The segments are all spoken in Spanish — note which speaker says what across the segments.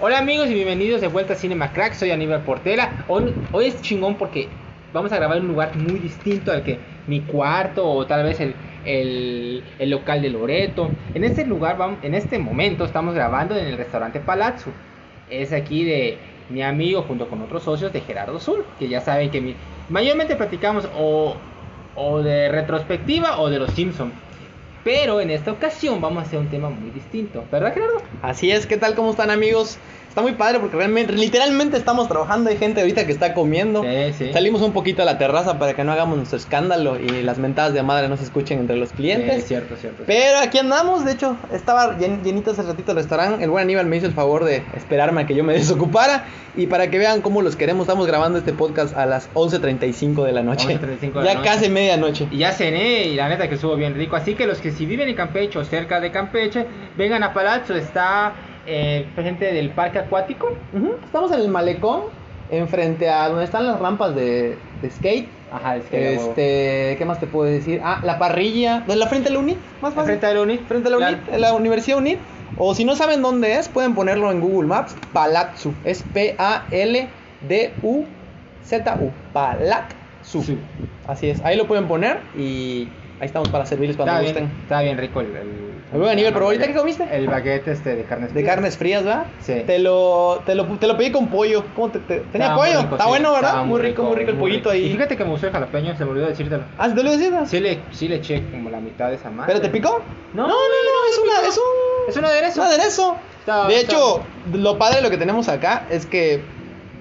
Speaker 1: Hola amigos y bienvenidos de vuelta a Cinema Crack, soy Aníbal Portela. Hoy, hoy es chingón porque vamos a grabar en un lugar muy distinto al que mi cuarto o tal vez el, el, el local de Loreto. En este lugar, vamos, en este momento estamos grabando en el restaurante Palazzo. Es aquí de mi amigo junto con otros socios de Gerardo Sur, que ya saben que mi- mayormente platicamos o, o de retrospectiva o de los Simpsons. Pero en esta ocasión vamos a hacer un tema muy distinto, ¿verdad Gerardo?
Speaker 2: Así es, ¿qué tal? ¿Cómo están amigos? Está muy padre porque realmente, literalmente estamos trabajando, hay gente ahorita que está comiendo.
Speaker 1: Sí, sí.
Speaker 2: Salimos un poquito a la terraza para que no hagamos nuestro escándalo y las mentadas de madre no se escuchen entre los
Speaker 1: Sí,
Speaker 2: clientes.
Speaker 1: cierto, cierto.
Speaker 2: Pero aquí andamos, de hecho, estaba llen- llenito hace ratito el restaurante. El buen Aníbal me hizo el favor de esperarme a que yo me desocupara. Y para que vean cómo los queremos, estamos grabando este podcast a las 11.35 de la noche.
Speaker 1: 11:35 de
Speaker 2: ya
Speaker 1: la noche.
Speaker 2: casi medianoche.
Speaker 1: Y ya cené y la neta que estuvo bien rico. Así que los que si viven en Campeche o cerca de Campeche, vengan a Palazzo. Está eh, frente del parque acuático.
Speaker 2: Estamos en el malecón, enfrente a donde están las rampas de, de skate.
Speaker 1: Ajá, es que
Speaker 2: Este, ¿qué más te puedo decir? Ah, la parrilla, ¿de la frente a la UNIT? Más fácil.
Speaker 1: frente del Uni.
Speaker 2: Frente a la. UNIT, en la Universidad UNIT. O si no saben dónde es, pueden ponerlo en Google Maps. Palazzo. Es P-A-L-D-U-Z-U. Palazzo.
Speaker 1: Sí.
Speaker 2: Así es. Ahí lo pueden poner y ahí estamos para servirles cuando
Speaker 1: Estaba
Speaker 2: gusten.
Speaker 1: bien, estaba bien rico el, el,
Speaker 2: Muy nivel, pero ahorita ¿qué comiste?
Speaker 1: El baguette este de carnes
Speaker 2: De
Speaker 1: frías.
Speaker 2: carnes frías, ¿verdad?
Speaker 1: Sí.
Speaker 2: Te lo, te lo, te lo pedí con pollo. ¿Cómo te, te- tenía
Speaker 1: Estaba
Speaker 2: pollo?
Speaker 1: rico,
Speaker 2: Está
Speaker 1: sí,
Speaker 2: bueno, ¿verdad?
Speaker 1: estaba
Speaker 2: Muy rico, muy rico el pollito
Speaker 1: rico. Y
Speaker 2: ahí.
Speaker 1: fíjate que me gustó el jalapeño, se me olvidó decírtelo.
Speaker 2: Ah, ¿te lo decías?
Speaker 1: Sí le, sí le eché como la mitad de esa madre.
Speaker 2: ¿Pero te picó?
Speaker 1: No,
Speaker 2: no, no, no, es una, es un,
Speaker 1: Es un aderezo.
Speaker 2: un aderezo.
Speaker 1: Está-
Speaker 2: de
Speaker 1: está-
Speaker 2: hecho, lo padre de lo que tenemos acá es que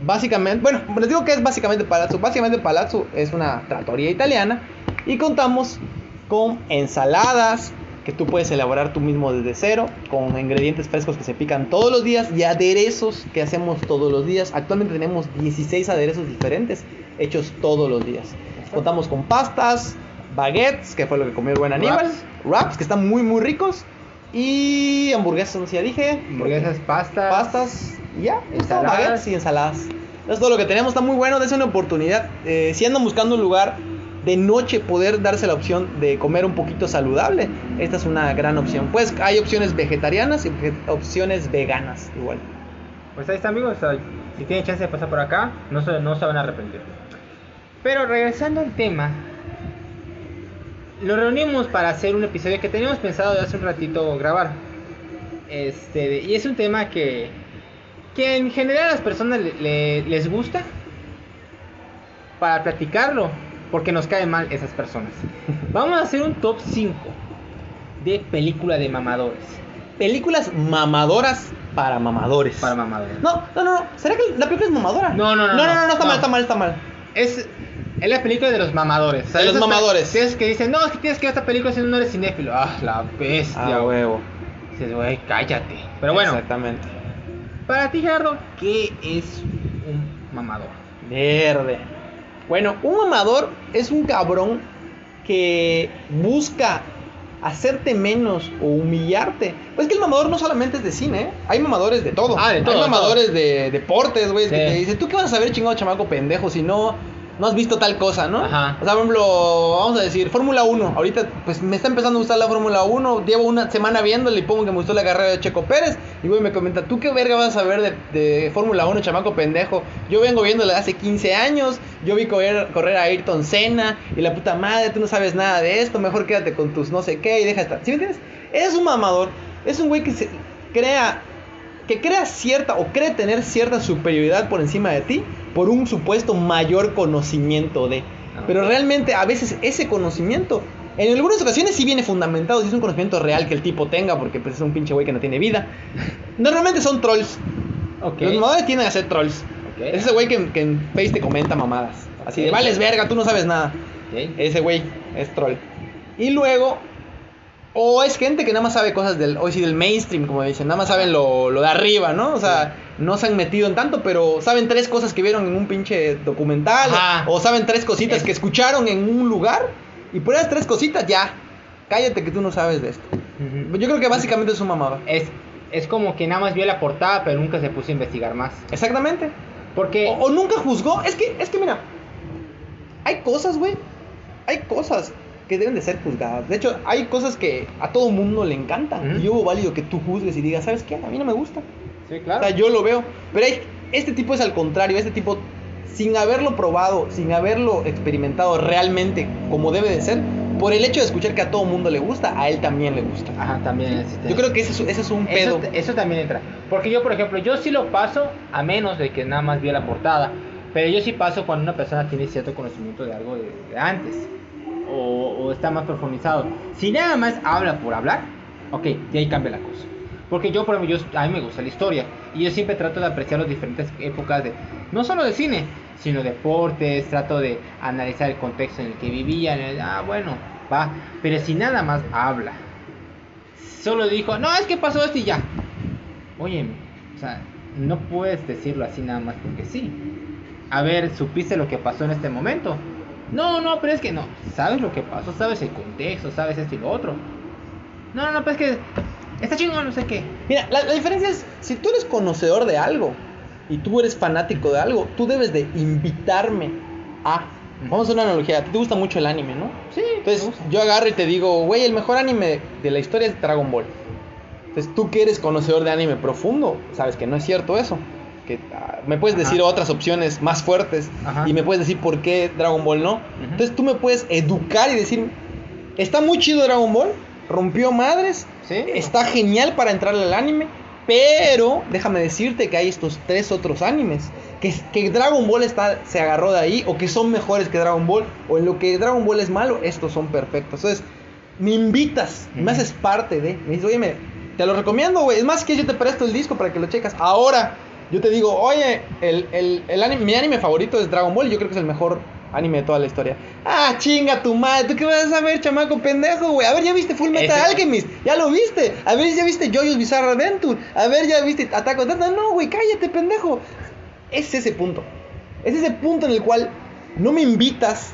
Speaker 2: básicamente, bueno, les digo que es básicamente Palazzo. Básicamente Palazzo es una trattoria italiana y contamos con ensaladas que tú puedes elaborar tú mismo desde cero, con ingredientes frescos que se pican todos los días y aderezos que hacemos todos los días. Actualmente tenemos 16 aderezos diferentes hechos todos los días. Contamos con pastas, baguettes, que fue lo que comió el buen Aníbal,
Speaker 1: Wraps.
Speaker 2: wraps que están muy muy ricos y hamburguesas, no sé si ya dije,
Speaker 1: Hamburguesas, pastas.
Speaker 2: pastas y ya,
Speaker 1: Ensaladas.
Speaker 2: baguettes y ensaladas. Eso es todo lo que tenemos, está muy bueno, dense una oportunidad. Eh, si andan buscando un lugar de noche poder darse la opción de comer un poquito saludable, esta es una gran opción. Pues hay opciones vegetarianas y opciones veganas igual.
Speaker 1: Pues ahí está, amigos. Si tienen chance de pasar por acá, no se, no se van a arrepentir. Pero regresando al tema, nos reunimos para hacer un episodio que teníamos pensado de hace un ratito grabar. Este, y es un tema que, que en general a las personas le- le- les gusta para platicarlo, porque nos caen mal esas personas. Vamos a hacer un top 5 de película de mamadores.
Speaker 2: Películas mamadoras para mamadores.
Speaker 1: Para mamadores.
Speaker 2: No, no, no, ¿será que la película es mamadora?
Speaker 1: No, no, no,
Speaker 2: No, no,
Speaker 1: no,
Speaker 2: no, está
Speaker 1: no.
Speaker 2: mal, está mal, está mal.
Speaker 1: Es, es la película de los mamadores.
Speaker 2: De los mamadores.
Speaker 1: Es que dicen, no, es que tienes que ver esta película si no eres cinéfilo. Ah, la bestia.
Speaker 2: Ah, huevo.
Speaker 1: Dices, güey, cállate. Pero bueno,
Speaker 2: Exactamente.
Speaker 1: para ti, Gerardo, ¿qué es un mamador?
Speaker 2: Verde. Bueno, un mamador es un cabrón que busca hacerte menos o humillarte. Pues que el mamador no solamente es de cine, ¿eh? hay mamadores de todo.
Speaker 1: Ah, de todo,
Speaker 2: Hay mamadores de deportes, güey, que te dicen, ¿tú qué vas a saber, chingado chamaco pendejo, si no no has visto tal cosa, ¿no?
Speaker 1: Ajá.
Speaker 2: O sea, por ejemplo, vamos a decir, Fórmula 1. Ahorita, pues me está empezando a gustar la Fórmula 1. Llevo una semana viéndole y pongo que me gustó la carrera de Checo Pérez. Y güey me comenta, ¿tú qué verga vas a ver de, de Fórmula 1, chamaco pendejo? Yo vengo viéndola hace 15 años. Yo vi correr, correr a Ayrton Senna. Y la puta madre, tú no sabes nada de esto. Mejor quédate con tus no sé qué y deja estar. ¿Sí me entiendes? Es un mamador. Es un güey que se crea que crea cierta o cree tener cierta superioridad por encima de ti por un supuesto mayor conocimiento de.
Speaker 1: Ah.
Speaker 2: Pero realmente a veces ese conocimiento, en algunas ocasiones sí viene fundamentado, si es un conocimiento real que el tipo tenga, porque pues es un pinche güey que no tiene vida. Normalmente son trolls.
Speaker 1: Ok.
Speaker 2: Los mamadores tienden a ser trolls.
Speaker 1: Ok.
Speaker 2: Es ese güey que, que en Face te comenta mamadas. Así de, vales verga, tú no sabes nada. Ese güey es troll. Y luego, O es gente que nada más sabe cosas del, hoy sí, del mainstream, como dicen, nada más saben lo, lo de arriba, ¿no? O sea, no se han metido en tanto, pero saben tres cosas que vieron en un pinche documental,
Speaker 1: Ajá.
Speaker 2: o saben tres cositas
Speaker 1: Es-
Speaker 2: que escucharon en un lugar, y por esas tres cositas ya, cállate que tú no sabes de esto. Yo creo que básicamente es su mamada.
Speaker 1: Es, es como que nada más vio la portada, pero nunca se puso a investigar más.
Speaker 2: Exactamente.
Speaker 1: Porque...
Speaker 2: O, o nunca juzgó. Es que, es que mira, hay cosas, güey. Hay cosas que deben de ser juzgadas. De hecho, hay cosas que a todo mundo le encantan. Y yo válido que tú juzgues y digas, ¿sabes qué? A mí no me gusta.
Speaker 1: sí,
Speaker 2: O
Speaker 1: claro.
Speaker 2: sea, yo lo veo. Pero hay, este tipo es al contrario. Este tipo, sin haberlo probado, sin haberlo experimentado realmente como debe de ser, por el hecho de escuchar que a todo mundo le gusta, a él también le gusta.
Speaker 1: Ajá, también existe.
Speaker 2: Yo creo que ese es, ese es un pedo.
Speaker 1: Eso, eso también entra. Porque yo, por ejemplo, yo sí lo paso a menos de que nada más vio la portada. Pero yo sí paso cuando una persona tiene cierto conocimiento de algo de, de antes. O, está más profundizado. Si nada más habla por hablar, ok, y ahí cambia la cosa. Porque yo, por ejemplo, yo, a mí me gusta la historia. Y yo siempre trato de apreciar las diferentes épocas de, no solo de cine, sino deportes. Trato de analizar el contexto en el que vivían. el- ah, bueno, va. Pero si nada más habla solo dijo, no, es que pasó esto y ya. Oye, o sea, no puedes decirlo así nada más porque sí. A ver, ¿supiste lo que pasó en este momento? No, no, pero es que no. ¿Sabes lo que pasó? ¿Sabes el contexto? ¿Sabes esto y lo otro? No, no, pero es que está chingón, no sé qué.
Speaker 2: Mira, la, la diferencia es, si tú eres conocedor de algo y tú eres fanático de algo, tú debes de invitarme a... Vamos a hacer una analogía, te gusta mucho el anime, ¿no?
Speaker 1: Sí,
Speaker 2: Entonces yo agarro y te digo, güey, el mejor anime de la historia es Dragon Ball. Entonces tú que eres conocedor de anime profundo, sabes que no es cierto eso. Que ah, me puedes
Speaker 1: Ajá.
Speaker 2: decir otras opciones más fuertes
Speaker 1: Ajá.
Speaker 2: y me puedes decir por qué Dragon Ball no. Entonces tú me puedes educar y decir, está muy chido Dragon Ball, rompió madres,
Speaker 1: Sí.
Speaker 2: está genial para entrarle al anime, pero déjame decirte que hay estos tres otros animes. Que, que Dragon Ball está, se agarró de ahí, o que son mejores que Dragon Ball, o en lo que Dragon Ball es malo, estos son perfectos. Entonces, me invitas, me haces parte de. Me dices, oye, me- te lo recomiendo, güey. Es más que yo te presto el disco para que lo checas. Ahora, yo te digo, oye, el, el, el anime, mi anime favorito es Dragon Ball, y yo creo que es el mejor anime de toda la historia. Ah, chinga tu madre, ¿tú qué vas a ver, chamaco pendejo, güey? A ver, ya viste Full Metal
Speaker 1: Ese-
Speaker 2: Alchemist, ya lo viste. A ver, ya viste JoJo's Bizarre Adventure. A ver, ya viste Attack on Titan. No, güey, cállate, pendejo. Es ese punto. Es ese punto en el cual no me invitas,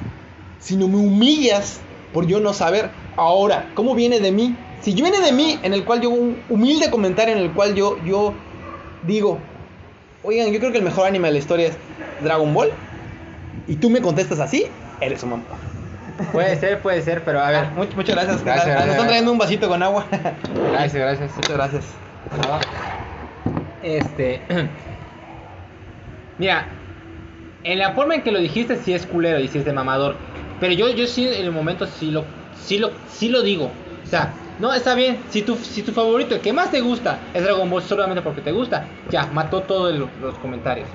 Speaker 2: sino me humillas por yo no saber. Ahora, ¿cómo viene de mí? Si yo viene de mí, en el cual yo, un humilde comentario en el cual yo, yo digo, oigan, yo creo que el mejor anime de la historia es Dragon Ball, y tú me contestas así, eres un mamá.
Speaker 1: Puede ser, puede ser, pero a ver.
Speaker 2: Ah, much- muchas gracias. ¿qué
Speaker 1: Gracias, gracias,
Speaker 2: Nos están trayendo un vasito con agua.
Speaker 1: Gracias, gracias.
Speaker 2: muchas gracias.
Speaker 1: Este. Mira, en la forma en que lo dijiste, sí es culero y sí es de mamador. Pero yo, yo sí, en el momento sí lo, sí lo, sí lo digo. O sea, no, está bien. Si tu, si tu favorito, el que más te gusta, es Dragon Ball solamente porque te gusta, ya, mató todos lo- los comentarios.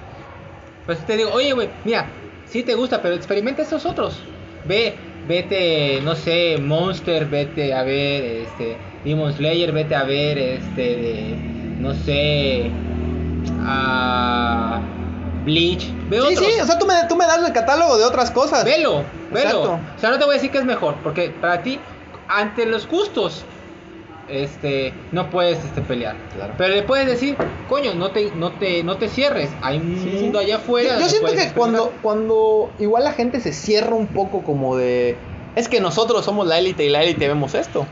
Speaker 1: Pues te digo, oye, güey, mira, sí te gusta, pero experimenta estos otros. Ve, vete, no sé, Monster, vete a ver, este, Demon Slayer, vete a ver, este, de, no sé, a Bleach, ve
Speaker 2: Sí,
Speaker 1: otros.
Speaker 2: sí, o sea, tú me, tú me das el catálogo de otras cosas.
Speaker 1: Velo, velo.
Speaker 2: Exacto.
Speaker 1: O sea, no te voy a decir que es mejor, porque para ti, ante los gustos, este, no puedes este, pelear.
Speaker 2: Claro.
Speaker 1: Pero le puedes decir, coño, no te, no te, no te cierres. Hay un
Speaker 2: Sí, sí.
Speaker 1: mundo allá afuera.
Speaker 2: Yo, siento que cuando, cuando igual la gente se cierra un poco como de... Es que nosotros somos la élite y la élite vemos esto.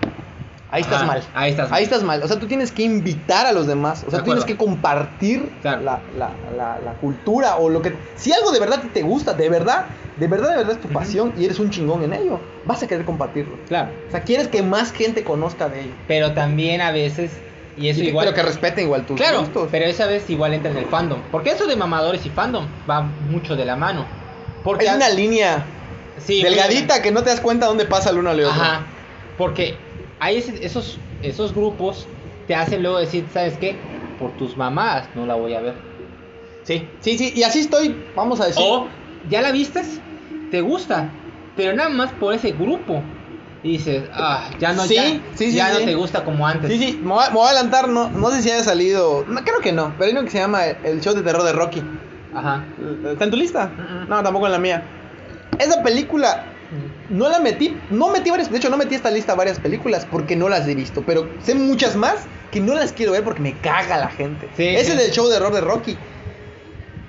Speaker 2: Ahí estás mal.
Speaker 1: ahí estás mal.
Speaker 2: Ahí estás mal. O sea, tú tienes que invitar a los demás. O sea,
Speaker 1: De
Speaker 2: tú tienes que compartir
Speaker 1: Claro.
Speaker 2: la, la, la, la cultura o lo que... Si algo de verdad te gusta, de verdad, de verdad, de verdad es tu pasión y eres un chingón en ello, vas a querer compartirlo.
Speaker 1: Claro.
Speaker 2: O sea, quieres que más gente conozca de ello.
Speaker 1: Pero también a veces, y eso
Speaker 2: Y que-
Speaker 1: igual.
Speaker 2: Pero que respeten igual tus
Speaker 1: Claro,
Speaker 2: gustos.
Speaker 1: pero esa vez igual entra en el fandom. Porque eso de mamadores y fandom va mucho de la mano. Porque a-
Speaker 2: una línea
Speaker 1: sí,
Speaker 2: delgadita que no te das cuenta dónde pasa el uno al otro.
Speaker 1: Ajá. Porque hay esos, esos grupos te hacen luego decir, ¿sabes qué? Por tus mamás no la voy a ver.
Speaker 2: Sí, sí, sí, y así estoy, vamos a decir.
Speaker 1: O ya la vistes, te gusta, pero nada más por ese grupo. Y dices, ah, ya no,
Speaker 2: Sí,
Speaker 1: ya,
Speaker 2: sí, sí,
Speaker 1: ya no
Speaker 2: sí.
Speaker 1: te gusta como antes.
Speaker 2: Sí, sí, me voy, a, me voy a adelantar, no, no sé si haya salido, no, creo que no, pero hay uno que se llama el, show de terror de Rocky.
Speaker 1: Ajá.
Speaker 2: ¿Está en tu lista?
Speaker 1: Mm, mm.
Speaker 2: No, tampoco en la mía. Esa película no la metí, no metí varias, de hecho no metí esta lista varias películas porque no las he visto, pero sé muchas más que no las quiero ver porque me caga la gente.
Speaker 1: Sí,
Speaker 2: Ese
Speaker 1: sí.
Speaker 2: del show de horror de Rocky.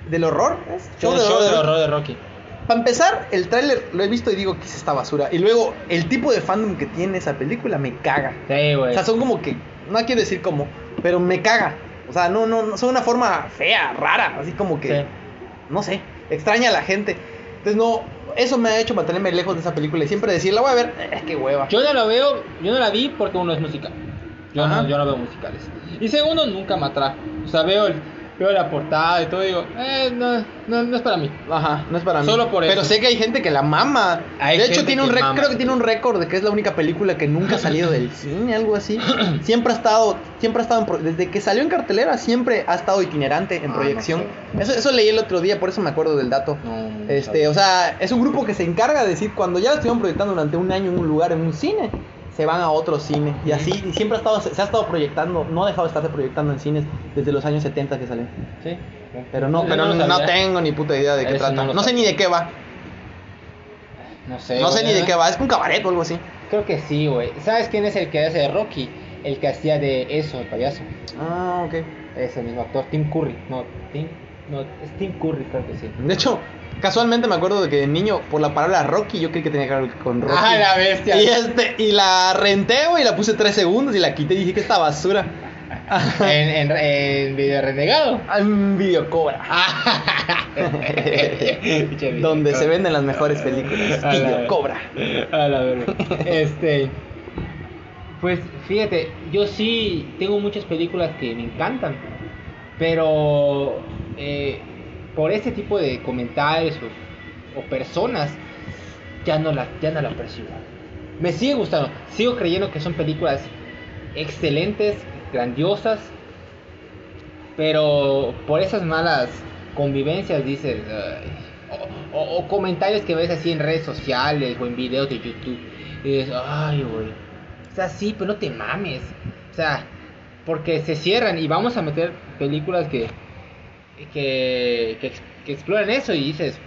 Speaker 2: ¿Del horror? ¿Es?
Speaker 1: Show de
Speaker 2: horror de Rocky.
Speaker 1: horror de Rocky.
Speaker 2: Para empezar, el tráiler lo he visto y digo que es esta basura. Y luego, el tipo de fandom que tiene esa película me caga.
Speaker 1: Sí,
Speaker 2: O
Speaker 1: güey.
Speaker 2: sea, son como que, no quiero decir como, pero me caga. O sea, no, no, no, son una forma fea, rara, así como que,
Speaker 1: Sí.
Speaker 2: no sé, extraña a la gente. Entonces, no, eso me ha hecho mantenerme lejos de esa película y siempre decir, la voy a ver, eh, qué hueva.
Speaker 1: Yo no lo veo, yo no la vi porque uno es musical. Yo no, yo no veo musicales. Y segundo, nunca me atrae. O sea, veo, el, veo la portada y todo digo, eh, no, no, no es para mí.
Speaker 2: Ajá, no es para mí.
Speaker 1: Solo por
Speaker 2: Pero
Speaker 1: eso.
Speaker 2: sé que hay gente que la mama.
Speaker 1: Hay
Speaker 2: de hecho, tiene un
Speaker 1: mama.
Speaker 2: creo que tiene un récord de que es la única película que nunca ha salido del cine, algo así. Siempre ha estado, siempre ha estado en pro- desde que salió en cartelera, siempre ha estado itinerante en
Speaker 1: Ah,
Speaker 2: proyección.
Speaker 1: no
Speaker 2: Eso, eso leí el otro día, por eso me acuerdo del dato.
Speaker 1: No,
Speaker 2: Este, o sea, es un grupo que se encarga de decir cuando ya la estuvieron proyectando durante un año en un lugar, en un cine, se van a otro cine. Y así, y siempre ha estado, se, se ha estado proyectando, no ha dejado de estarse proyectando en cines desde los años 70 que salió.
Speaker 1: Sí.
Speaker 2: Pero no, pero no,
Speaker 1: sabía.
Speaker 2: tengo ni puta idea de qué
Speaker 1: Eso
Speaker 2: trata.
Speaker 1: no
Speaker 2: No, sé ni de qué va.
Speaker 1: No sé.
Speaker 2: no ni de qué va. Es un cabaret o algo así.
Speaker 1: Creo que sí, güey. ¿Sabes quién es el que hace de Rocky? El que hacía de eso, el payaso.
Speaker 2: Ah, ok.
Speaker 1: Es el mismo actor, Tim Curry. No, Tim, no, es Tim Curry, creo que sí.
Speaker 2: De hecho, casualmente me acuerdo de que de niño, por la palabra Rocky, yo creí que tenía que ver con Rocky.
Speaker 1: Ah, la bestia.
Speaker 2: Y, este, y la renté, güey, y la puse tres segundos y la quité y dije que esta basura.
Speaker 1: en, en, en Video Renegado.
Speaker 2: En Videocobra.
Speaker 1: Pinche
Speaker 2: donde
Speaker 1: video.
Speaker 2: se venden las mejores películas.
Speaker 1: A la-
Speaker 2: Videocobra.
Speaker 1: A la verga. Este. Pues fíjate, yo sí tengo muchas películas que me encantan. Pero. eh, por este tipo de comentarios o, personas. Ya no, la, ya no la percibo. Me sigue gustando. Sigo creyendo que son películas excelentes, grandiosas. Pero por esas malas convivencias dices. O- o comentarios que ves así en redes sociales o en videos de YouTube. Y dices, ay, güey. O sea, sí, pero no te mames. O sea, porque se cierran y vamos a meter películas que. Que, que, ex- que exploran eso y dices,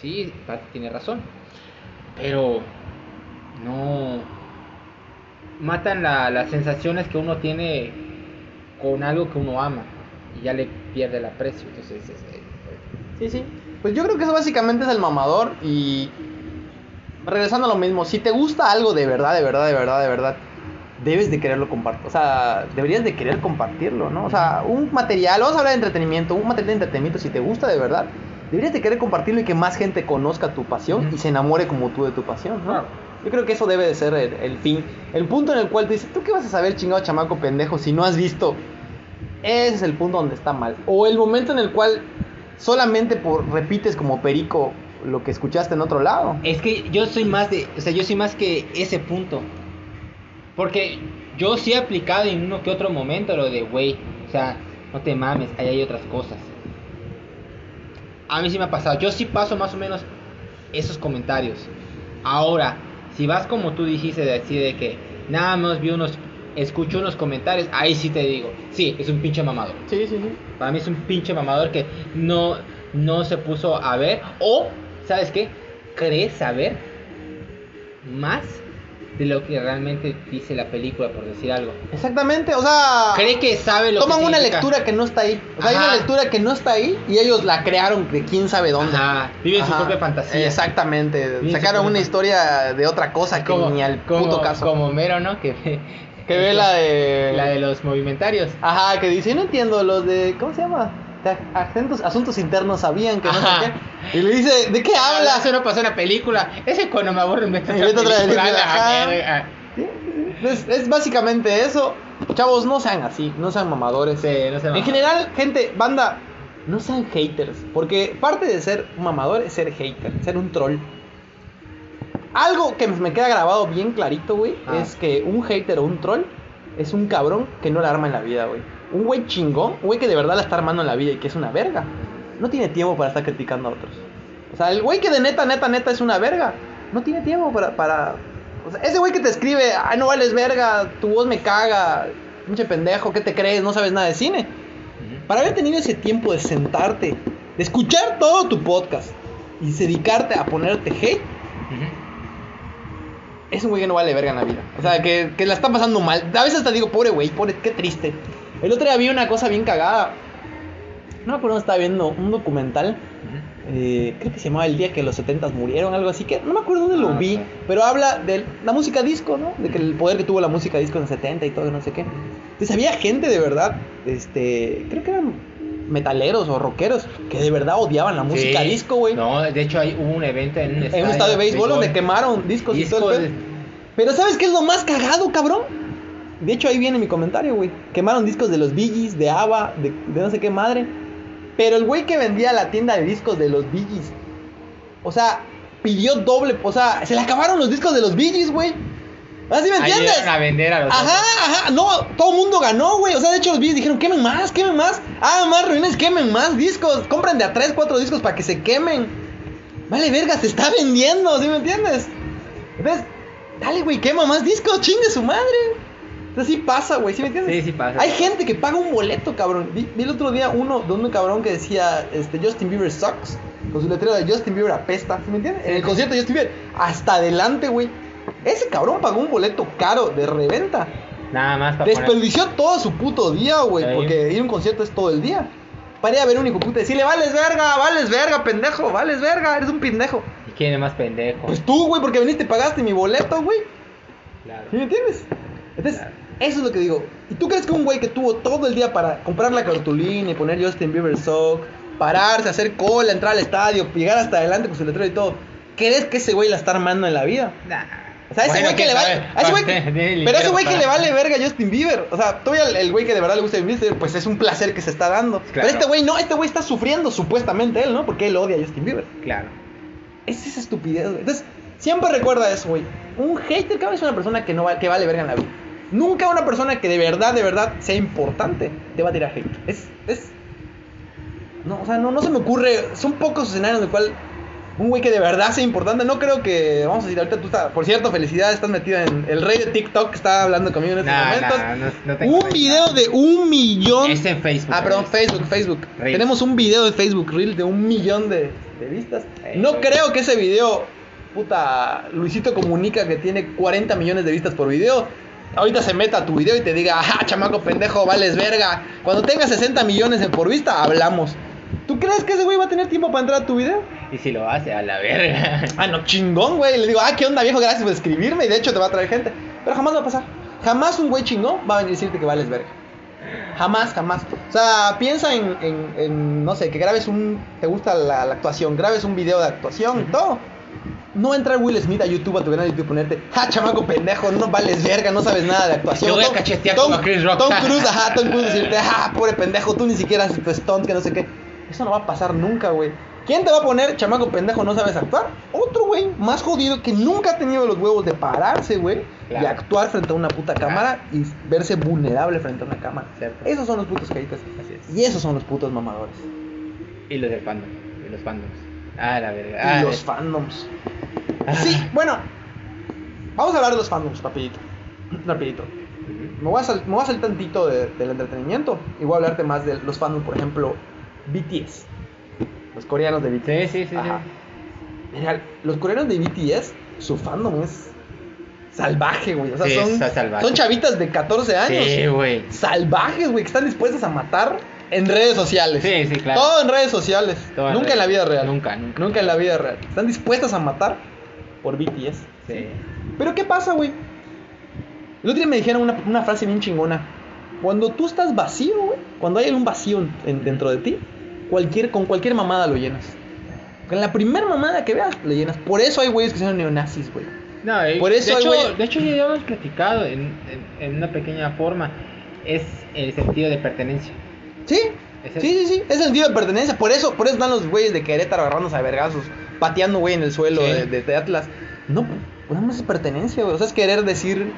Speaker 1: sí, Pati tiene razón. Pero. no. matan la- las sensaciones que uno tiene con algo que uno ama y ya le pierde el aprecio. Entonces, es- es-
Speaker 2: Sí, sí. Pues yo creo que eso básicamente es el mamador y regresando a lo mismo, si te gusta algo de verdad, de verdad, de verdad, de verdad, debes de quererlo compartir, o sea, deberías de querer compartirlo, ¿no? O sea, un material, vamos a hablar de entretenimiento, un material de entretenimiento, si te gusta de verdad, deberías de querer compartirlo y que más gente conozca tu pasión y se enamore como tú de tu pasión, ¿no?
Speaker 1: Claro.
Speaker 2: Yo creo que eso debe de ser el, el fin, el punto en el cual tú dices, ¿tú qué vas a saber, chingado chamaco pendejo, si no has visto? Ese es el punto donde está mal. O el momento en el cual solamente por repites como perico lo que escuchaste en otro lado.
Speaker 1: Es que yo soy más de, o sea, yo soy más que ese punto. Porque yo sí he aplicado en uno que otro momento lo de, güey, o sea, no te mames, ahí hay otras cosas. A mí sí me ha pasado, yo sí paso más o menos esos comentarios. Ahora, si vas como tú dijiste, de así de que nada más vi unos, escucho unos comentarios, ahí sí te digo, sí, es un pinche mamador.
Speaker 2: Sí, sí, sí.
Speaker 1: Para mí es un pinche mamador que no, no se puso a ver. O, ¿sabes qué? Cree saber más de lo que realmente dice la película, por decir algo.
Speaker 2: Exactamente, o sea,
Speaker 1: Cree que sabe lo
Speaker 2: toman
Speaker 1: que
Speaker 2: una lectura que no está ahí. O sea, hay una lectura que no está ahí y ellos la crearon de quién sabe dónde.
Speaker 1: Ajá, viven su
Speaker 2: Ajá,
Speaker 1: propia fantasía.
Speaker 2: Exactamente.
Speaker 1: Viven su
Speaker 2: Sacaron una historia de otra cosa que
Speaker 1: Como,
Speaker 2: ni al
Speaker 1: como,
Speaker 2: puto caso.
Speaker 1: como Mero, ¿no? Que,
Speaker 2: Que ve la de.
Speaker 1: la de los movimentarios.
Speaker 2: Ajá, que dice, no entiendo, los de. ¿Cómo se llama? De acentos- asuntos internos sabían que no sé qué. Y le dice, ¿de qué hablas?
Speaker 1: Eso no pasó en la película. Ese cuando me aburre me.
Speaker 2: Sí, Es, es básicamente eso. Chavos, no sean así, no sean mamadores.
Speaker 1: Sí, no sé
Speaker 2: En general, gente, banda, no sean haters. Porque parte de ser un mamador es ser hater, ser un troll. Algo que me queda grabado bien clarito, güey,
Speaker 1: Ah.
Speaker 2: es que un hater o un troll es un cabrón que no la arma en la vida, güey. Un güey chingón, un güey que de verdad la está armando en la vida y que es una verga. No tiene tiempo para estar criticando a otros. O sea, el güey que de neta, neta, neta es una verga. No tiene tiempo para... para... O sea, ese güey que te escribe, ay, no vales verga, tu voz me caga, pinche pendejo, ¿qué te crees? No sabes nada de cine. Para haber tenido ese tiempo de sentarte, de escuchar todo tu podcast y dedicarte a ponerte hate, es un güey que no vale verga en la vida. O sea, que, que la está pasando mal. A veces hasta digo, pobre güey, pobre, qué triste. El otro día vi una cosa bien cagada. No me acuerdo dónde estaba viendo un documental. eh, creo que se llamaba El día que los 70 murieron, algo así. que No me acuerdo dónde lo
Speaker 1: Ah,
Speaker 2: vi. Pero habla de la música disco, ¿no? De que el poder que tuvo la música disco en los 70 y todo, no sé qué. Entonces había gente de verdad, este, creo que eran metaleros o rockeros, que de verdad odiaban la música
Speaker 1: Sí.
Speaker 2: disco, güey.
Speaker 1: No, de hecho hay hubo un evento en un estadio,
Speaker 2: en un estadio de béisbol donde quemaron discos, y todo el. Pero ¿sabes qué es lo más cagado, cabrón? De hecho, ahí viene mi comentario, güey. Quemaron discos de los Bee Gees, de ABBA, de, de no sé qué madre. Pero el güey que vendía la tienda de discos de los Bee Gees, o sea, pidió doble, o sea, se le acabaron los discos de los Bee Gees, güey. ¿Así me entiendes?
Speaker 1: A vender a los
Speaker 2: Ajá, ajá, no, todo el mundo ganó, güey. O sea, de hecho los Bee Gees dijeron, quemen más, quemen más. Ah, más reuniones, quemen más discos. Compren de a 3, 4 discos para que se quemen. Vale, verga, se está vendiendo, ¿sí me entiendes? Entonces, dale, güey, quema más discos, chingue su madre. Entonces sí pasa, güey, ¿sí me entiendes?
Speaker 1: Sí, sí pasa.
Speaker 2: Hay gente que paga un boleto, cabrón. Vi, vi el otro día uno de un cabrón que decía, este, Justin Bieber sucks. Con su letrero de Justin Bieber apesta, ¿sí me entiendes? En el concierto de Justin Bieber, hasta adelante, güey. Ese cabrón pagó un boleto caro de reventa.
Speaker 1: Nada más para poner...
Speaker 2: Desperdició todo su puto día, güey. Porque ir a un concierto es todo el día. Para ir a ver un hijo puta y decirle, vales verga, vales verga, pendejo, vales verga, eres un pendejo.
Speaker 1: ¿Y quién es más pendejo?
Speaker 2: Pues tú, güey, porque viniste y pagaste mi boleto, güey.
Speaker 1: Claro.
Speaker 2: ¿Sí me entiendes? Entonces,
Speaker 1: Claro.
Speaker 2: Eso es lo que digo. ¿Y tú crees que un güey que tuvo todo el día para comprar la cartulina y poner Justin Bieber Sock, pararse, hacer cola, entrar al estadio, llegar hasta adelante con su letrero y todo, ¿crees que ese güey la está armando en la vida?
Speaker 1: Nah.
Speaker 2: O sea, ese
Speaker 1: Bueno,
Speaker 2: güey que le vale. a ese güey pero ese güey que le vale verga a Justin Bieber. O sea, todavía el, el güey que de verdad le gusta Justin Bieber, pues es un placer que se está dando. Pero este güey no, este güey está sufriendo supuestamente él, ¿no? Porque él odia a Justin Bieber.
Speaker 1: Claro.
Speaker 2: Es esa estupidez, güey. Entonces, siempre recuerda eso, güey. Un hater cada vez es una persona que no va- que vale verga en la vida. Nunca una persona que de verdad, de verdad sea importante te va a tirar hate. Es, es. No, o sea, no, no se me ocurre. Son pocos escenarios en el cual un güey que de verdad sea importante. No creo que. Vamos a decir, ahorita tú estás. Por cierto, felicidades, estás metido en. El rey de TikTok que está hablando conmigo en estos
Speaker 1: Nah,
Speaker 2: momentos.
Speaker 1: no- no tengo
Speaker 2: un video de un millón.
Speaker 1: Es en Facebook.
Speaker 2: Ah, perdón. Facebook, Facebook.
Speaker 1: Reels.
Speaker 2: Tenemos un video de Facebook Reel de un millón de, de vistas. No creo que ese video, puta, Luisito comunica que tiene 40 millones de vistas por video. Ahorita se meta a tu video y te diga, ajá, chamaco pendejo, vales verga. Cuando tenga 60 millones en por vista, hablamos. ¿Tú crees que ese güey va a tener tiempo para entrar a tu video?
Speaker 1: Y si lo hace, a la verga.
Speaker 2: Ah, no, chingón, güey. Le digo, ah, ¿qué onda, viejo? Gracias por escribirme. Y de hecho te va a traer gente. Pero jamás va a pasar. Jamás un güey chingón va a venir a decirte que vales verga. Jamás, jamás. O sea, piensa en, en- en, no sé, que grabes un... Te gusta la, la actuación, grabes un video de actuación y todo. No entrar Will Smith a YouTube, a tu canal de YouTube y ponerte, ja, chamaco pendejo, no vales verga, no sabes nada de actuación.
Speaker 1: Te voy a cachetear
Speaker 2: Tom-
Speaker 1: como a Chris Rock.
Speaker 2: Tom Cruise, ajá, Tom Cruise decirte, ja, pobre pendejo, tú ni siquiera haces tu stunt, que no sé qué. Eso no va a pasar nunca, güey. ¿Quién te va a poner, chamaco pendejo, no sabes actuar? Otro güey más jodido que nunca ha tenido los huevos de pararse, güey, y actuar frente a una puta cámara y verse vulnerable frente a una cámara.
Speaker 1: Cierto.
Speaker 2: Esos son los putos.
Speaker 1: Así es.
Speaker 2: Y esos son los putos mamadores.
Speaker 1: Y los del fandom. Y los fandoms. Ah, la verga.
Speaker 2: Y
Speaker 1: Ah,
Speaker 2: los fandoms.
Speaker 1: Ah.
Speaker 2: Sí, bueno. Vamos a hablar de los fandoms, rapidito. Rapidito. Me voy a, sal- me voy a salir tantito de- del entretenimiento y voy a hablarte más de los fandoms, por ejemplo, BTS. Los coreanos de BTS.
Speaker 1: Sí, sí, sí.
Speaker 2: Ajá. Mira, los coreanos de BTS, su fandom es salvaje, güey. O sea,
Speaker 1: Sí,
Speaker 2: son, son chavitas de 14 años.
Speaker 1: Sí, güey.
Speaker 2: Salvajes, güey, que están dispuestas a matar en redes sociales.
Speaker 1: Sí, sí, claro.
Speaker 2: Todo en redes sociales.
Speaker 1: Todo
Speaker 2: nunca en la vida real.
Speaker 1: Nunca, nunca.
Speaker 2: Nunca en la vida real. Están dispuestas a matar por BTS.
Speaker 1: Sí.
Speaker 2: Pero ¿qué pasa, güey? El otro día me dijeron una, una frase bien chingona. Cuando tú estás vacío, güey, cuando hay un vacío en- en- dentro de ti, cualquier, con cualquier mamada lo llenas. Con la primera mamada que veas, le llenas. Por eso hay güeyes que son neonazis, güey.
Speaker 1: No,
Speaker 2: Por eso
Speaker 1: de,
Speaker 2: hay
Speaker 1: hecho, de hecho, ya habíamos platicado en, en- en una pequeña forma. Es el sentido de pertenencia.
Speaker 2: Sí, sí, sí, sí. Es el sentido de pertenencia. Por eso, por eso están los güeyes de Querétaro agarrándose a vergazos, pateando, güey, en el suelo
Speaker 1: Sí.
Speaker 2: de, de- de Atlas. No, pues nada más es pertenencia, güey. O sea, es querer decir,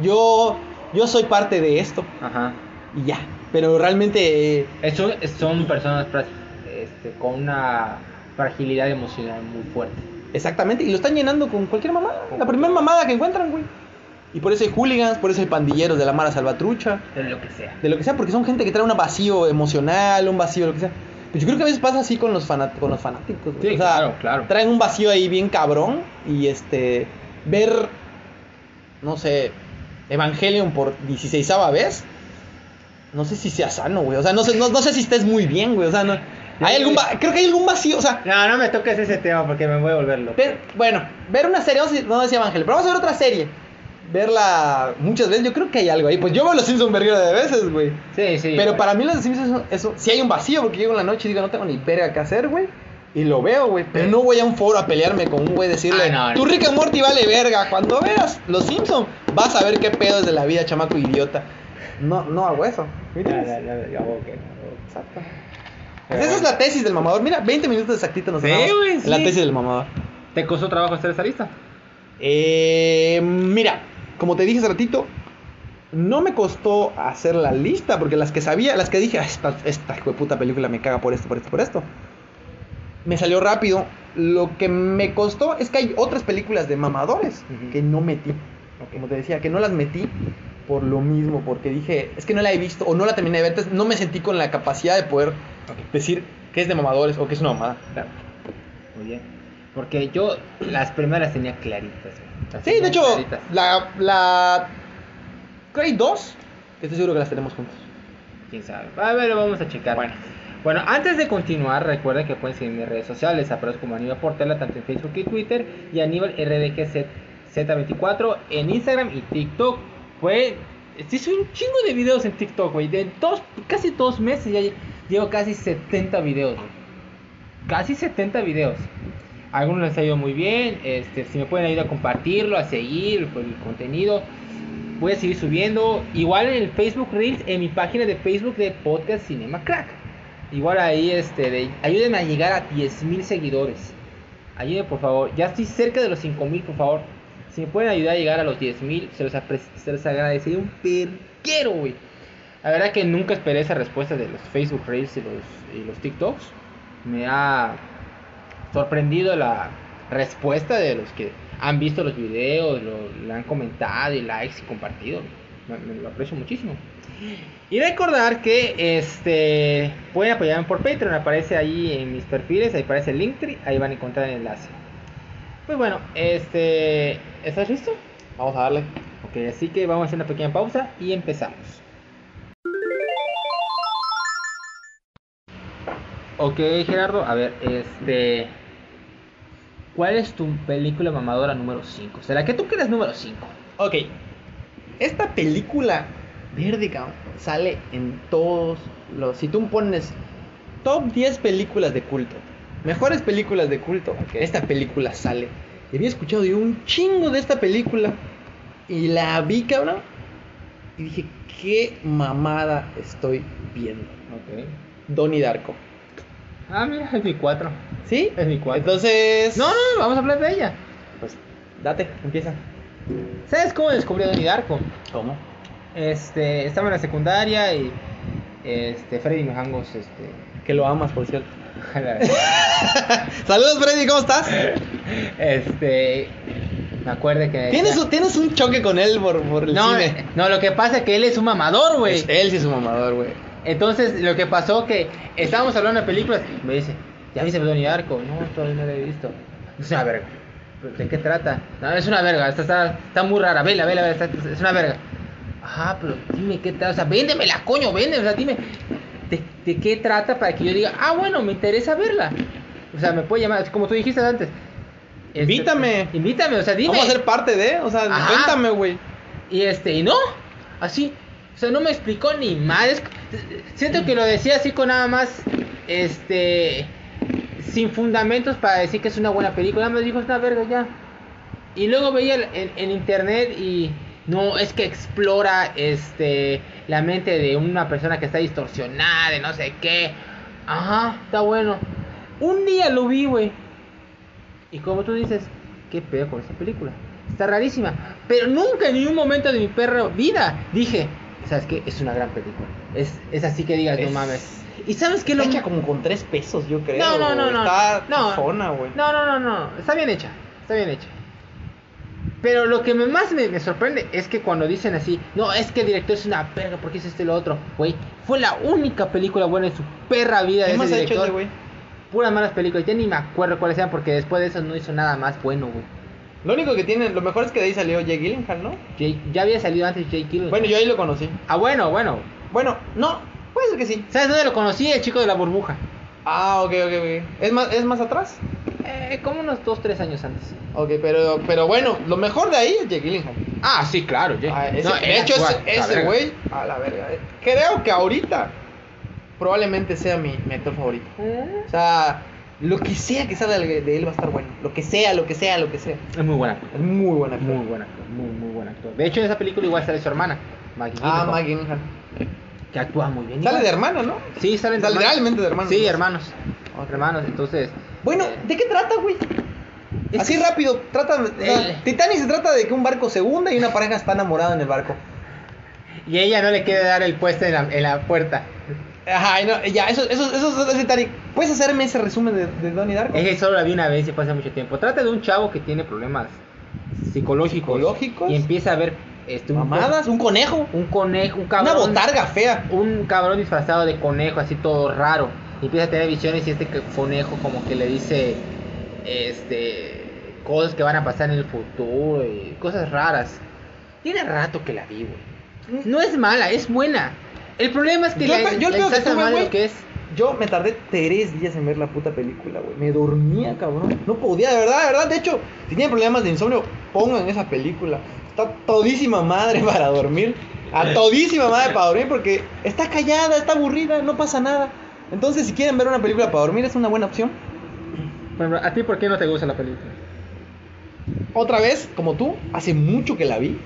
Speaker 2: yo, yo soy parte de esto
Speaker 1: Ajá.
Speaker 2: y ya. Pero realmente, eh,
Speaker 1: Eso son personas este, con una fragilidad emocional muy fuerte.
Speaker 2: exactamente, y lo están llenando con cualquier mamada. La primera mamada que encuentran, güey. Y por eso hay hooligans, por eso hay pandilleros de la Mara Salvatrucha,
Speaker 1: De lo que sea.
Speaker 2: de lo que sea, porque son gente que trae un vacío emocional, un vacío, lo que sea. Pero yo creo que a veces pasa así con los, fanat- con los fanáticos.
Speaker 1: Sí,
Speaker 2: o sea,
Speaker 1: claro, claro.
Speaker 2: traen un vacío ahí bien cabrón y este ver no sé, Evangelion por 16 vez, no sé si sea sano, güey. O sea, no sé, no, no sé si estés muy bien, güey. O sea, no. Hay algún va- creo que hay algún vacío, o sea,
Speaker 1: No, no me toques ese tema porque me voy a volver loco.
Speaker 2: ver- bueno, ver una serie, vamos a decir- no decía Evangelion, pero vamos a ver otra serie. Verla muchas veces, yo creo que hay algo ahí. Pues yo veo los Simpsons verguero de veces, güey.
Speaker 1: Sí, sí.
Speaker 2: Pero
Speaker 1: güey.
Speaker 2: para mí los Simpsons, eso, sí hay un vacío, porque llego en la noche y digo, no tengo ni verga que hacer, güey. Y lo veo, güey. Pero no voy a un foro a pelearme con un güey decirle,
Speaker 1: Ah, no,
Speaker 2: tu
Speaker 1: no.
Speaker 2: Rick and Morty vale verga. Cuando veas los Simpsons, vas a ver qué pedo es de la vida, chamaco idiota. No, no hago eso. Mira. Exacto.
Speaker 1: Pero
Speaker 2: Esa es la tesis del mamador. Mira, 20 minutos exactito nos
Speaker 1: Sí, güey,
Speaker 2: La tesis del mamador.
Speaker 1: ¿Te costó trabajo hacer esa lista?
Speaker 2: Eh, mira, como te dije hace ratito, no me costó hacer la lista, porque las que sabía, las que dije, "Ah, esta, esta hijo de puta película me caga por esto, por esto, por esto. Me salió rápido. Lo que me costó es que hay otras películas de mamadores que no metí. Como te decía, que no las metí por lo mismo, porque dije, es que no la he visto o no la terminé de ver, entonces no me sentí con la capacidad de poder decir que es de mamadores o que es una mamada.
Speaker 1: Claro. Muy bien. Porque yo las primeras tenía claritas. Güey. Las
Speaker 2: Sí, de hecho,
Speaker 1: claritas.
Speaker 2: la, la... Hay dos, que estoy seguro que las tenemos juntos.
Speaker 1: quién sabe. A ver, vamos a checar.
Speaker 2: Bueno.
Speaker 1: Bueno, antes de continuar, recuerden que pueden seguir mis redes sociales. Aparezco como Aníbal Portela, tanto en Facebook y Twitter. Y Aníbal RDGZ24 en Instagram y TikTok. Pues, hice un chingo de videos en TikTok, güey. De dos, casi dos meses ya llevo casi 70 videos, güey. Casi 70 videos. Algunos les ha ido muy bien. Este, si me pueden ayudar a compartirlo, a seguir pues, el contenido. Voy a seguir subiendo. Igual en el Facebook Reels, en mi página de Facebook de Podcast Cinema Crack. Igual ahí, este, de, ayúdenme a llegar a 10.000 seguidores. Ayúdenme, por favor. Ya estoy cerca de los 5.000, por favor. Si me pueden ayudar a llegar a los 10.000, se los, se los agradecería un perquero, güey. La verdad que nunca esperé esa respuesta de los Facebook Reels y los, y los TikToks. Me ha sorprendido la respuesta de los que han visto los videos, lo, lo han comentado y likes y compartido. Me, me lo aprecio muchísimo. Y recordar que este pueden apoyarme por Patreon, aparece ahí en mis perfiles, ahí aparece el Linktree, ahí van a encontrar el enlace. Pues bueno, este, ¿estás listo?
Speaker 2: Vamos a darle.
Speaker 1: Ok, así que vamos a hacer una pequeña pausa y empezamos. Ok, Gerardo, a ver, este. ¿Cuál es tu película mamadora número 5? ¿Será que tú creas número 5?
Speaker 2: Ok. Esta película verde, cabrón, sale en todos los... Si tú pones top 10 películas de culto, mejores películas de culto, esta película sale. Y había escuchado de un chingo de esta película. Y la vi, cabrón. Y dije, qué mamada estoy viendo.
Speaker 1: Ok.
Speaker 2: Donnie Darko.
Speaker 1: Ah, mira, es mi 4.
Speaker 2: ¿Sí?
Speaker 1: Es mi 4.
Speaker 2: Entonces...
Speaker 1: No, no, no, vamos a hablar de ella.
Speaker 2: Pues, date, empieza.
Speaker 1: ¿Sabes cómo descubrí a Donnie Darko?
Speaker 2: ¿Cómo?
Speaker 1: Este, estaba en la secundaria y. Este, Freddy Mijangos, este.
Speaker 2: Que lo amas, por cierto. Saludos, Freddy, ¿cómo estás?
Speaker 1: Este. Me acuerdo que.
Speaker 2: ¿Tienes, un- tienes un choque con él por, por el
Speaker 1: no,
Speaker 2: cine.
Speaker 1: no, lo que pasa es que él es un mamador, güey.
Speaker 2: Él sí es un mamador, güey.
Speaker 1: Entonces, lo que pasó que estábamos hablando de películas, me dice, ¿ya viste Donnie Darko? No, todavía no la he visto. Es una verga. ¿De qué trata? No, es una verga, esta está, está muy rara, vela, vela, vela, está- es una verga. Ajá, pero dime qué trata, o sea, véndemela, coño, véndeme, o sea, dime, ¿de, de qué trata para que yo diga, ah, bueno, me interesa verla? O sea, me puede llamar, como tú dijiste antes. Este,
Speaker 2: Invítame.
Speaker 1: Invítame, o sea, dime.
Speaker 2: Vamos a ser parte de, o sea,
Speaker 1: Ajá.
Speaker 2: cuéntame, güey.
Speaker 1: Y este, y no, así, o sea, no me explicó ni más. Siento que lo decía así con nada más, este, sin fundamentos para decir que es una buena película. Más dijo, es una verga ya. Y luego veía en, en internet y no, es que explora, este, la mente de una persona que está distorsionada, de no sé qué. Ajá, está bueno. Un día lo vi, güey. Y como tú dices, ¿qué pedo con esta película? Está rarísima. Pero nunca en ningún momento de mi perra vida dije, ¿sabes qué? Es una gran película. Es, es así que digas, no
Speaker 2: Es-
Speaker 1: mames. ¿Y sabes qué? Lo...
Speaker 2: Hecha como con tres pesos, yo creo.
Speaker 1: No, no, no, no.
Speaker 2: Está
Speaker 1: no,
Speaker 2: chafona, güey.
Speaker 1: no, no, no, no. Está bien hecha. Está bien hecha. Pero lo que más me, me sorprende es que cuando dicen así, no, es que el director es una verga, porque es este y lo otro? Güey, fue la única película buena en su perra vida de
Speaker 2: ¿Qué
Speaker 1: ese
Speaker 2: más ha hecho
Speaker 1: director.
Speaker 2: ese güey?
Speaker 1: Puras malas películas, ya ni me acuerdo cuáles sean porque después de eso no hizo nada más bueno, güey.
Speaker 2: Lo único que tiene, lo mejor es que de ahí salió Jake Gyllenhaal, ¿no?
Speaker 1: Jake- ya había salido antes Jake Gyllenhaal.
Speaker 2: Bueno, yo ahí lo conocí.
Speaker 1: Ah, bueno, bueno.
Speaker 2: Bueno, no, puede ser que sí.
Speaker 1: ¿Sabes dónde lo conocí? El chico de la burbuja.
Speaker 2: Ah, ok, ok, ok. ¿Es más, ¿Es más atrás?
Speaker 1: Eh, como unos 2, 3 años antes.
Speaker 2: Ok, pero, pero bueno, lo mejor de ahí es Jake Gyllenhaal.
Speaker 1: Ah, sí, claro. Jake.
Speaker 2: Ah, ese-
Speaker 1: No,
Speaker 2: de hecho,
Speaker 1: actúa,
Speaker 2: ese- güey, a la verga. eh, Creo que ahorita probablemente sea mi, mi actor favorito.
Speaker 1: Mm.
Speaker 2: O sea, lo que sea que salga de él va a estar bueno. Lo que sea, lo que sea, lo que sea.
Speaker 1: Es muy buen actor.
Speaker 2: Es muy buen actor.
Speaker 1: Muy buen actor. Muy, muy buen actor. De hecho, en esa película igual sale su hermana. Maggie
Speaker 2: Ah, Maggie.
Speaker 1: Que actúa muy bien.
Speaker 2: Sale de hermana, ¿no?
Speaker 1: Sí, salen
Speaker 2: Sale
Speaker 1: hermanos.
Speaker 2: realmente de hermanos.
Speaker 1: Sí, hermanos.
Speaker 2: Ok.
Speaker 1: Hermanos, entonces.
Speaker 2: Bueno,
Speaker 1: eh,
Speaker 2: ¿de qué trata, güey? Así
Speaker 1: que-
Speaker 2: rápido, trata. Titanic se trata de que un barco se hunda y una pareja está enamorada en el barco.
Speaker 1: Y ella no le quiere dar el puesto en la, en la puerta.
Speaker 2: Ajá, no, ya, eso, eso, eso es Titanic. ¿Puedes hacerme ese resumen de, de Donnie Darko?
Speaker 1: Es que solo la vi una vez y hace mucho tiempo. Trata de un chavo que tiene problemas psicológicos.
Speaker 2: ¿Psicológicos?
Speaker 1: Y empieza a ver este, un,
Speaker 2: Mamadas, un conejo,
Speaker 1: un conejo, un
Speaker 2: una
Speaker 1: cabrón.
Speaker 2: botarga fea.
Speaker 1: Un cabrón disfrazado de conejo, así todo raro. Y empieza a tener visiones y este conejo como que le dice este cosas que van a pasar en el futuro y cosas raras. Tiene rato que la vi, güey. No es mala, es buena. El problema es que
Speaker 2: Yo
Speaker 1: la,
Speaker 2: yo
Speaker 1: la
Speaker 2: creo que güey.
Speaker 1: lo que es.
Speaker 2: Yo me tardé tres días en ver la puta película, güey. Me dormía, cabrón. No podía, de verdad, de verdad. De hecho, si tienen problemas de insomnio, pongan esa película. Está todísima madre para dormir. A todísima madre para dormir porque está callada, está aburrida, no pasa nada. Entonces, si quieren ver una película para dormir, es una buena opción.
Speaker 1: Bueno, ¿A ti por qué no te gusta la película?
Speaker 2: Otra vez, como tú, hace mucho que la vi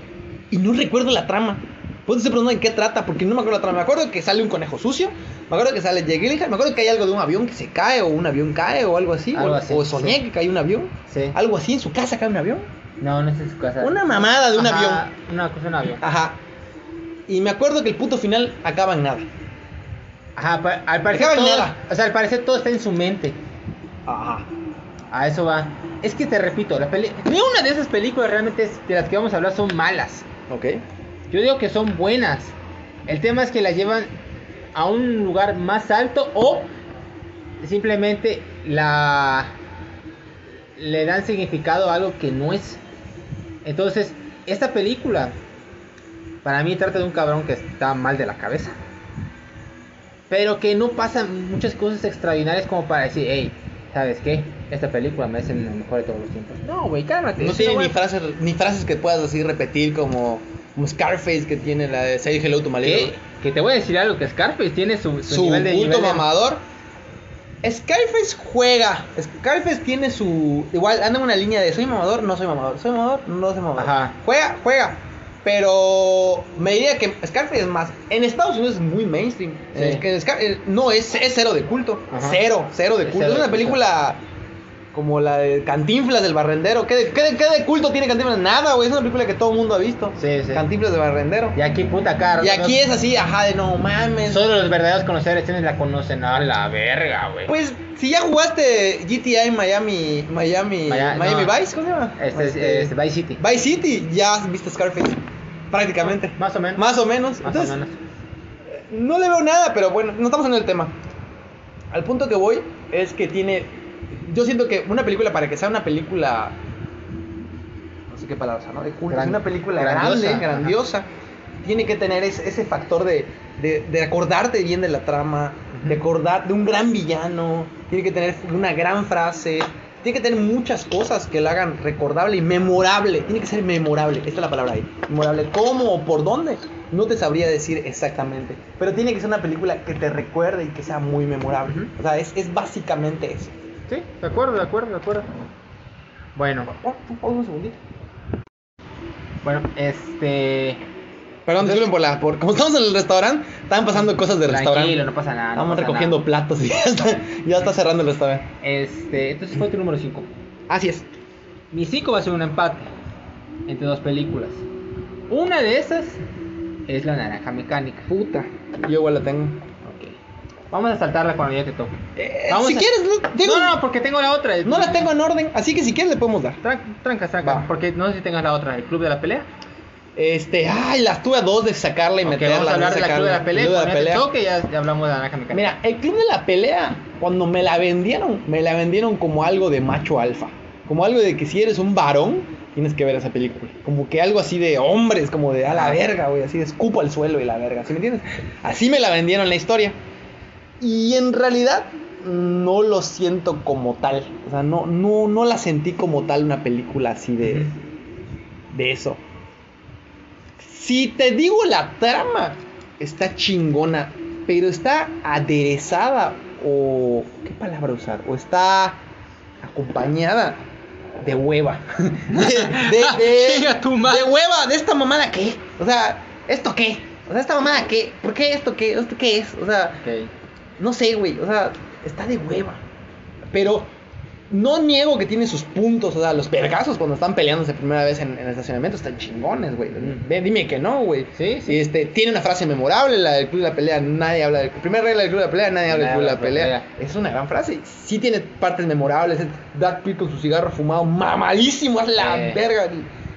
Speaker 2: y no recuerdo la trama. Puedes se preguntan en qué trata, porque no me acuerdo la trama. Me acuerdo que sale un conejo sucio, me acuerdo que sale Jake Gyllenhaal, me acuerdo que hay algo de un avión que se cae o un avión cae o algo así.
Speaker 1: Algo
Speaker 2: o,
Speaker 1: así,
Speaker 2: o soñé
Speaker 1: sí.
Speaker 2: que cae un avión.
Speaker 1: Sí.
Speaker 2: Algo así, en su casa cae un avión.
Speaker 1: No, no es en su casa.
Speaker 2: Una mamada de un
Speaker 1: Ajá,
Speaker 2: avión.
Speaker 1: Una cosa, un avión.
Speaker 2: Ajá. Y me acuerdo que el puto final acaba en nada.
Speaker 1: Ajá, al parecer
Speaker 2: Acaba en
Speaker 1: todo,
Speaker 2: nada.
Speaker 1: o sea, al parecer todo está en su mente.
Speaker 2: Ajá.
Speaker 1: A eso va. Es que te repito, la peli ni una de esas películas realmente es- de las que vamos a hablar son malas.
Speaker 2: Ok.
Speaker 1: Yo digo que son buenas. El tema es que las llevan a un lugar más alto o simplemente la le dan significado a algo que no es. Entonces, esta película para mí trata de un cabrón que está mal de la cabeza. Pero que no pasan muchas cosas extraordinarias como para decir, hey, ¿sabes qué? Esta película merece lo mejor de todos los tiempos. No, güey, cálmate.
Speaker 2: No
Speaker 1: Es
Speaker 2: tiene ni frases, ni frases que puedas así repetir como, como Scarface que tiene la de Say Hello to My.
Speaker 1: Que, te voy a decir algo, que Scarface tiene su, su,
Speaker 2: su
Speaker 1: nivel de... nivel de-
Speaker 2: mamador. Scarface juega. Scarface tiene su. Igual anda en una línea de soy mamador, no soy mamador. Soy mamador, no soy mamador.
Speaker 1: Ajá.
Speaker 2: Juega, juega. Pero me diría que Scarface es más. En Estados Unidos es muy mainstream.
Speaker 1: Sí.
Speaker 2: Es que Scar- eh, no, es, es cero de culto.
Speaker 1: Ajá.
Speaker 2: Cero, cero de culto. es una
Speaker 1: de culto.
Speaker 2: Como la de Cantinflas del Barrendero. ¿Qué de, qué de- qué de culto tiene Cantinflas? Nada, güey. Es una película que todo el mundo ha visto.
Speaker 1: Sí, sí.
Speaker 2: Cantinflas del Barrendero.
Speaker 1: Y aquí, puta cara.
Speaker 2: Y aquí es así, ajá, de no mames.
Speaker 1: Solo los verdaderos conocedores tienes la conocen a la verga, güey.
Speaker 2: Pues, si ya jugaste GTI Miami, Miami,
Speaker 1: Maya-
Speaker 2: Miami
Speaker 1: no.
Speaker 2: Vice, ¿cómo se llama?
Speaker 1: Este es
Speaker 2: Este,
Speaker 1: este, Vice City.
Speaker 2: Vice City, ya has visto Scarface. Prácticamente.
Speaker 1: Más o menos.
Speaker 2: Más o menos.
Speaker 1: Más
Speaker 2: Entonces,
Speaker 1: o menos.
Speaker 2: no le veo nada, pero bueno, no estamos en el tema. Al punto que voy es que tiene. Yo siento que una película, para que sea una película. No sé qué palabra ¿no? De culto,
Speaker 1: Gran-
Speaker 2: una película
Speaker 1: grandiosa,
Speaker 2: grande,
Speaker 1: ajá.
Speaker 2: grandiosa. Tiene que tener ese, ese factor de, de, de acordarte bien de la trama, de acordar de un gran villano. Tiene que tener una gran frase. Tiene que tener muchas cosas que la hagan recordable y memorable. Tiene que ser memorable. Esta es la palabra ahí. Memorable. ¿Cómo o por dónde? No te sabría decir exactamente. Pero tiene que ser una película que te recuerde y que sea muy memorable. O sea, es, es básicamente eso.
Speaker 1: Sí, de acuerdo, de acuerdo, de acuerdo. Bueno,
Speaker 2: Oh, un segundito.
Speaker 1: bueno, este.
Speaker 2: Perdón, disculpen por la. Por, como estamos en el restaurante, estaban pasando cosas del
Speaker 1: Tranquilo,
Speaker 2: restaurante.
Speaker 1: no pasa nada. no
Speaker 2: Estamos
Speaker 1: pasa
Speaker 2: recogiendo
Speaker 1: nada.
Speaker 2: platos y ya está, ya está cerrando el restaurante.
Speaker 1: Este, entonces fue tu número 5.
Speaker 2: Así es.
Speaker 1: Mi 5 va a ser un empate entre dos películas. Una de esas es La Naranja Mecánica.
Speaker 2: Puta. Yo igual la tengo.
Speaker 1: Vamos a saltarla cuando ya te toque.
Speaker 2: Eh,
Speaker 1: Vamos
Speaker 2: si
Speaker 1: a-
Speaker 2: quieres, no, digo,
Speaker 1: No, no, porque tengo la otra.
Speaker 2: no la tengo en orden. Así que si quieres, le podemos dar.
Speaker 1: Tran- Tranca, tranca.
Speaker 2: Va.
Speaker 1: Porque no sé si tengas la otra, el Club de la Pelea.
Speaker 2: Este, ay, las tuve a dos de sacarla y
Speaker 1: Ok,
Speaker 2: meterla.
Speaker 1: vamos a hablar de la Club de la Pelea.
Speaker 2: Club de la pelea.
Speaker 1: toque, ya, ya hablamos de La Naranja Mecánica.
Speaker 2: Mira, el club de la pelea, cuando me la vendieron, me la vendieron como algo de macho alfa. Como algo de que si eres un varón, tienes que ver esa película. Como que algo así de hombres, como de a la verga, güey, así de escupo al suelo y la verga, ¿sí me entiendes? Así me la vendieron la historia. Y en realidad no lo siento como tal. O sea, no, no, no la sentí como tal una película así de, de eso. Si te digo la trama, está chingona, pero está aderezada o... ¿Qué palabra usar? O está acompañada de hueva. De, de,
Speaker 1: tu madre.
Speaker 2: de hueva, de esta mamada qué. O sea, ¿esto qué? O sea, esta mamada qué. ¿Por qué esto qué? ¿Esto qué es? O sea,
Speaker 1: Ok.
Speaker 2: No sé, güey. O sea, está de hueva. Pero no niego que tiene sus puntos. O sea, los vergazos cuando están peleándose primera vez en, en el estacionamiento están chingones, güey. Ve, Dime que no, güey.
Speaker 1: Sí, sí.
Speaker 2: Y este, tiene una frase memorable, la del club de la pelea. Nadie habla del primera regla del club de la pelea, nadie habla del club de la pelea. Es una gran frase. Sí tiene partes memorables. es Brad Pitt con su cigarro fumado, mamadísimo, es la
Speaker 1: Sí.
Speaker 2: verga.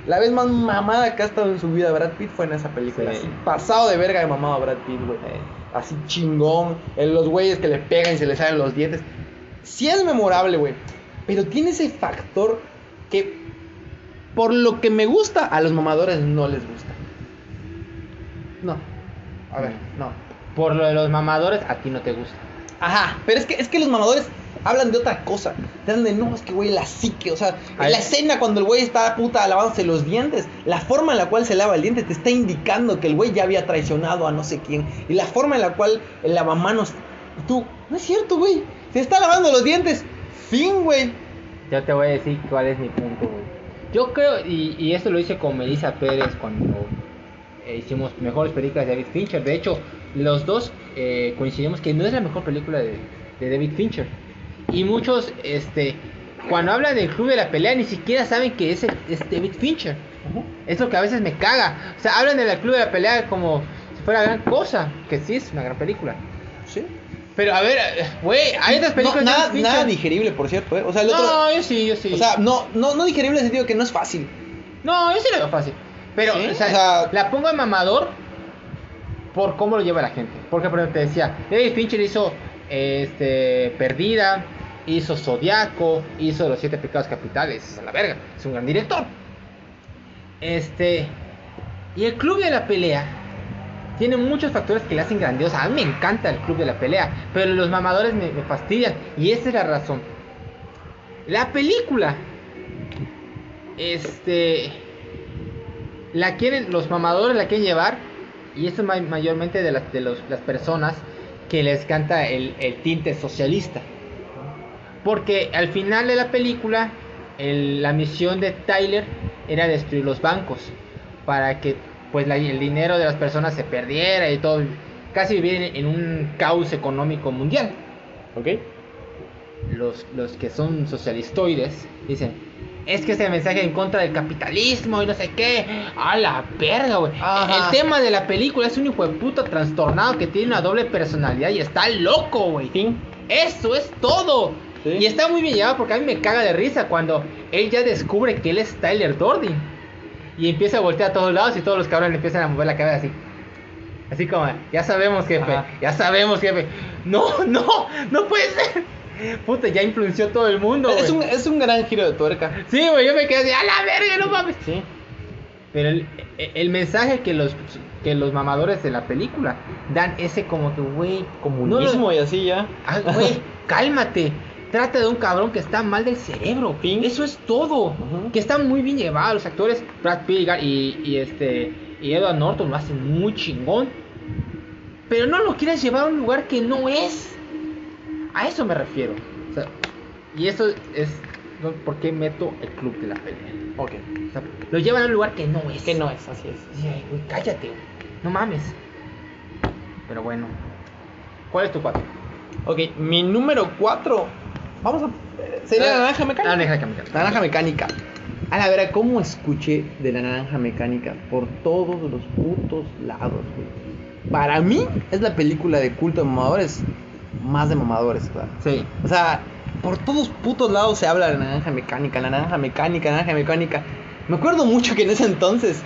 Speaker 2: La vez más mamada que ha estado en su vida Brad Pitt fue en esa película.
Speaker 1: Sí.
Speaker 2: Así, pasado de verga de mamado a Brad Pitt, güey. Así chingón. En los güeyes que le pegan y se le salen los dientes. Sí es memorable, güey. Pero tiene ese factor que, por lo que me gusta, a los mamadores no les gusta. No. A ver, no.
Speaker 1: Por lo de los mamadores, a ti no te gusta.
Speaker 2: Ajá, pero es que, es que los mamadores hablan de otra cosa. Te hablan de, no, es que güey, la psique. O sea,
Speaker 1: Ay.
Speaker 2: la escena cuando el güey está puta lavándose los dientes, la forma en la cual se lava el diente te está indicando que el güey ya había traicionado a no sé quién. Y la forma en la cual el lavamanos. Y tú, no es cierto, güey. Se está lavando los dientes. Fin, güey.
Speaker 1: Yo te voy a decir cuál es mi punto, güey. Yo creo, y, y esto lo hice con Melissa Pérez cuando eh, hicimos mejores películas de David Fincher. De hecho, los dos eh, coincidimos que no es la mejor película de, de David Fincher. Y muchos, este, cuando hablan del club de la pelea, ni siquiera saben que es, es David Fincher. Es lo que a veces me caga. O sea, hablan del club de la pelea como si fuera gran cosa. Que sí es una gran película.
Speaker 2: Sí.
Speaker 1: Pero a ver, güey, hay otras películas
Speaker 2: No, nada, nada digerible, por cierto. ¿eh? O sea, el otro.
Speaker 1: No, yo sí, yo sí.
Speaker 2: O sea, no, no, no digerible en el sentido que no es fácil.
Speaker 1: No, yo sí la veo fácil. Pero,
Speaker 2: Sí,
Speaker 1: o, sea,
Speaker 2: o sea-
Speaker 1: la pongo en mamador por cómo lo lleva la gente. Porque, por ejemplo, te decía, David Fincher hizo este, Perdida, hizo Zodiaco, hizo Los Siete Pecados Capitales. A la verga, es un gran director. Este. Y el Club de la Pelea tiene muchos factores que le hacen grandiosa. A mí me encanta el Club de la Pelea, pero los mamadores me, me fastidian. Y esa es la razón. La película este la quieren los mamadores la quieren llevar y eso ma- mayormente de las de los- las personas que les canta el, el tinte socialista porque al final de la película el- la misión de Tyler era destruir los bancos para que pues la- el dinero de las personas se perdiera y todo casi vivir en, en un caos económico mundial
Speaker 2: ¿Ok?
Speaker 1: los, los que son socialistoides dicen es que ese mensaje en contra del capitalismo y no sé qué. A la verga, güey. El tema de la película es un hijo de puta trastornado que tiene una doble personalidad y está loco, güey. Eso es todo.
Speaker 2: Sí.
Speaker 1: Y está muy bien llevado porque a mí me caga de risa cuando él ya descubre que él es Tyler Durden. Y empieza a voltear a todos lados y todos los cabrones le empiezan a mover la cabeza así. Así como, ya sabemos, jefe,
Speaker 2: Ajá.
Speaker 1: ya sabemos, jefe. No, no, no puede ser. Puta, ya influenció todo el mundo,
Speaker 2: Es un, es un gran giro de tuerca.
Speaker 1: Sí, güey, yo me quedé así, a la verga, no mames.
Speaker 2: Sí.
Speaker 1: Pero el, el mensaje que los, que los mamadores de la película dan ese como que, güey,
Speaker 2: Comunismo
Speaker 1: no lo-
Speaker 2: y así ya.
Speaker 1: Ah, güey, cálmate. Trata de un cabrón que está mal del cerebro.
Speaker 2: Fin.
Speaker 1: Eso es todo. Que está muy bien llevado. Los actores, Brad Pitt y, y este y Edward Norton lo hacen muy chingón. Pero no lo quieras llevar a un lugar que no es. A eso me refiero. O sea, y eso es por qué meto el club de la pelea.
Speaker 2: Ok.
Speaker 1: O sea, lo llevan a un lugar que no es.
Speaker 2: Que no es, así es.
Speaker 1: Ay, güey, cállate. güey. No mames. Pero bueno. ¿Cuál es tu cuatro?
Speaker 2: Ok, mi número 4. Vamos a. Sería la naranja mecánica.
Speaker 1: La naranja mecánica.
Speaker 2: Naranja mecánica. A la vera, ¿cómo escuché de la naranja mecánica? Por todos los putos lados, güey. Para mí es la película de culto de mamadores más de mamadores, claro.
Speaker 1: Sí.
Speaker 2: O sea, por todos putos lados se habla de la naranja mecánica, la naranja mecánica, naranja mecánica. Me acuerdo mucho que en ese entonces,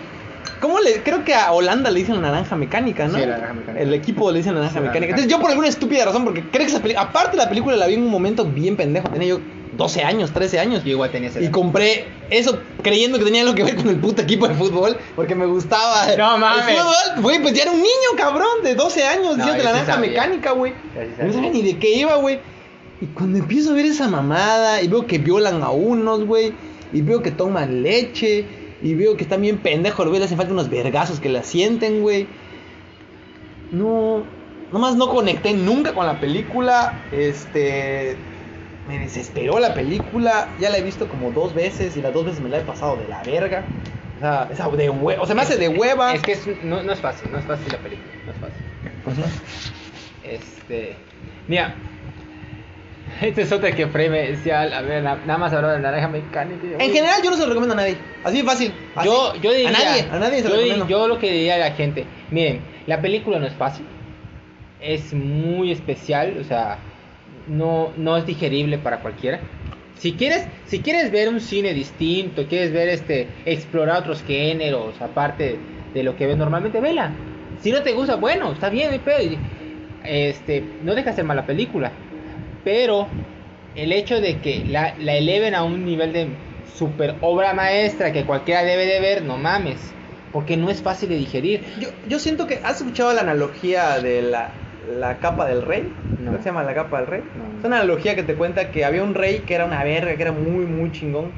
Speaker 2: ¿cómo le? Creo que a Holanda le dicen naranja mecánica, ¿no?
Speaker 1: Sí, la naranja mecánica.
Speaker 2: El equipo le dicen naranja
Speaker 1: Sí,
Speaker 2: mecánica. Entonces yo por alguna estúpida razón, porque creo que esa película, aparte la película la vi en un momento bien pendejo, tenía yo 12 años, 13 años.
Speaker 1: Yo igual tenía ese.
Speaker 2: Y compré eso creyendo que tenía algo que ver con el puto equipo de fútbol, porque me gustaba
Speaker 1: No mames.
Speaker 2: el fútbol. Güey, pues ya era un niño, cabrón, de 12 años,
Speaker 1: No, yo
Speaker 2: la
Speaker 1: sí
Speaker 2: naranja
Speaker 1: sabía.
Speaker 2: mecánica, güey.
Speaker 1: Sí
Speaker 2: No
Speaker 1: sabía.
Speaker 2: sabía ni de qué iba, güey. Y cuando empiezo a ver esa mamada, y veo que violan a unos, güey, y veo que toman leche, y veo que están bien pendejos, güey, le hacen falta unos vergazos que la sienten, güey. No, nomás no conecté nunca con la película, este... Me desesperó la película, ya la he visto como dos veces y las dos veces me la he pasado de la verga. O sea, esa de hueva, o sea, me hace de hueva.
Speaker 1: Es que es- no, no es fácil, no es fácil la película, no es fácil.
Speaker 2: Pues no.
Speaker 1: Este. Mira. Este es otra que Frame decía, a ver, na- nada más hablaba de naranja mecánica. y yo,
Speaker 2: En
Speaker 1: uy.
Speaker 2: general yo no se lo recomiendo a nadie. Así de fácil. así.
Speaker 1: Yo, yo diría.
Speaker 2: A nadie, a nadie se lo
Speaker 1: yo,
Speaker 2: recomiendo.
Speaker 1: yo lo que diría a la gente: miren, la película no es fácil. Es muy especial, o sea, no, no es digerible para cualquiera. Si quieres, si quieres ver un cine distinto, quieres ver este, explorar otros géneros, aparte de lo que ves normalmente, vela. Si no te gusta, bueno, está bien, Este, no deja de ser mala película. Pero el hecho de que la, la eleven a un nivel de super obra maestra que cualquiera debe de ver, no mames. Porque no es fácil de digerir.
Speaker 2: Yo, yo siento que has escuchado la analogía de la, la capa del rey.
Speaker 1: No.
Speaker 2: ¿Cómo se llama la capa del rey?
Speaker 1: No.
Speaker 2: Es una analogía que te cuenta que había un rey que era una verga, que era muy, muy chingón.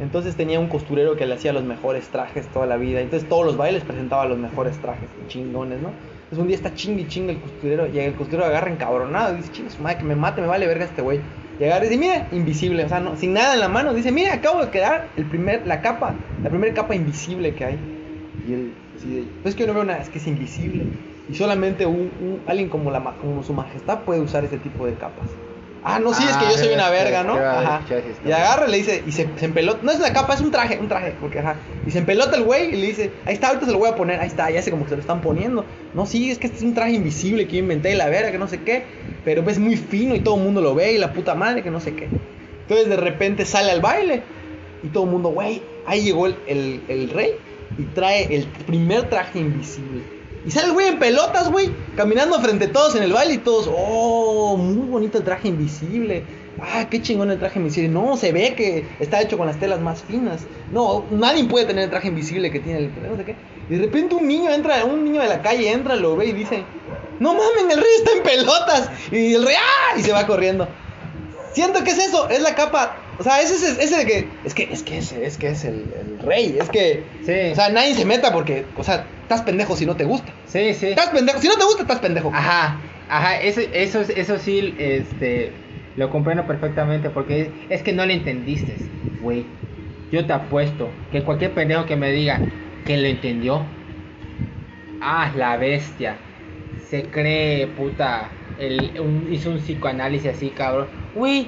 Speaker 2: Entonces tenía un costurero que le hacía los mejores trajes toda la vida. Entonces todos los bailes presentaba los mejores trajes chingones, ¿no? Entonces un día está chingue y chingue el costurero y el costurero agarra encabronado y dice, chingue su madre, que me mate, me vale verga este güey. Y agarra y dice, mira, invisible, o sea, no, sin nada en la mano. Dice, mira, acabo de quedar el primer, la capa, la primera capa invisible que hay. Y él, así de, pues es que yo no veo nada, es que es invisible. Y solamente un, un- alguien como, la, como su majestad puede usar este tipo de capas. Ah, no, sí, es que
Speaker 1: Ah,
Speaker 2: yo soy una verga, ¿no? Ajá. Y agarra y le dice, y se, se empelota, no es una capa, es un traje, un traje, porque ajá. Y se empelota el güey y le dice, ahí está, ahorita se lo voy a poner, ahí está, ya sé como que se lo están poniendo. No, sí, es que este es un traje invisible que yo inventé, la verga, que no sé qué. Pero es muy fino y todo el mundo lo ve y la puta madre, que no sé qué. Entonces de repente sale al baile y todo el mundo, güey, ahí llegó el, el- el rey y trae el primer traje invisible. Y sale el güey en pelotas, güey, caminando frente a todos en el baile y todos, oh, muy bonito el traje invisible. Ah, qué chingón el traje invisible. No, se ve que está hecho con las telas más finas. No, nadie puede tener el traje invisible que tiene el no sé qué. Y de repente un niño entra, un niño de la calle entra, lo ve y dice, no mames, el rey está en pelotas. Y el rey, ¡ah! Y se va corriendo. Siento que es eso, es la capa. O sea, ese es ese de que. Es que es que ese, es que es el, el rey. Es que.
Speaker 1: Sí.
Speaker 2: O sea, nadie se meta porque. O sea, estás pendejo si no te gusta.
Speaker 1: Sí, sí.
Speaker 2: Estás pendejo. Si no te gusta, estás pendejo.
Speaker 1: Ajá, ajá, eso, eso, eso sí, este, lo comprendo perfectamente porque es que no le entendiste, güey. Yo te apuesto que cualquier pendejo que me diga que lo entendió, ah, la bestia, se cree, puta, el, un- hizo un psicoanálisis así, cabrón. Güey,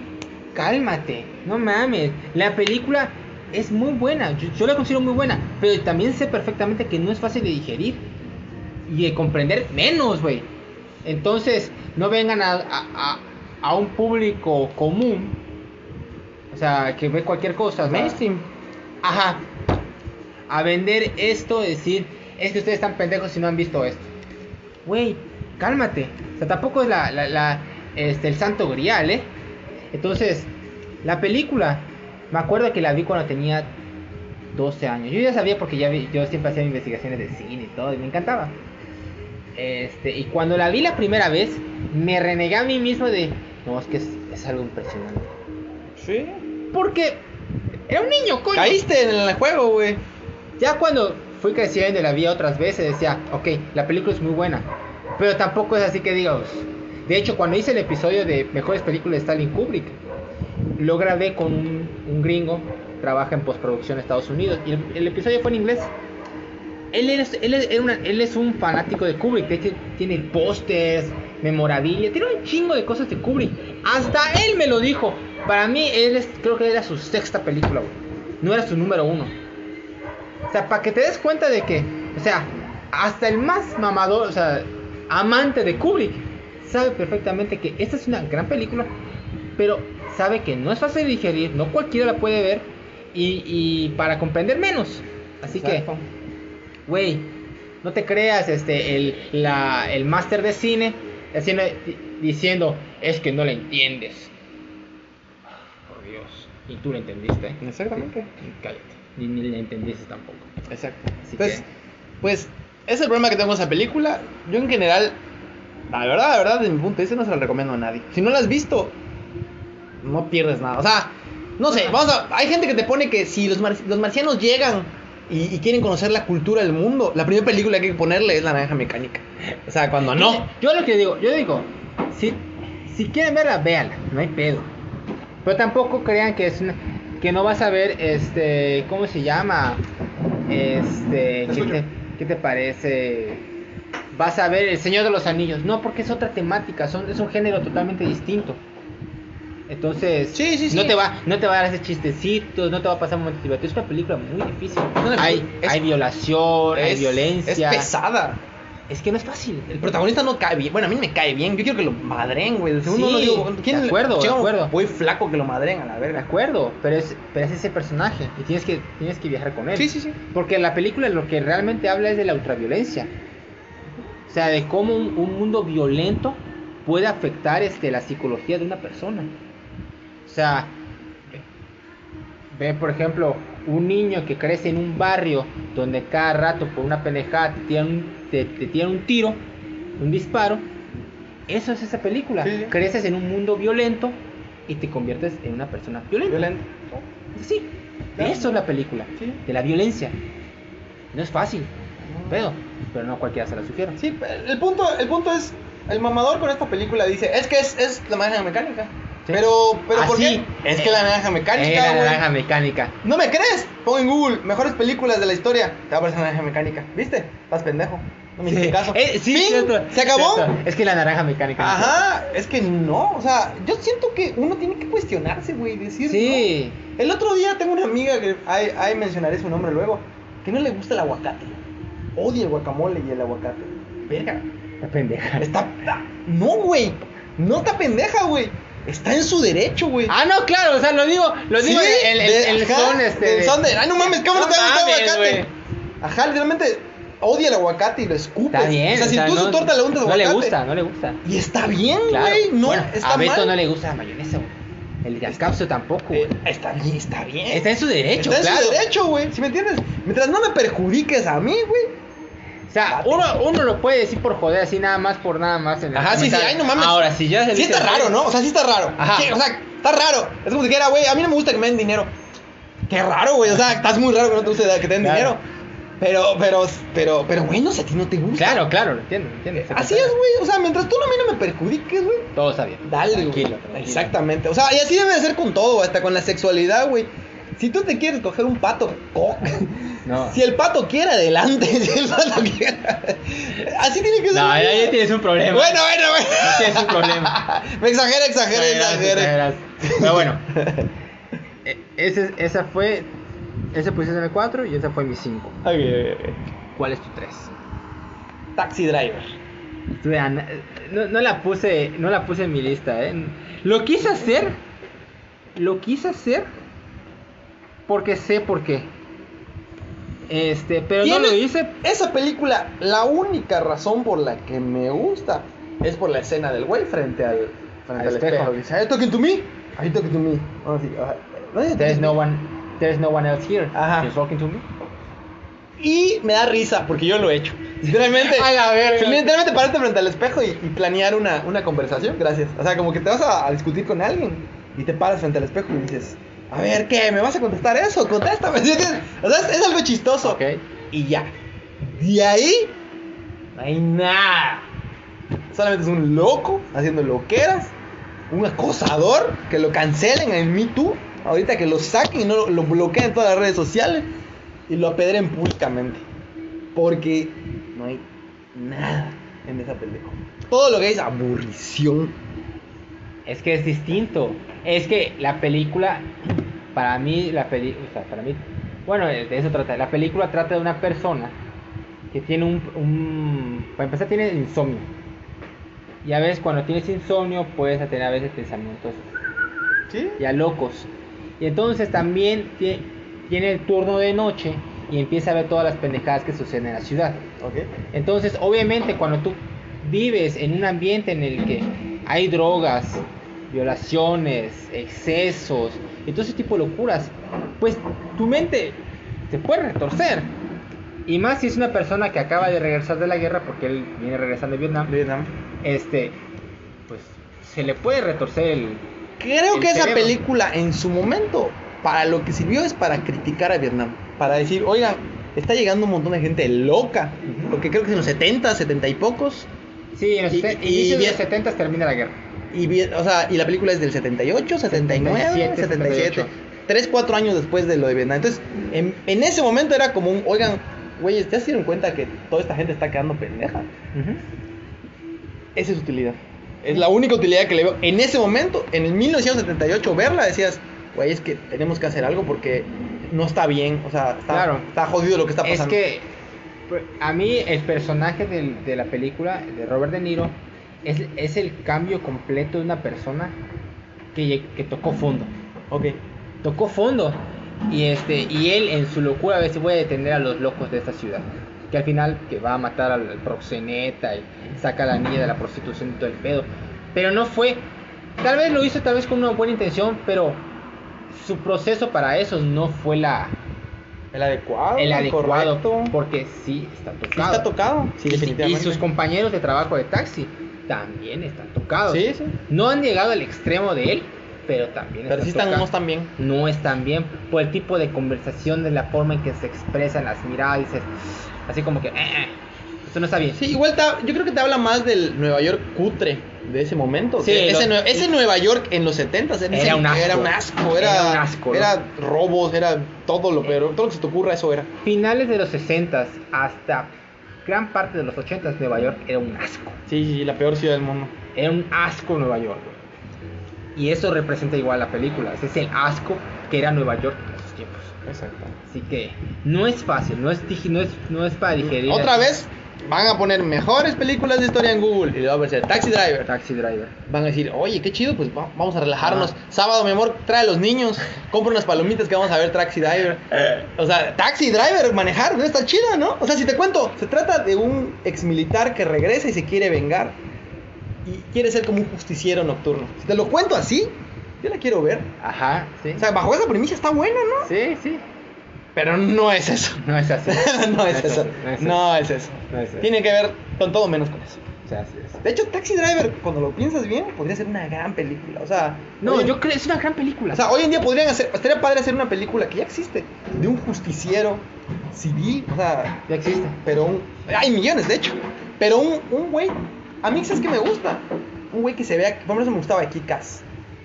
Speaker 1: cálmate, no mames, la película es muy buena, yo, yo la considero muy buena, pero también sé perfectamente que no es fácil de digerir y de comprender menos, güey. Entonces, no vengan a, a, a- un público común, o sea, que ve cualquier cosa,
Speaker 2: Mainstream.
Speaker 1: Ajá. A vender esto, decir, es que ustedes están pendejos si no han visto esto. Güey, cálmate. O sea, tampoco es la, la, la, este, el santo grial, ¿eh? Entonces, la película, me acuerdo que la vi cuando tenía 12 años. Yo ya sabía porque ya vi- yo siempre hacía investigaciones de cine y todo, y me encantaba. Este, y cuando la vi la primera vez, me renegué a mí mismo de, no, es que es, es algo impresionante.
Speaker 2: Sí.
Speaker 1: Porque era un niño, coño.
Speaker 2: Caíste en el juego, güey.
Speaker 1: Ya cuando fui creciendo y la vi otras veces, decía, ok, la película es muy buena. Pero tampoco es así que diga. De hecho, cuando hice el episodio de mejores películas de Stalin Kubrick, lo grabé con un, gringo, trabaja en postproducción en Estados Unidos, y el, episodio fue en inglés. Él es, él, es, él es un fanático de Kubrick, de hecho tiene pósters, memorabilia, tiene un chingo de cosas de Kubrick. Hasta él me lo dijo. Para mí, él es, creo que era su sexta película, no era su número uno. O sea, para que te des cuenta de que, o sea, hasta el más mamador, o sea, amante de Kubrick, sabe perfectamente que esta es una gran película, pero sabe que no es fácil de digerir, no cualquiera la puede ver, y, y para comprender menos. Así
Speaker 2: Exacto.
Speaker 1: que, güey, no te creas este, el, la, el máster de cine haciendo, di- diciendo, es que no la entiendes. Por Dios. Y tú lo entendiste, ¿eh?
Speaker 2: Exactamente.
Speaker 1: Cállate. Ni, ni le entendiste tampoco.
Speaker 2: Exacto.
Speaker 1: Así
Speaker 2: Pues,
Speaker 1: que-
Speaker 2: pues, ese es el problema que tengo con esa película. Yo en general, la verdad, la verdad, desde mi punto de vista no se la recomiendo a nadie. Si no la has visto, no pierdes nada. O sea, no sé, vamos a, hay gente que te pone que si los, mar- los marcianos llegan y, y quieren conocer la cultura del mundo, la primera película que hay que ponerle es La Naranja Mecánica. O sea, cuando no.
Speaker 1: Yo lo que digo, yo digo, si, si quieren verla, véanla, no hay pedo. Pero tampoco crean que es una, que no vas a ver este, ¿cómo se llama? Este, ¿qué te, qué te parece? Vas a ver El Señor de los Anillos. No, porque es otra temática, son, es un género totalmente distinto. Entonces,
Speaker 2: Sí, sí, sí.
Speaker 1: no te va, no te va a dar ese chistecitos, no te va a pasar momentos divertidos. Es una película muy difícil.
Speaker 2: No,
Speaker 1: hay,
Speaker 2: es-
Speaker 1: hay violación, hay violencia.
Speaker 2: Es pesada.
Speaker 1: Es que no es fácil.
Speaker 2: El protagonista no cae bien. Bueno, a mí me cae bien. Yo quiero que lo madren, güey. De segundo
Speaker 1: Sí,
Speaker 2: no digo, ¿quién
Speaker 1: de
Speaker 2: le-
Speaker 1: acuerdo, de acuerdo.
Speaker 2: Muy flaco que lo madren a la
Speaker 1: De
Speaker 2: verga.
Speaker 1: acuerdo, pero es, pero es ese personaje y tienes que, tienes que viajar con él.
Speaker 2: Sí, sí, sí.
Speaker 1: Porque la película lo que realmente habla es de la ultraviolencia. O sea, de cómo un, un mundo violento puede afectar este, la psicología de una persona. O sea, ve por ejemplo un niño que crece en un barrio donde cada rato por una pendejada te tiran un, te, te tiran un tiro, un disparo. Eso es esa película.
Speaker 2: Sí, sí.
Speaker 1: Creces en un mundo violento y te conviertes en una persona violenta.
Speaker 2: Violento.
Speaker 1: Sí,
Speaker 2: Claro.
Speaker 1: eso es la película,
Speaker 2: Sí.
Speaker 1: de la violencia. No es fácil, pero, pero no cualquiera se la sugiere.
Speaker 2: Sí, el punto, el punto es, el mamador con esta película dice, es que es, es la naranja mecánica.
Speaker 1: Sí.
Speaker 2: Pero, pero
Speaker 1: Ah,
Speaker 2: ¿por
Speaker 1: sí.
Speaker 2: qué? Es que la naranja
Speaker 1: Eh,
Speaker 2: mecánica,
Speaker 1: la naranja mecánica.
Speaker 2: ¿No me crees? Pon en Google, mejores películas de la historia. Te va a aparecer la naranja mecánica. ¿Viste? Estás pendejo. No me hiciste caso.
Speaker 1: Eh, sí, cierto,
Speaker 2: ¿Se acabó?
Speaker 1: cierto. Es que la naranja mecánica.
Speaker 2: Ajá, es que no, o sea, yo siento que uno tiene que cuestionarse, güey, decir,
Speaker 1: Sí.
Speaker 2: no. El otro día tengo una amiga que, ahí, ahí mencionaré su nombre luego, que no le gusta el aguacate. Odia el guacamole y el aguacate. Verga,
Speaker 1: La pendeja.
Speaker 2: está... No, güey, no está pendeja, güey. Está en su derecho, güey.
Speaker 1: Ah, no, claro, o sea, lo digo, lo digo
Speaker 2: Sí,
Speaker 1: el,
Speaker 2: de-
Speaker 1: el
Speaker 2: ajá,
Speaker 1: son este.
Speaker 2: el son de, ay, no mames, ¿cómo no, te el aguacate?
Speaker 1: güey.
Speaker 2: Ajá, literalmente odia el aguacate y lo escupe.
Speaker 1: Está bien.
Speaker 2: O sea, si
Speaker 1: o sea,
Speaker 2: tú
Speaker 1: no,
Speaker 2: su torta le untas
Speaker 1: No
Speaker 2: aguacate.
Speaker 1: le gusta, no le gusta.
Speaker 2: Y está bien,
Speaker 1: Claro.
Speaker 2: güey, no,
Speaker 1: Bueno,
Speaker 2: está
Speaker 1: a Beto
Speaker 2: mal.
Speaker 1: no le gusta la mayonesa, güey. El gascapso tampoco, güey.
Speaker 2: Eh, está bien, está bien.
Speaker 1: Está en su derecho,
Speaker 2: Está en su derecho, güey. ¿Sí me entiendes? Mientras no me perjudiques a mí, güey.
Speaker 1: O sea, uno, uno lo puede decir por joder, así nada más por nada más. En el
Speaker 2: Ajá, sí, sí, ay, no mames.
Speaker 1: Ahora, si ya se
Speaker 2: Sí
Speaker 1: dice-
Speaker 2: está raro, ¿no? O sea, sí está raro.
Speaker 1: Ajá.
Speaker 2: Sí, O sea, está raro. Es como si dijera, güey, a mí no me gusta que me den dinero. Qué raro, güey. O sea, estás muy raro que no te guste que te den
Speaker 1: Claro.
Speaker 2: dinero. Pero, pero, pero, pero, güey, no sé, a ti no te gusta.
Speaker 1: Claro, claro, lo entiendo, lo entiendo. se
Speaker 2: Así es, güey. O sea, mientras tú no, a mí no me perjudiques, güey.
Speaker 1: Todo está bien.
Speaker 2: Dale,
Speaker 1: tranquilo,
Speaker 2: güey.
Speaker 1: tranquilo.
Speaker 2: Exactamente. O sea, y así debe de ser con todo, hasta con la sexualidad, güey. Si tú te quieres coger un pato, co-
Speaker 1: No.
Speaker 2: si el pato quiere, adelante. Si el pato quiere. Así tiene que ser.
Speaker 1: No, ya, ya tienes un problema.
Speaker 2: Bueno, bueno, bueno.
Speaker 1: tienes un problema.
Speaker 2: Me exagera, exagera, exagera.
Speaker 1: Pero bueno, e- ese, esa fue. Esa posición en el 4 y esa fue mi 5.
Speaker 2: Ok, ok, ok.
Speaker 1: ¿Cuál es tu 3?
Speaker 2: Taxi driver.
Speaker 1: No, no la puse, no la puse en mi lista, ¿eh? Lo quise hacer, lo quise hacer porque sé por qué. Este, pero no lo hice.
Speaker 2: Esa película, la única razón por la que me gusta es por la escena del güey frente al, frente
Speaker 1: Al
Speaker 2: al,
Speaker 1: espejo.
Speaker 2: espejo. Dice, ¿Are you talking to me? Are you talking to me? Oh, sí. No,
Speaker 1: There's no one, there's no one else here.
Speaker 2: Ajá.
Speaker 1: You're talking to me.
Speaker 2: Y me da risa porque yo lo he hecho. Literalmente. Literalmente pararte frente al espejo y, y planear una, una conversación. Gracias. O sea, como que te vas a, a discutir con alguien y te paras frente al espejo y dices, a ver, ¿qué? ¿Me vas a contestar eso? Contéstame. ¿Sí? O sea, es, es algo chistoso.
Speaker 1: Ok.
Speaker 2: Y ya. De ahí no hay nada. Solamente es un loco haciendo loqueras. Un acosador que lo cancelen en Me Too. Ahorita que lo saquen y no lo, lo bloqueen en todas las redes sociales. Y lo apedren públicamente. Porque no hay nada en esa película. Todo lo que es aburrición.
Speaker 1: Es que es distinto. Es que la película, para mí, la película, o sea, para mí, bueno, de eso trata. La película trata de una persona que tiene un, un para empezar, tiene insomnio. Y a veces cuando tienes insomnio puedes tener a veces pensamientos
Speaker 2: ¿Sí?
Speaker 1: ya locos. Y entonces también tie- tiene el turno de noche y empieza a ver todas las pendejadas que suceden en la ciudad.
Speaker 2: Ok.
Speaker 1: Entonces, obviamente, cuando tú vives en un ambiente en el que hay drogas, violaciones, excesos y todo ese tipo de locuras, pues tu mente se puede retorcer. Y más si es una persona que acaba de regresar de la guerra, porque él viene regresando de Vietnam,
Speaker 2: Vietnam.
Speaker 1: este, pues se le puede retorcer el...
Speaker 2: Creo
Speaker 1: El
Speaker 2: que esa película en su momento, para lo que sirvió es para criticar a Vietnam. Para decir, oigan, está llegando un montón de gente loca. Porque creo que en los 70, 70 y pocos.
Speaker 1: Sí, en los
Speaker 2: Y- y
Speaker 1: los 70 termina la guerra.
Speaker 2: Y, o sea, y la película es del 78, 79,
Speaker 1: 77,
Speaker 2: 77. 3, 4 años después de lo de Vietnam. Entonces, en, en ese momento era como un, oigan, güeyes, ¿ya se dieron cuenta que toda esta gente está quedando pendeja? Esa es utilidad. Es la única utilidad que le veo. En ese momento, en el 1978, verla, decías, güey, es que tenemos que hacer algo porque no está bien. O sea, está,
Speaker 1: Claro.
Speaker 2: está jodido lo que está
Speaker 1: Es
Speaker 2: pasando.
Speaker 1: que pues, a mí el personaje de la película de Robert De Niro es, es el cambio completo de una persona que, tocó fondo.
Speaker 2: Ok.
Speaker 1: Tocó fondo. Y este y él en su locura a veces voy a detener a los locos de esta ciudad. Que al final que va a matar al, al proxeneta y saca a la niña de la prostitución y todo el pedo. Pero no fue. Tal vez lo hizo tal vez con una buena intención, pero su proceso para eso no fue la,
Speaker 2: El adecuado.
Speaker 1: el adecuado
Speaker 2: correcto.
Speaker 1: porque sí está
Speaker 2: Sí
Speaker 1: tocado.
Speaker 2: está tocado. Sí,
Speaker 1: Y- y,
Speaker 2: definitivamente.
Speaker 1: sus compañeros de trabajo de taxi también están tocados.
Speaker 2: Sí, sí.
Speaker 1: No han llegado al extremo de él, pero también
Speaker 2: Pero sí están, no están bien.
Speaker 1: No están bien por el tipo de conversación, de la forma en que se expresan las miradas, dices, así como que, eh, esto no está bien.
Speaker 2: Sí, igual yo creo que te habla más del Nueva York cutre de ese momento.
Speaker 1: Sí,
Speaker 2: que ese,
Speaker 1: lo-
Speaker 2: nue- ese Nueva York en los 70 s
Speaker 1: Era un asco.
Speaker 2: Era un asco, era,
Speaker 1: Era un asco,
Speaker 2: era robos, era todo lo peor. Todo lo que se te ocurra, eso era.
Speaker 1: Finales de los 60 hasta gran parte de los 80 Nueva York era un asco.
Speaker 2: Sí, sí, la peor ciudad del mundo.
Speaker 1: Era un asco Nueva York. Y eso representa igual la película. Ese es el asco que era Nueva York en esos tiempos.
Speaker 2: Exacto.
Speaker 1: Así que no es fácil, no es, no es, no es para digerir.
Speaker 2: Otra vez van a poner mejores películas de historia en Google y le va a aparecer Taxi Driver.
Speaker 1: Taxi Driver.
Speaker 2: Van a decir, oye, qué chido, pues va- vamos a relajarnos.
Speaker 1: Ah.
Speaker 2: Sábado, mi amor, trae a los niños, compra unas palomitas que vamos a ver Taxi Driver. O sea, Taxi Driver, manejar, ¿no? está chida, ¿no? O sea, si te cuento, se trata de un ex militar que regresa y se quiere vengar. Y quiere ser como un justiciero nocturno. Si te lo cuento así, yo la quiero ver.
Speaker 1: Ajá, sí.
Speaker 2: O sea, bajo esa premisa está buena, ¿no?
Speaker 1: sí, sí.
Speaker 2: Pero no es eso.
Speaker 1: No es así.
Speaker 2: no es eso.
Speaker 1: No es
Speaker 2: es eso.
Speaker 1: No es eso.
Speaker 2: Tiene que ver con todo menos con eso.
Speaker 1: O sea, así es.
Speaker 2: De hecho, Taxi Driver, cuando lo piensas bien, podría ser una gran película. O sea,
Speaker 1: No, yo creo es una gran película.
Speaker 2: O sea, hoy en día podrían hacer, estaría padre hacer una película que ya existe, de un justiciero civil, o sea,
Speaker 1: ya existe.
Speaker 2: pero un, hay millones de hecho, pero un, un güey, a mí sabes que me gusta, un güey que se vea, por eso me gustaba Kikas.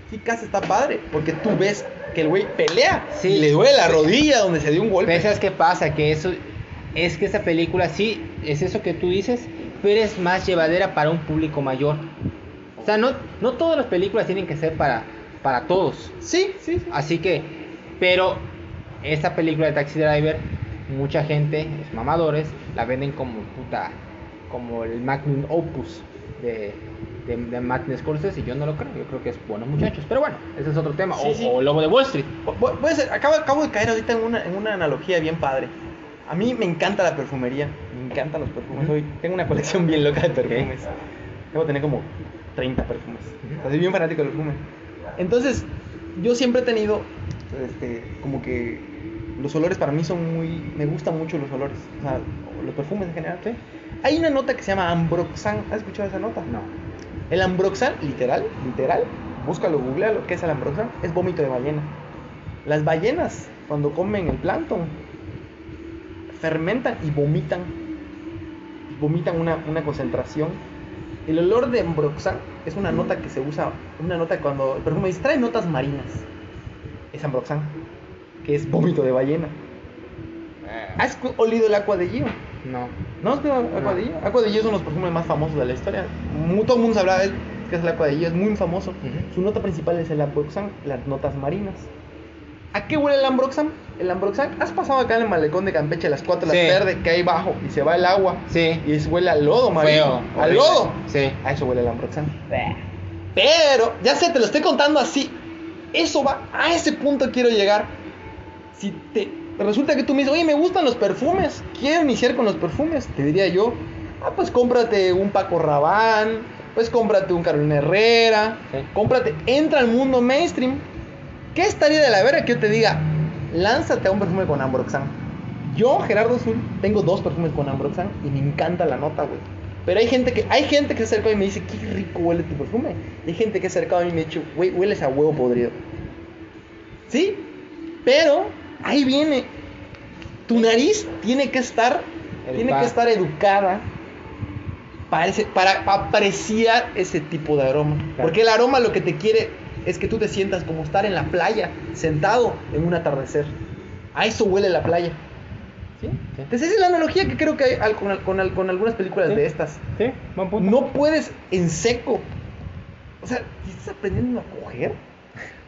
Speaker 2: Kikas está padre, porque tú ves que el güey pelea
Speaker 1: Sí.
Speaker 2: y le duele la rodilla donde se dio un golpe.
Speaker 1: ¿sabes qué pasa? Que eso es que esa película sí es eso que tú dices, pero es más llevadera para un público mayor. O sea, no, no todas las películas tienen que ser para, para todos.
Speaker 2: Sí, sí, sí.
Speaker 1: Así que, pero esta película de Taxi Driver, mucha gente, los mamadores, la venden como puta, como el magnum opus de, de, de Martin Scorsese y yo no lo creo. Yo creo que es bueno, muchachos. Pero bueno, ese es otro tema.
Speaker 2: Sí,
Speaker 1: o,
Speaker 2: sí.
Speaker 1: o Lobo de Wall Street.
Speaker 2: Ser, acabo, acabo de caer ahorita en una, en una analogía bien padre. A mí me encanta la perfumería, me encantan los perfumes. Hoy tengo una colección bien loca de perfumes. Debo tener como 30 perfumes. O sea, soy bien fanático del perfume. Entonces, yo siempre he tenido, este, como que los olores para mí son muy, me gustan mucho los olores, o sea, los perfumes en general. Hay una nota que se llama Ambroxan, ¿has escuchado esa nota?
Speaker 1: No.
Speaker 2: El Ambroxan, literal, literal, búscalo, googlealo, ¿qué es el Ambroxan? Es vómito de ballena. Las ballenas, cuando comen el plancton, fermentan y vomitan. Vomitan una, una concentración. El olor de Ambroxan es una nota que se usa, una nota cuando el perfume dice, trae notas marinas. Es Ambroxan, que es vómito de ballena. ¿Has cu- olido el agua de Gio?
Speaker 1: No.
Speaker 2: ¿No Gio? Aqua de Gio es uno de los perfumes más famosos de la historia. Todo el mundo sabrá de él, que es el Gio, es muy famoso. Su nota principal es el Ambroxan, las notas marinas. ¿A qué huele el Ambroxan? El Ambroxan, ¿has pasado acá en el malecón de Campeche a las 4 de la
Speaker 1: Sí.
Speaker 2: tarde que hay bajo y se va el agua
Speaker 1: Sí.
Speaker 2: y es- huele al lodo marino?
Speaker 1: Feo.
Speaker 2: ¡Al lodo!
Speaker 1: Sí.
Speaker 2: A eso huele el Ambroxan. Pero, ya sé, te lo estoy contando así. Eso va, a ese punto quiero llegar. Si te resulta que tú me dices, oye, me gustan los perfumes, quiero iniciar con los perfumes, te diría yo, ah, pues cómprate un Paco Rabanne, pues cómprate un Carolina Herrera,
Speaker 1: Sí.
Speaker 2: cómprate, entra al mundo mainstream. ¿Qué estaría de la verga que yo te diga, lánzate a un perfume con Ambroxan? Yo, Gerardo Azul, tengo dos perfumes con Ambroxan y me encanta la nota, güey. Pero hay gente que hay gente que se acerca y me dice, qué rico huele tu perfume. Y hay gente que se acerca a mí y me dice, güey, hueles a huevo podrido. ¿Sí? Pero ahí viene. Tu nariz tiene que estar, tiene
Speaker 1: Educada.
Speaker 2: que estar educada para, ese- para apreciar ese tipo de aroma.
Speaker 1: Claro.
Speaker 2: Porque el aroma lo que te quiere es que tú te sientas como estar en la playa, sentado en un atardecer. A eso huele la playa.
Speaker 1: Sí, sí.
Speaker 2: Entonces esa es la analogía que creo que hay con, al- con al- con algunas películas
Speaker 1: Sí.
Speaker 2: de estas.
Speaker 1: Sí, buen punto.
Speaker 2: No puedes en seco. O sea, si estás aprendiendo a coger,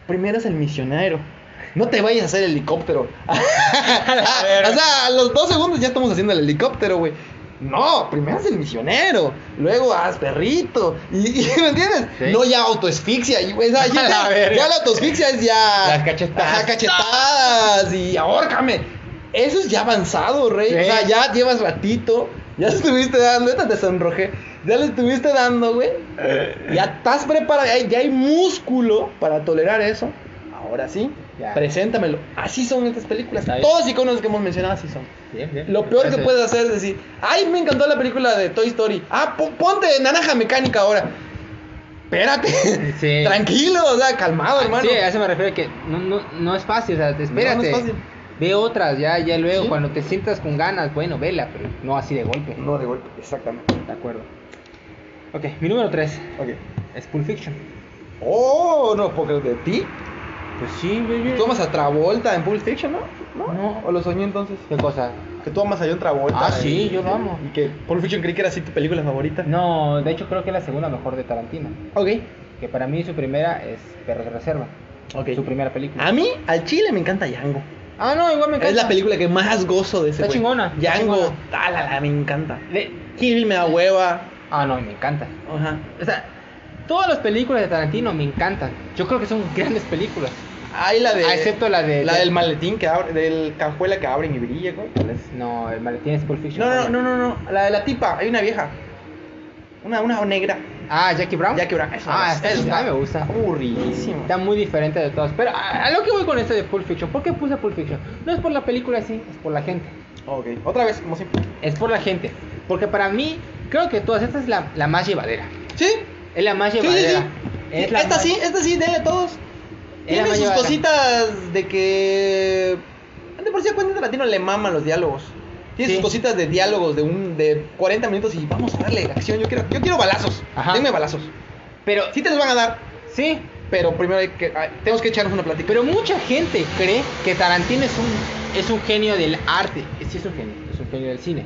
Speaker 2: primero es el misionero. No te vayas a hacer helicóptero. o sea, a los dos segundos ya estamos haciendo el helicóptero, güey. No, primero es el misionero, luego haz perrito. Y, y, ¿Me entiendes?
Speaker 1: Sí.
Speaker 2: No ya autoasfixia. Y, sea, ya, ya la autoasfixia es ya.
Speaker 1: Las cachetadas.
Speaker 2: Ajá, cachetadas y ahórcame. Eso es ya avanzado, rey.
Speaker 1: Sí.
Speaker 2: O sea, ya llevas ratito. Ya estuviste dando, esta te sonrojé. Ya le estuviste dando, güey. Ya estás preparado, ya hay músculo para tolerar eso. Ahora sí,
Speaker 1: Ya.
Speaker 2: preséntamelo. Así son estas películas.
Speaker 1: Está bien.
Speaker 2: Todos los iconos que hemos mencionado así son.
Speaker 1: Bien, bien.
Speaker 2: Lo peor que puedes hacer es decir, ay, me encantó la película de Toy Story. Ah, po- ponte naranja mecánica ahora. Espérate.
Speaker 1: Sí.
Speaker 2: Tranquilo, o sea, calmado, hermano.
Speaker 1: Sí, a eso me refiero que no, no, no es fácil, o sea, te- espérate.
Speaker 2: No, no es fácil.
Speaker 1: Ve otras, ya, ya luego,
Speaker 2: Sí.
Speaker 1: cuando te sientas con ganas, bueno, vela, pero no así de golpe.
Speaker 2: No, de golpe, exactamente.
Speaker 1: De acuerdo. Ok, mi número 3
Speaker 2: Ok.
Speaker 1: es Pulp Fiction.
Speaker 2: Oh, no, porque de ti.
Speaker 1: Pues sí, baby.
Speaker 2: Tú amas a Travolta en Pulp Fiction, ¿no?
Speaker 1: No.
Speaker 2: ¿O lo soñé entonces?
Speaker 1: ¿Qué cosa?
Speaker 2: Que tú amas a John Travolta.
Speaker 1: Ah, sí, yo lo amo.
Speaker 2: Y que Pulp Fiction creí que era así tu película favorita.
Speaker 1: No, de hecho creo que es la segunda mejor de Tarantino.
Speaker 2: Ok.
Speaker 1: Que para mí su primera es Perros de Reserva.
Speaker 2: Ok.
Speaker 1: Su primera película.
Speaker 2: A mí, al chile me encanta Django.
Speaker 1: Ah, no, igual me encanta.
Speaker 2: Es la película que más gozo de ese
Speaker 1: Está
Speaker 2: güey.
Speaker 1: chingona, está
Speaker 2: Django,
Speaker 1: chingona.
Speaker 2: ah, la, la, me encanta.
Speaker 1: De-
Speaker 2: Kill me da hueva.
Speaker 1: Ah, no, me encanta.
Speaker 2: Ajá.
Speaker 1: O sea, todas las películas de Tarantino me encantan. Yo creo que son grandes películas.
Speaker 2: Hay la de.
Speaker 1: Ah, excepto la de-
Speaker 2: La
Speaker 1: de-
Speaker 2: del maletín que abre. Del cajuela que abren y brilla, güey.
Speaker 1: ¿Cuál es? No, el maletín es Pulp Fiction.
Speaker 2: No, no, no, no, no. La de la tipa. Hay una vieja. Una, una negra.
Speaker 1: Ah, Jackie Brown.
Speaker 2: Jackie Brown. Eso
Speaker 1: Ah,
Speaker 2: es- eso
Speaker 1: me gusta.
Speaker 2: Aburridísimo.
Speaker 1: Está muy diferente de todos. Pero a, a lo que voy con esto de Pulp Fiction. ¿Por qué puse Pulp Fiction? No es por la película así, es por la gente.
Speaker 2: Ok. Otra vez, como siempre.
Speaker 1: Es por la gente. Porque para mí, creo que todas estas es la, la más llevadera.
Speaker 2: Sí.
Speaker 1: Es la más
Speaker 2: Sí, sí,
Speaker 1: llevadera.
Speaker 2: sí.
Speaker 1: Es la
Speaker 2: esta
Speaker 1: más-
Speaker 2: sí, esta sí, denle a todos. Tiene sus cositas de que. De por sí a Quentin Tarantino le maman los diálogos. Tiene
Speaker 1: Sí.
Speaker 2: sus cositas de diálogos de un de 40 minutos y vamos a darle acción. Yo quiero, yo quiero balazos.
Speaker 1: Ajá.
Speaker 2: Denme balazos.
Speaker 1: Pero,
Speaker 2: Sí te los van a dar,
Speaker 1: sí,
Speaker 2: pero primero hay que, hay- tenemos que echarnos una plática.
Speaker 1: Pero mucha gente cree que Tarantino es un, es un genio del arte. Sí es un genio, es un genio del cine.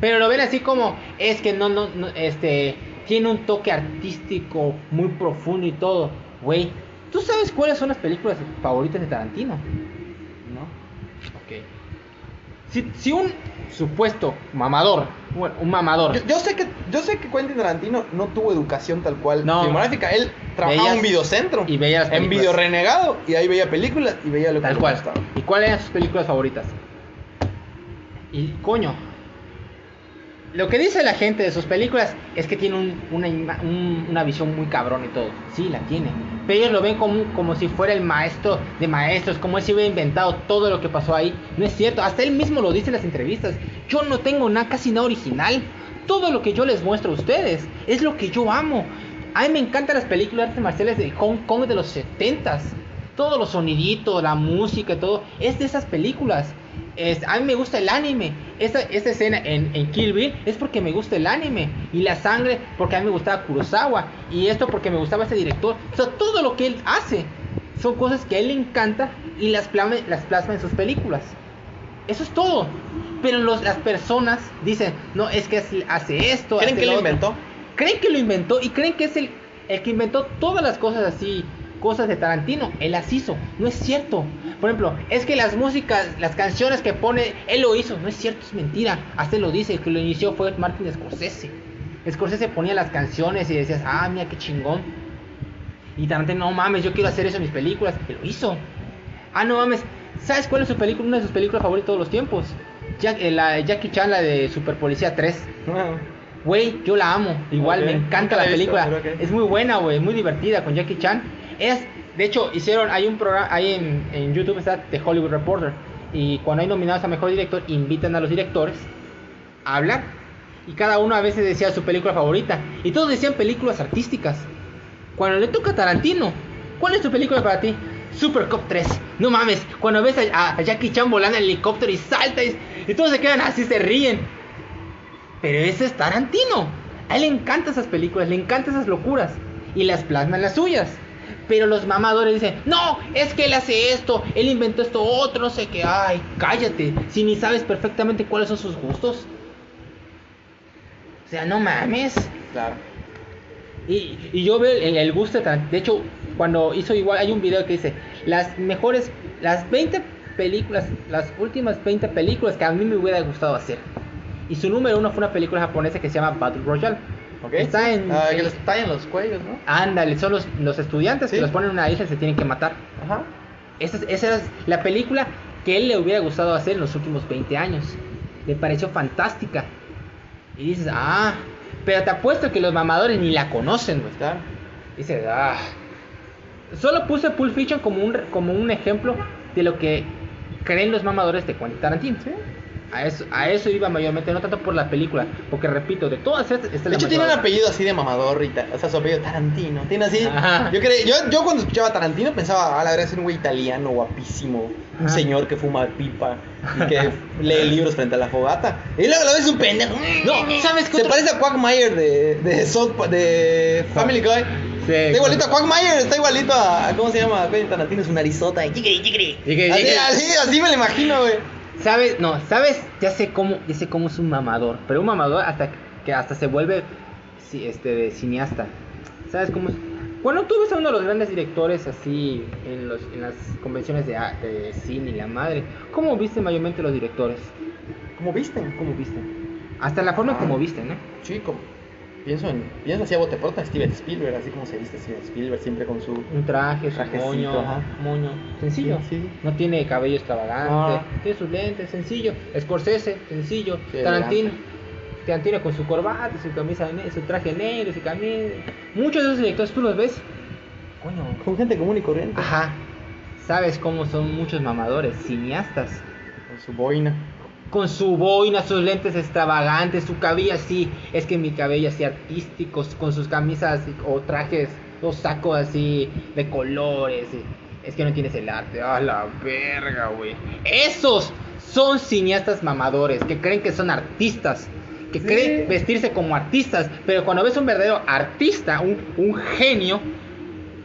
Speaker 1: Pero lo ven así como, es que no, no, no, este, tiene un toque artístico muy profundo y todo. Güey, ¿tú sabes cuáles son las películas favoritas de Tarantino?
Speaker 2: ¿No?
Speaker 1: Ok. Si, si un supuesto mamador, bueno, un mamador,
Speaker 2: Yo, yo sé que yo sé que Quentin Tarantino no tuvo educación tal cual
Speaker 1: No.
Speaker 2: Él trabajaba en un videocentro.
Speaker 1: y veía las
Speaker 2: en
Speaker 1: películas.
Speaker 2: video renegado y ahí veía películas y veía lo que
Speaker 1: Tal
Speaker 2: le
Speaker 1: cual.
Speaker 2: gustaba.
Speaker 1: ¿Y cuáles eran sus películas favoritas? Y coño, lo que dice la gente de sus películas es que tiene un- una, una visión muy cabrón y todo. Sí, la tiene. Pero ellos lo ven como, como si fuera el maestro de maestros, como si hubiera inventado todo lo que pasó ahí. No es cierto, hasta él mismo lo dice en las entrevistas. Yo no tengo nada, casi nada original. Todo lo que yo les muestro a ustedes es lo que yo amo. A mí me encantan las películas de marciales de Hong Kong de los 70s. Todos los soniditos, la música, todo, es de esas películas. Es- a mí me gusta el anime. Esta, esta escena en, en Kill Bill es porque me gusta el anime. Y la sangre porque a mí me gustaba Kurosawa. Y esto porque me gustaba ese director. O sea, todo lo que él hace son cosas que a él le encanta y las plasma, las plasma en sus películas. Eso es todo. Pero los- las personas dicen, no, es que hace- esto.
Speaker 2: ¿Creen
Speaker 1: hace
Speaker 2: que lo
Speaker 1: otro".
Speaker 2: inventó?
Speaker 1: Creen que lo inventó y creen que es el, el que inventó todas las cosas así, cosas de Tarantino. Él las hizo. No es cierto. Por ejemplo, es que las músicas, las canciones que pone, él lo hizo. No es cierto, es mentira. Hasta él lo dice. El que lo inició fue Martin Scorsese. Scorsese ponía las canciones y decías, ah, mira qué chingón. Y Tarantino, no mames, yo quiero hacer eso en mis películas. Y lo hizo. Ah, no mames. ¿Sabes cuál es su película? Una de sus películas favoritas de todos los tiempos. Jack- eh, la de Jackie Chan, la de Super Policía 3.
Speaker 2: No.
Speaker 1: Güey, yo la amo. Igual me encanta
Speaker 2: la visto,
Speaker 1: película. Es muy buena, güey, muy divertida con Jackie Chan. Es, de hecho, hicieron, hay un programa, hay en, YouTube está The Hollywood Reporter. Y cuando hay nominados a mejor director, invitan a los directores a hablar. Y cada uno a veces decía su película favorita. Y todos decían películas artísticas. Cuando le toca a Tarantino, ¿cuál es tu película para ti? Super Cop 3. No mames, cuando ves a, Jackie Chan volando en el helicóptero y salta y, y todos se quedan así, se ríen. Pero ese es Tarantino. A él le encantan esas películas, le encantan esas locuras. Y las plasma en las suyas. Pero los mamadores dicen, no, es que él hace esto, él inventó esto otro, no sé qué. Ay, cállate, si ni sabes perfectamente cuáles son sus gustos. O sea, no mames.
Speaker 2: Claro.
Speaker 1: Y, y yo veo el, el gusto de hecho, cuando hizo igual, hay un video que dice, las mejores, las 20 películas, las últimas 20 películas que a mí me hubiera gustado hacer. Y su número uno fue una película japonesa que se llama Battle Royale.
Speaker 2: Ok.
Speaker 1: Está en...
Speaker 2: Ah, que les tallan los cuellos, ¿no?
Speaker 1: Ándale, son los, los estudiantes
Speaker 2: Sí.
Speaker 1: que los ponen en una isla y se tienen que matar.
Speaker 2: Ajá.
Speaker 1: Esa, es- esa era la película que él le hubiera gustado hacer en los últimos 20 años. Le pareció fantástica. Y dices, ah, pero te apuesto que los mamadores ni la conocen, güey.
Speaker 2: Claro.
Speaker 1: Dice, ah. Solo puse Pulp Fiction como un, como un ejemplo de lo que creen los mamadores de Quentin Tarantino. A eso, a eso iba mayormente, no tanto por la película, porque repito, de todas estas, esta es
Speaker 2: De hecho, tiene un apellido así de mamador, o sea, su apellido Tarantino. Tiene así.
Speaker 1: Ajá.
Speaker 2: Yo, cre- yo, yo cuando escuchaba Tarantino pensaba, a la verdad, es un güey italiano, guapísimo. Un
Speaker 1: Ajá.
Speaker 2: señor que fuma pipa y que lee libros frente a la fogata. Y luego la ves un pendejo.
Speaker 1: No, ¿sabes qué
Speaker 2: Se
Speaker 1: otro-
Speaker 2: parece a Quagmire de, de, South de Family Guy.
Speaker 1: Sí,
Speaker 2: está igualito a. Quagmire, está igualito a. ¿Cómo se llama? Tarantino es una. Jigri, Así, así, así me lo imagino, güey.
Speaker 1: ¿Sabes? No, ¿sabes? Ya sé cómo, ya sé cómo es un mamador. Pero un mamador hasta que hasta se vuelve sí, este, de cineasta. ¿Sabes cómo es? Cuando tú ves a uno de los grandes directores así en, los, en las convenciones de, a- de cine y la madre, ¿cómo visten mayormente los directores?
Speaker 2: ¿Cómo viste?
Speaker 1: ¿Cómo visten? Hasta la forma como visten, ¿no?
Speaker 2: Sí, como. Pienso en. Pienso así a bote pronto en Steven Spielberg, así como se viste Steven Spielberg, siempre con su.
Speaker 1: Un traje, su moño,
Speaker 2: ajá.
Speaker 1: moño, sencillo.
Speaker 2: Sí, sí.
Speaker 1: No tiene cabello extravagante,
Speaker 2: No.
Speaker 1: tiene sus lentes, sencillo. Scorsese, sencillo.
Speaker 2: Sí,
Speaker 1: Tarantino, Tarantino con su corbata, su camisa, su traje negro, su camisa. Muchos de esos directores tú los ves, coño.
Speaker 2: Con gente común y corriente.
Speaker 1: Ajá. Sabes cómo son muchos mamadores, cineastas.
Speaker 2: Con su boina.
Speaker 1: Con su boina, sus lentes extravagantes, su cabello así. Es que mi cabello así artístico, con sus camisas o trajes, los sacos así de colores. Es que no tienes el arte. A la verga, güey. Esos son cineastas mamadores que creen que son artistas. Que
Speaker 2: Sí.
Speaker 1: creen vestirse como artistas. Pero cuando ves un verdadero artista, un, un genio,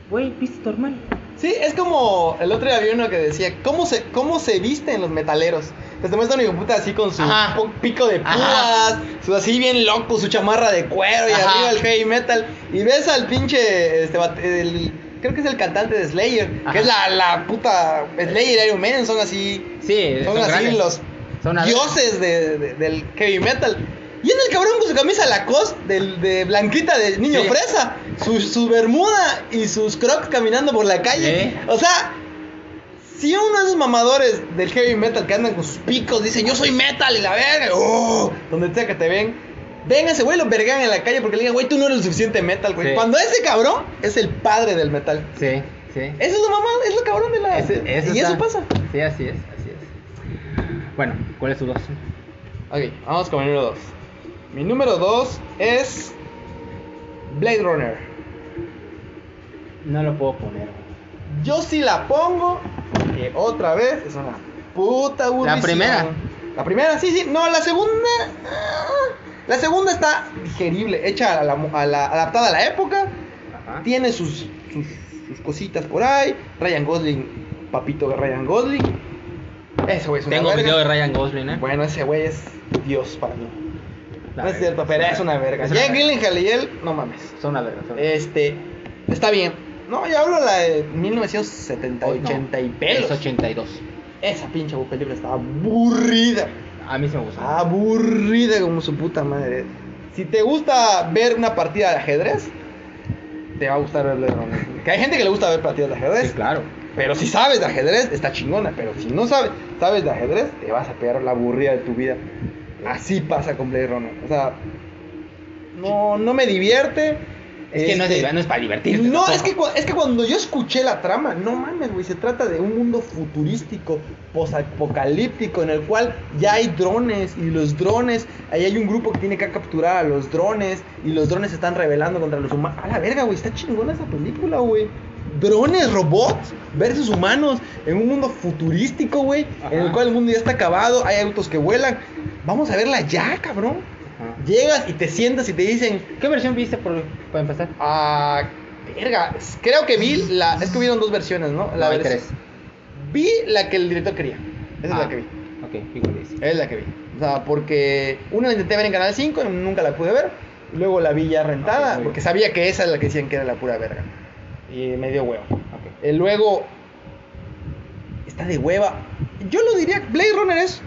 Speaker 1: güey, viste normal.
Speaker 2: Sí, es como el otro día había uno que decía, ¿cómo se, cómo se visten los metaleros? Que te muestra un de puta así con su
Speaker 1: Ajá.
Speaker 2: pico de púas, su así bien loco, su chamarra de cuero y
Speaker 1: Ajá.
Speaker 2: arriba el heavy metal. Y ves al pinche, este, el- creo que es el cantante de Slayer,
Speaker 1: Ajá.
Speaker 2: que es la, la puta Slayer y Iron Maiden, son así,
Speaker 1: Sí,
Speaker 2: son,
Speaker 1: son
Speaker 2: así
Speaker 1: grandes.
Speaker 2: los
Speaker 1: Son
Speaker 2: dioses de- de- del heavy metal. Y en el cabrón con su camisa Lacoste del, de blanquita de niño
Speaker 1: Sí.
Speaker 2: fresa, su, su bermuda y sus crocs caminando por la calle.
Speaker 1: Sí.
Speaker 2: O sea, si uno de esos mamadores del heavy metal que andan con sus picos dicen yo soy metal y la verga, oh, donde sea que te ven, ven a ese güey, lo vergan en la calle porque le digan, güey, tú no eres lo suficiente metal, güey.
Speaker 1: Sí.
Speaker 2: Cuando ese cabrón es el padre del metal.
Speaker 1: Sí, sí.
Speaker 2: Eso es lo mamá, es lo cabrón de la.
Speaker 1: Ese-
Speaker 2: y
Speaker 1: está-
Speaker 2: eso pasa.
Speaker 1: Sí, así es, así es. Bueno, ¿cuál es tu dos?
Speaker 2: Ok, vamos con mi número 2. Mi número 2 es Blade Runner.
Speaker 1: No lo puedo poner.
Speaker 2: Yo sí la pongo, que otra vez es una puta aburrición.
Speaker 1: primera?
Speaker 2: La primera, sí, sí. No, la segunda. ah, La segunda está digerible, hecha a la, a la- adaptada a la época.
Speaker 1: Ajá.
Speaker 2: Tiene sus, sus, sus cositas por ahí. Ryan Gosling, papito de Ryan Gosling. Ese güey es una
Speaker 1: Tengo
Speaker 2: verga.
Speaker 1: video de Ryan Gosling, ¿eh?
Speaker 2: Bueno, ese güey es Dios para mí.
Speaker 1: La
Speaker 2: No es
Speaker 1: verga.
Speaker 2: cierto, pero es una verga.
Speaker 1: Verga.
Speaker 2: Gyllenhaal y él, no mames.
Speaker 1: Son una verga. son.
Speaker 2: Este, está bien. No, yo hablo de la de 1970,
Speaker 1: Oh, no.
Speaker 2: 80 y pelos.
Speaker 1: Es 82.
Speaker 2: Esa pinche película estaba aburrida.
Speaker 1: A mí sí me gusta.
Speaker 2: Ah, Aburrida como su puta madre. Si te gusta ver una partida de ajedrez, te va a gustar ver Blade Runner. Que hay gente que le gusta ver partidas de ajedrez.
Speaker 1: sí, claro.
Speaker 2: Pero si sabes de ajedrez, está chingona. Pero si no sabes, sabes de ajedrez, te vas a pegar la aburrida de tu vida. Así pasa con Blade Runner. O sea, No, no me divierte.
Speaker 1: Es que no es,
Speaker 2: Este,
Speaker 1: no es para divertirte.
Speaker 2: No, es que, es que cuando yo escuché la trama, no mames, güey, se trata de un mundo futurístico, posapocalíptico, en el cual ya hay drones y los drones, ahí hay un grupo que tiene que capturar a los drones y los drones se están rebelando contra los humanos. A la verga, güey, está chingona esa película, güey. Drones, robots versus humanos en un mundo futurístico, güey, en el cual el mundo ya está acabado, hay autos que vuelan. Vamos a verla ya, cabrón.
Speaker 1: Ajá.
Speaker 2: Llegas y te sientas y te dicen,
Speaker 1: ¿Qué versión viste por, para empezar?
Speaker 2: Ah, verga. Creo que vi la. Es que hubieron dos versiones, ¿no? La
Speaker 1: No, tres.
Speaker 2: Vi la que el director quería. Esa es
Speaker 1: Ah,
Speaker 2: la que vi.
Speaker 1: Ok, igual dice.
Speaker 2: Es la que vi. O sea, porque una la intenté ver en Canal 5, nunca la pude ver. Luego la vi ya rentada, porque sabía que esa es la que decían que era la pura verga. Y me dio hueva.
Speaker 1: Ok.
Speaker 2: Eh, luego. Está de hueva. Yo lo diría, Blade Runner es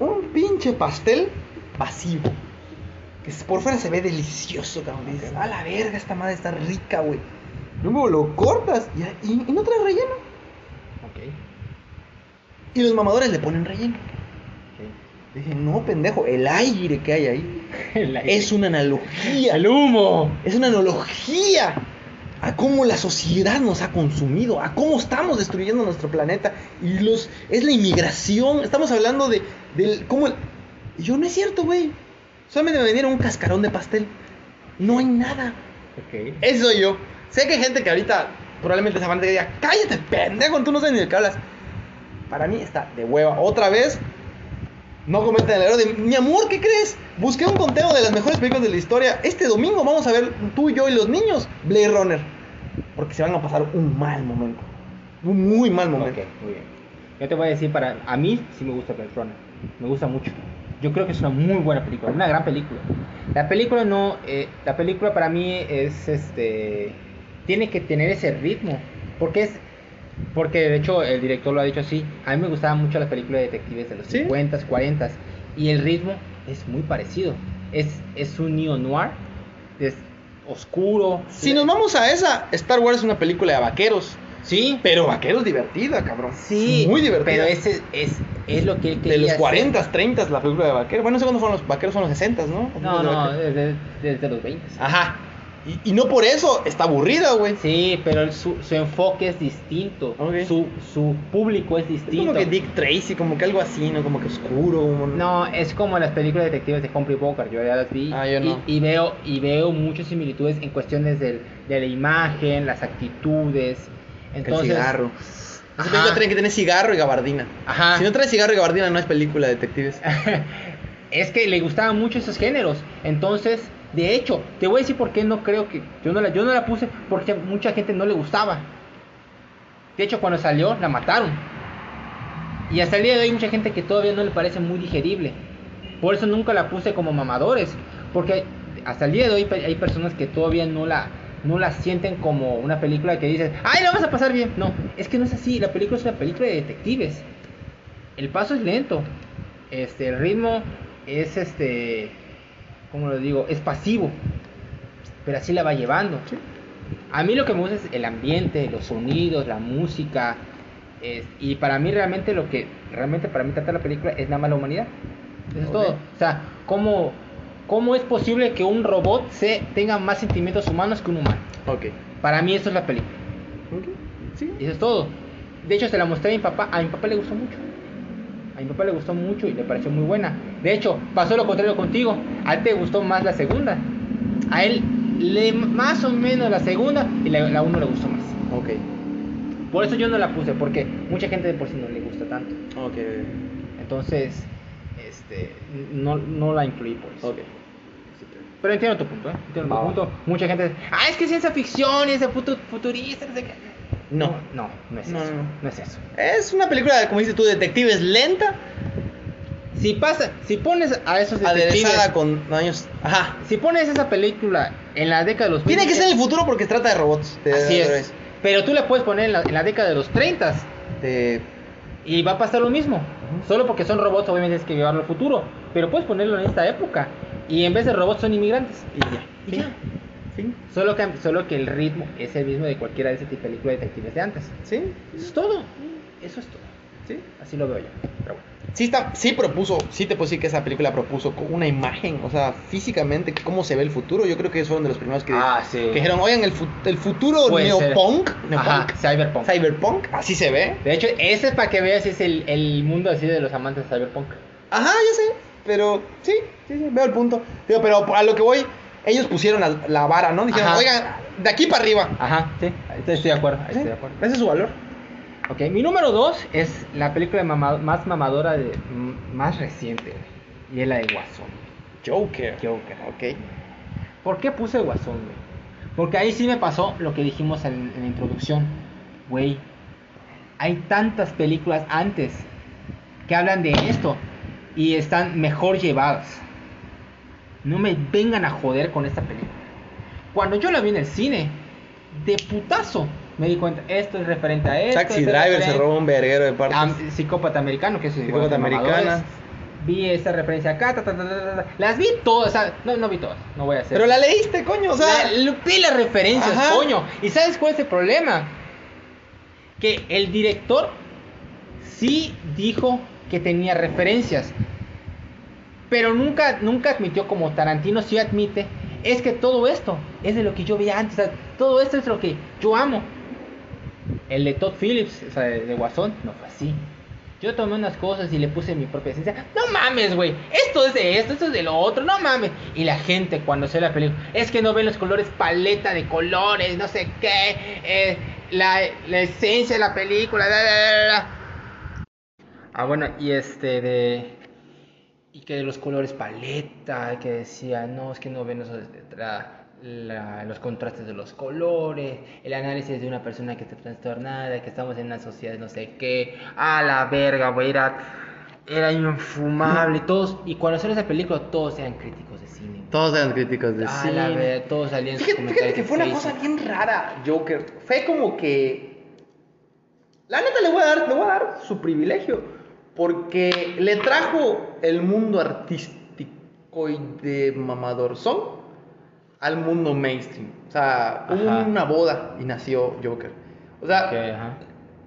Speaker 2: un pinche pastel vacío. Que por fuera se ve delicioso, cabrón. Dices,
Speaker 1: Ok.
Speaker 2: a la verga, esta madre está rica, güey. Luego lo cortas y, y- y no trae relleno.
Speaker 1: Ok.
Speaker 2: Y los mamadores le ponen relleno. Dije, no, pendejo, el aire que hay ahí
Speaker 1: El aire.
Speaker 2: es una analogía.
Speaker 1: ¡El humo!
Speaker 2: Es una analogía a cómo la sociedad nos ha consumido, a cómo estamos destruyendo nuestro planeta. Y los es la inmigración. Estamos hablando de del cómo el- y yo no es cierto, güey. Solamente me vendieron un cascarón de pastel. No hay nada.
Speaker 1: Ok.
Speaker 2: Eso soy yo. Sé que hay gente que ahorita probablemente se van a diga, cállate, pendejo, tú no sabes ni de qué hablas. Para mí está de hueva. Otra vez, no cometen el error de, mi amor, ¿qué crees? Busqué un conteo de las mejores películas de la historia. Este domingo vamos a ver tú, yo y los niños Blade Runner. Porque se van a pasar un mal momento. Un muy mal momento.
Speaker 1: Ok, muy bien. Yo te voy a decir, para a mí sí me gusta Blade Runner. Me gusta mucho. Yo creo que es una muy buena película, una gran película. La película no, eh, la película para mí es, este, tiene que tener ese ritmo, porque es, porque de hecho el director lo ha dicho así. A mí me gustaban mucho las películas de detectives de los
Speaker 2: ¿Sí?
Speaker 1: 50s, 40s y el ritmo es muy parecido. Es, es un neo noir, es oscuro.
Speaker 2: Si nos vamos a esa, Star Wars es una película de vaqueros.
Speaker 1: sí,
Speaker 2: Pero vaqueros divertida, cabrón.
Speaker 1: Sí,
Speaker 2: Muy divertida.
Speaker 1: Pero ese es, es lo que él
Speaker 2: de
Speaker 1: quería
Speaker 2: los
Speaker 1: hacer.
Speaker 2: 40, 30 la película de vaqueros. Bueno, no sé cuándo fueron los vaqueros, son los 60, ¿no?
Speaker 1: No,
Speaker 2: De
Speaker 1: no, desde, desde los 20.
Speaker 2: Ajá. Y, y no por eso está aburrida, güey.
Speaker 1: Sí, pero el- su, su enfoque es distinto.
Speaker 2: Ok.
Speaker 1: Su, su público es
Speaker 2: Es
Speaker 1: distinto.
Speaker 2: como que Dick Tracy, como que algo así, ¿no? Como que oscuro.
Speaker 1: No, es como las películas detectives de Humphrey Bogart, yo ya las vi.
Speaker 2: Ah, yo no.
Speaker 1: y, y veo, y veo muchas similitudes en cuestiones del- de la imagen, las actitudes. Entonces,
Speaker 2: el cigarro.
Speaker 1: Ajá.
Speaker 2: tiene que tener cigarro y gabardina.
Speaker 1: Ajá.
Speaker 2: Si no trae cigarro y gabardina, no es película de detectives.
Speaker 1: es que le gustaban mucho esos géneros. Entonces, de hecho, te voy a decir por qué no creo que. Yo no la, puse porque mucha gente no le gustaba. De hecho, cuando salió, la mataron. Y hasta el día de hoy, hay mucha gente que todavía no le parece muy digerible. Por eso nunca la puse como mamadores. Porque hasta el día de hoy hay personas que todavía no la, no la sienten como una película que dices, ¡ay, la vamos a pasar bien! No, es que no es así. La película es una película de detectives. El paso es lento. Este, el ritmo es este. ¿Cómo lo digo? Es pasivo. Pero así la va llevando. A mí lo que me gusta es el ambiente, los sonidos, la música. es- y para mí realmente lo que realmente para mí trata la película es nada más la humanidad. Eso es
Speaker 2: Ok.
Speaker 1: todo. O sea, ¿cómo, ¿cómo es posible que un robot se tenga más sentimientos humanos que un humano?
Speaker 2: Ok.
Speaker 1: Para mí eso es la película.
Speaker 2: Ok. Sí.
Speaker 1: Y eso es todo. De hecho, se la mostré a mi papá. A mi papá le gustó mucho. A mi papá le gustó mucho y le pareció muy buena. De hecho, pasó lo contrario contigo. A él te gustó más la segunda. A él le más o menos la segunda y la, la uno le gustó más.
Speaker 2: Ok.
Speaker 1: Por eso yo no la puse, porque mucha gente de por sí no le gusta tanto.
Speaker 2: Ok.
Speaker 1: Entonces, este, no, no la incluí por eso.
Speaker 2: Ok.
Speaker 1: Pero entiendo tu punto, ¿eh? Entiendo tu punto. Mucha gente dice, ah, es que ciencia ficción y es de futu- futurista, no sé qué.
Speaker 2: No.
Speaker 1: No, no es
Speaker 2: No,
Speaker 1: eso.
Speaker 2: no.
Speaker 1: no es eso.
Speaker 2: Es una película, como dices tú, detectives lenta,
Speaker 1: Si pasa, si pones a esos detectives,
Speaker 2: aderezada con años. Ajá.
Speaker 1: si pones esa película en la década de los
Speaker 2: Tiene que
Speaker 1: 20,
Speaker 2: ser en el futuro porque se trata de robots. De,
Speaker 1: Así
Speaker 2: de-
Speaker 1: es. Pero tú la puedes poner en la, en la década de los 30
Speaker 2: de-
Speaker 1: y va a pasar lo mismo. Solo porque son robots, obviamente tienes que llevarlo al futuro. Pero puedes ponerlo en esta época. Y en vez de robots son inmigrantes. Y ya. Y ya. Solo que, solo que el ritmo es el mismo de cualquiera de ese tipo de películas de detectives de antes.
Speaker 2: ¿Sí?
Speaker 1: Eso es todo. Eso es todo.
Speaker 2: ¿Sí?
Speaker 1: Así lo veo yo. Pero bueno.
Speaker 2: sí, está, sí propuso, sí te puedo decir que esa película propuso una imagen, o sea, físicamente, cómo se ve el futuro. Yo creo que ellos fueron de los primeros que,
Speaker 1: Ah, sí.
Speaker 2: que dijeron, oigan, el, fu- el futuro neopunk, neopunk,
Speaker 1: Cyberpunk.
Speaker 2: cyberpunk, así se ve.
Speaker 1: De hecho, ese es para que veas, es el, el mundo así de los amantes de Cyberpunk.
Speaker 2: Ajá, ya sé, pero sí, sí, sí, veo el punto. Digo, pero a lo que voy, ellos pusieron la, la vara, ¿no? Dijeron,
Speaker 1: Ajá.
Speaker 2: oigan, de aquí para arriba.
Speaker 1: Ajá, sí, estoy de acuerdo, ahí
Speaker 2: Sí,
Speaker 1: estoy de acuerdo.
Speaker 2: Ese es su valor.
Speaker 1: Ok, mi número dos es la película más mamadora, de, más reciente, y es la de Guasón.
Speaker 2: Joker.
Speaker 1: Joker.
Speaker 2: Ok.
Speaker 1: ¿Por qué puse Guasón, güey? Porque ahí sí me pasó lo que dijimos en, en la introducción. Güey, hay tantas películas antes que hablan de esto y están mejor llevadas. No me vengan a joder con esta película. Cuando yo la vi en el cine, de putazo, me di cuenta, esto es referente a esto.
Speaker 2: Taxi Driver se robó un verguero de partes.
Speaker 1: Am- psicópata americano, que es
Speaker 2: Psicópata americana.
Speaker 1: Vi esa referencia acá, ta, ta, ta, ta, ta. las vi todas, o sea, no, no vi todas, no voy a hacer.
Speaker 2: Pero la leíste, coño, o sea.
Speaker 1: La- vi las referencias,
Speaker 2: Ajá.
Speaker 1: coño. ¿Y sabes cuál es el problema? Que el director sí dijo que tenía referencias, pero nunca, nunca admitió como Tarantino sí admite, es que todo esto es de lo que yo vi antes, o sea, todo esto es lo que yo amo. El de Todd Phillips, o sea, de, de Guasón, no fue así. Yo tomé unas cosas y le puse mi propia esencia. No mames, güey. Esto es de esto, esto es de lo otro. No mames. Y la gente cuando se la película es que no ven los colores, paleta de colores, no sé qué. eh, la, la esencia de la película. la, la, la, la. Ah, bueno, y este de. Y que de los colores paleta, que decía, no, es que no ven los, la- la- los contrastes de los colores, el análisis de una persona que está trastornada, que estamos en una sociedad no sé qué, a la verga, güey, era, era infumable, todos, y cuando salió esa película todos eran críticos de cine.
Speaker 2: Todos eran críticos de
Speaker 1: A la
Speaker 2: cine.
Speaker 1: verga, todos salían sus
Speaker 2: Fíjate, fíjate
Speaker 1: comentarios
Speaker 2: que fue una cosa bien rara, Joker. Fue como que. La neta le voy a dar, le voy a dar su privilegio. Porque le trajo el mundo artístico y de mamador son al mundo mainstream. O sea, hubo
Speaker 1: Ajá.
Speaker 2: una boda y nació Joker. O sea,
Speaker 1: Ok, ajá.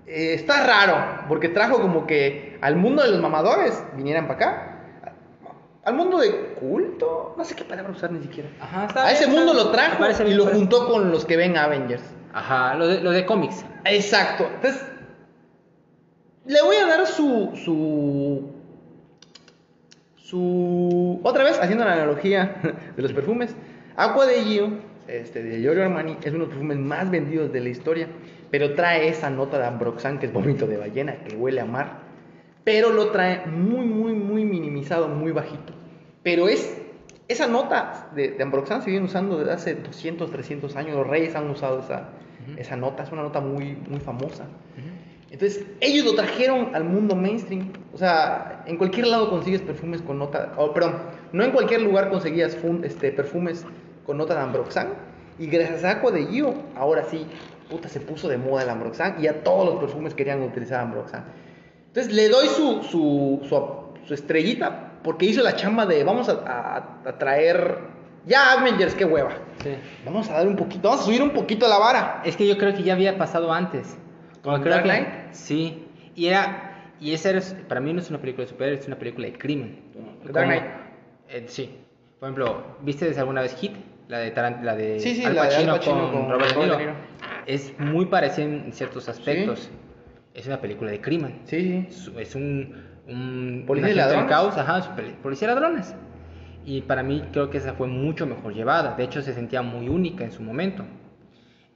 Speaker 2: eh, está raro, porque trajo como que al mundo de los mamadores vinieran para acá. Al mundo de culto, no sé qué palabra usar ni siquiera.
Speaker 1: Ajá, está
Speaker 2: A ese
Speaker 1: bien,
Speaker 2: mundo
Speaker 1: está
Speaker 2: lo trajo y lo juntó con los que ven Avengers.
Speaker 1: Ajá, lo de, lo de cómics.
Speaker 2: Exacto. Entonces, le voy a dar su. su. su. Otra vez, haciendo la analogía de los perfumes. Aqua de Gio, este, de Giorgio Armani, es uno de los perfumes más vendidos de la historia. Pero trae esa nota de Ambroxan, que es vómito de ballena, que huele a mar. Pero lo trae muy, muy, muy minimizado, muy bajito. Pero es. Esa nota de, de Ambroxan se viene usando desde hace 200, 300 años. Los reyes han usado esa,
Speaker 1: Ujú.
Speaker 2: esa nota. Es una nota muy, muy famosa. Entonces, ellos lo trajeron al mundo mainstream. O sea, en cualquier lado consigues perfumes con nota. Oh, perdón, no en cualquier lugar conseguías fun- este, perfumes con nota de Ambroxan. Y gracias a Aqua de Gio, ahora sí, puta, se puso de moda el Ambroxan. Y ya todos los perfumes querían utilizar Ambroxan. Entonces, le doy su, su, su, su estrellita porque hizo la chamba de vamos a, a- a traer. Ya, Avengers, qué hueva.
Speaker 1: Sí.
Speaker 2: Vamos a dar un poquito, vamos a subir un poquito la vara.
Speaker 1: Es que yo creo que ya había pasado antes.
Speaker 2: ¿Con
Speaker 1: Creo
Speaker 2: Dark
Speaker 1: que-
Speaker 2: Knight?
Speaker 1: Sí. Y era. Y esa era, para mí no es una película de superhéroes, es una película de crimen.
Speaker 2: Dark Knight.
Speaker 1: eh, sí. Por ejemplo, ¿viste alguna vez Hit? La de Tarant la de
Speaker 2: Sí, sí,
Speaker 1: Al
Speaker 2: la de Al
Speaker 1: Pacino,
Speaker 2: Pacino
Speaker 1: con,
Speaker 2: con
Speaker 1: Robert De Niro.
Speaker 2: De.
Speaker 1: Es muy parecida en ciertos aspectos. Es una película de crimen.
Speaker 2: Sí, sí.
Speaker 1: Es, un, un
Speaker 2: Policía
Speaker 1: un
Speaker 2: de ladrones.
Speaker 1: caos, ajá, policía de ladrones. Y para mí creo que esa fue mucho mejor llevada. De hecho, se sentía muy única en su momento.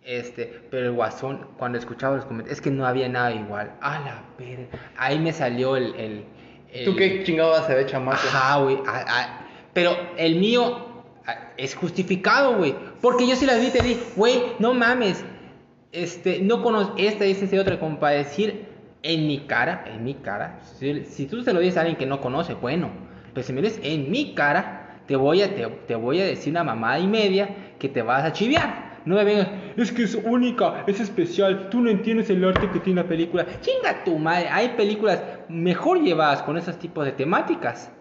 Speaker 1: Este, pero el guasón, cuando escuchaba los comentarios, es que no había nada igual. A la verga. Ahí me salió el. el, el-
Speaker 2: ¿Tú qué chingado vas a ver, chamaco?
Speaker 1: Ajá, güey. Pero el mío es justificado, güey. Porque yo sí la vi y te dije, güey, no mames. Este, no conozco esta y esta y otra, como para decir en mi cara, en mi cara. Si, si tú se lo dices a alguien que no conoce, bueno. Pero si me dices en mi cara, te voy a, te, te voy a decir una mamada y media que te vas a chiviar. No me vengas, es que es única, es especial, tú no entiendes el arte que tiene la película. Chinga tu madre, hay películas mejor llevadas con esos tipos de temáticas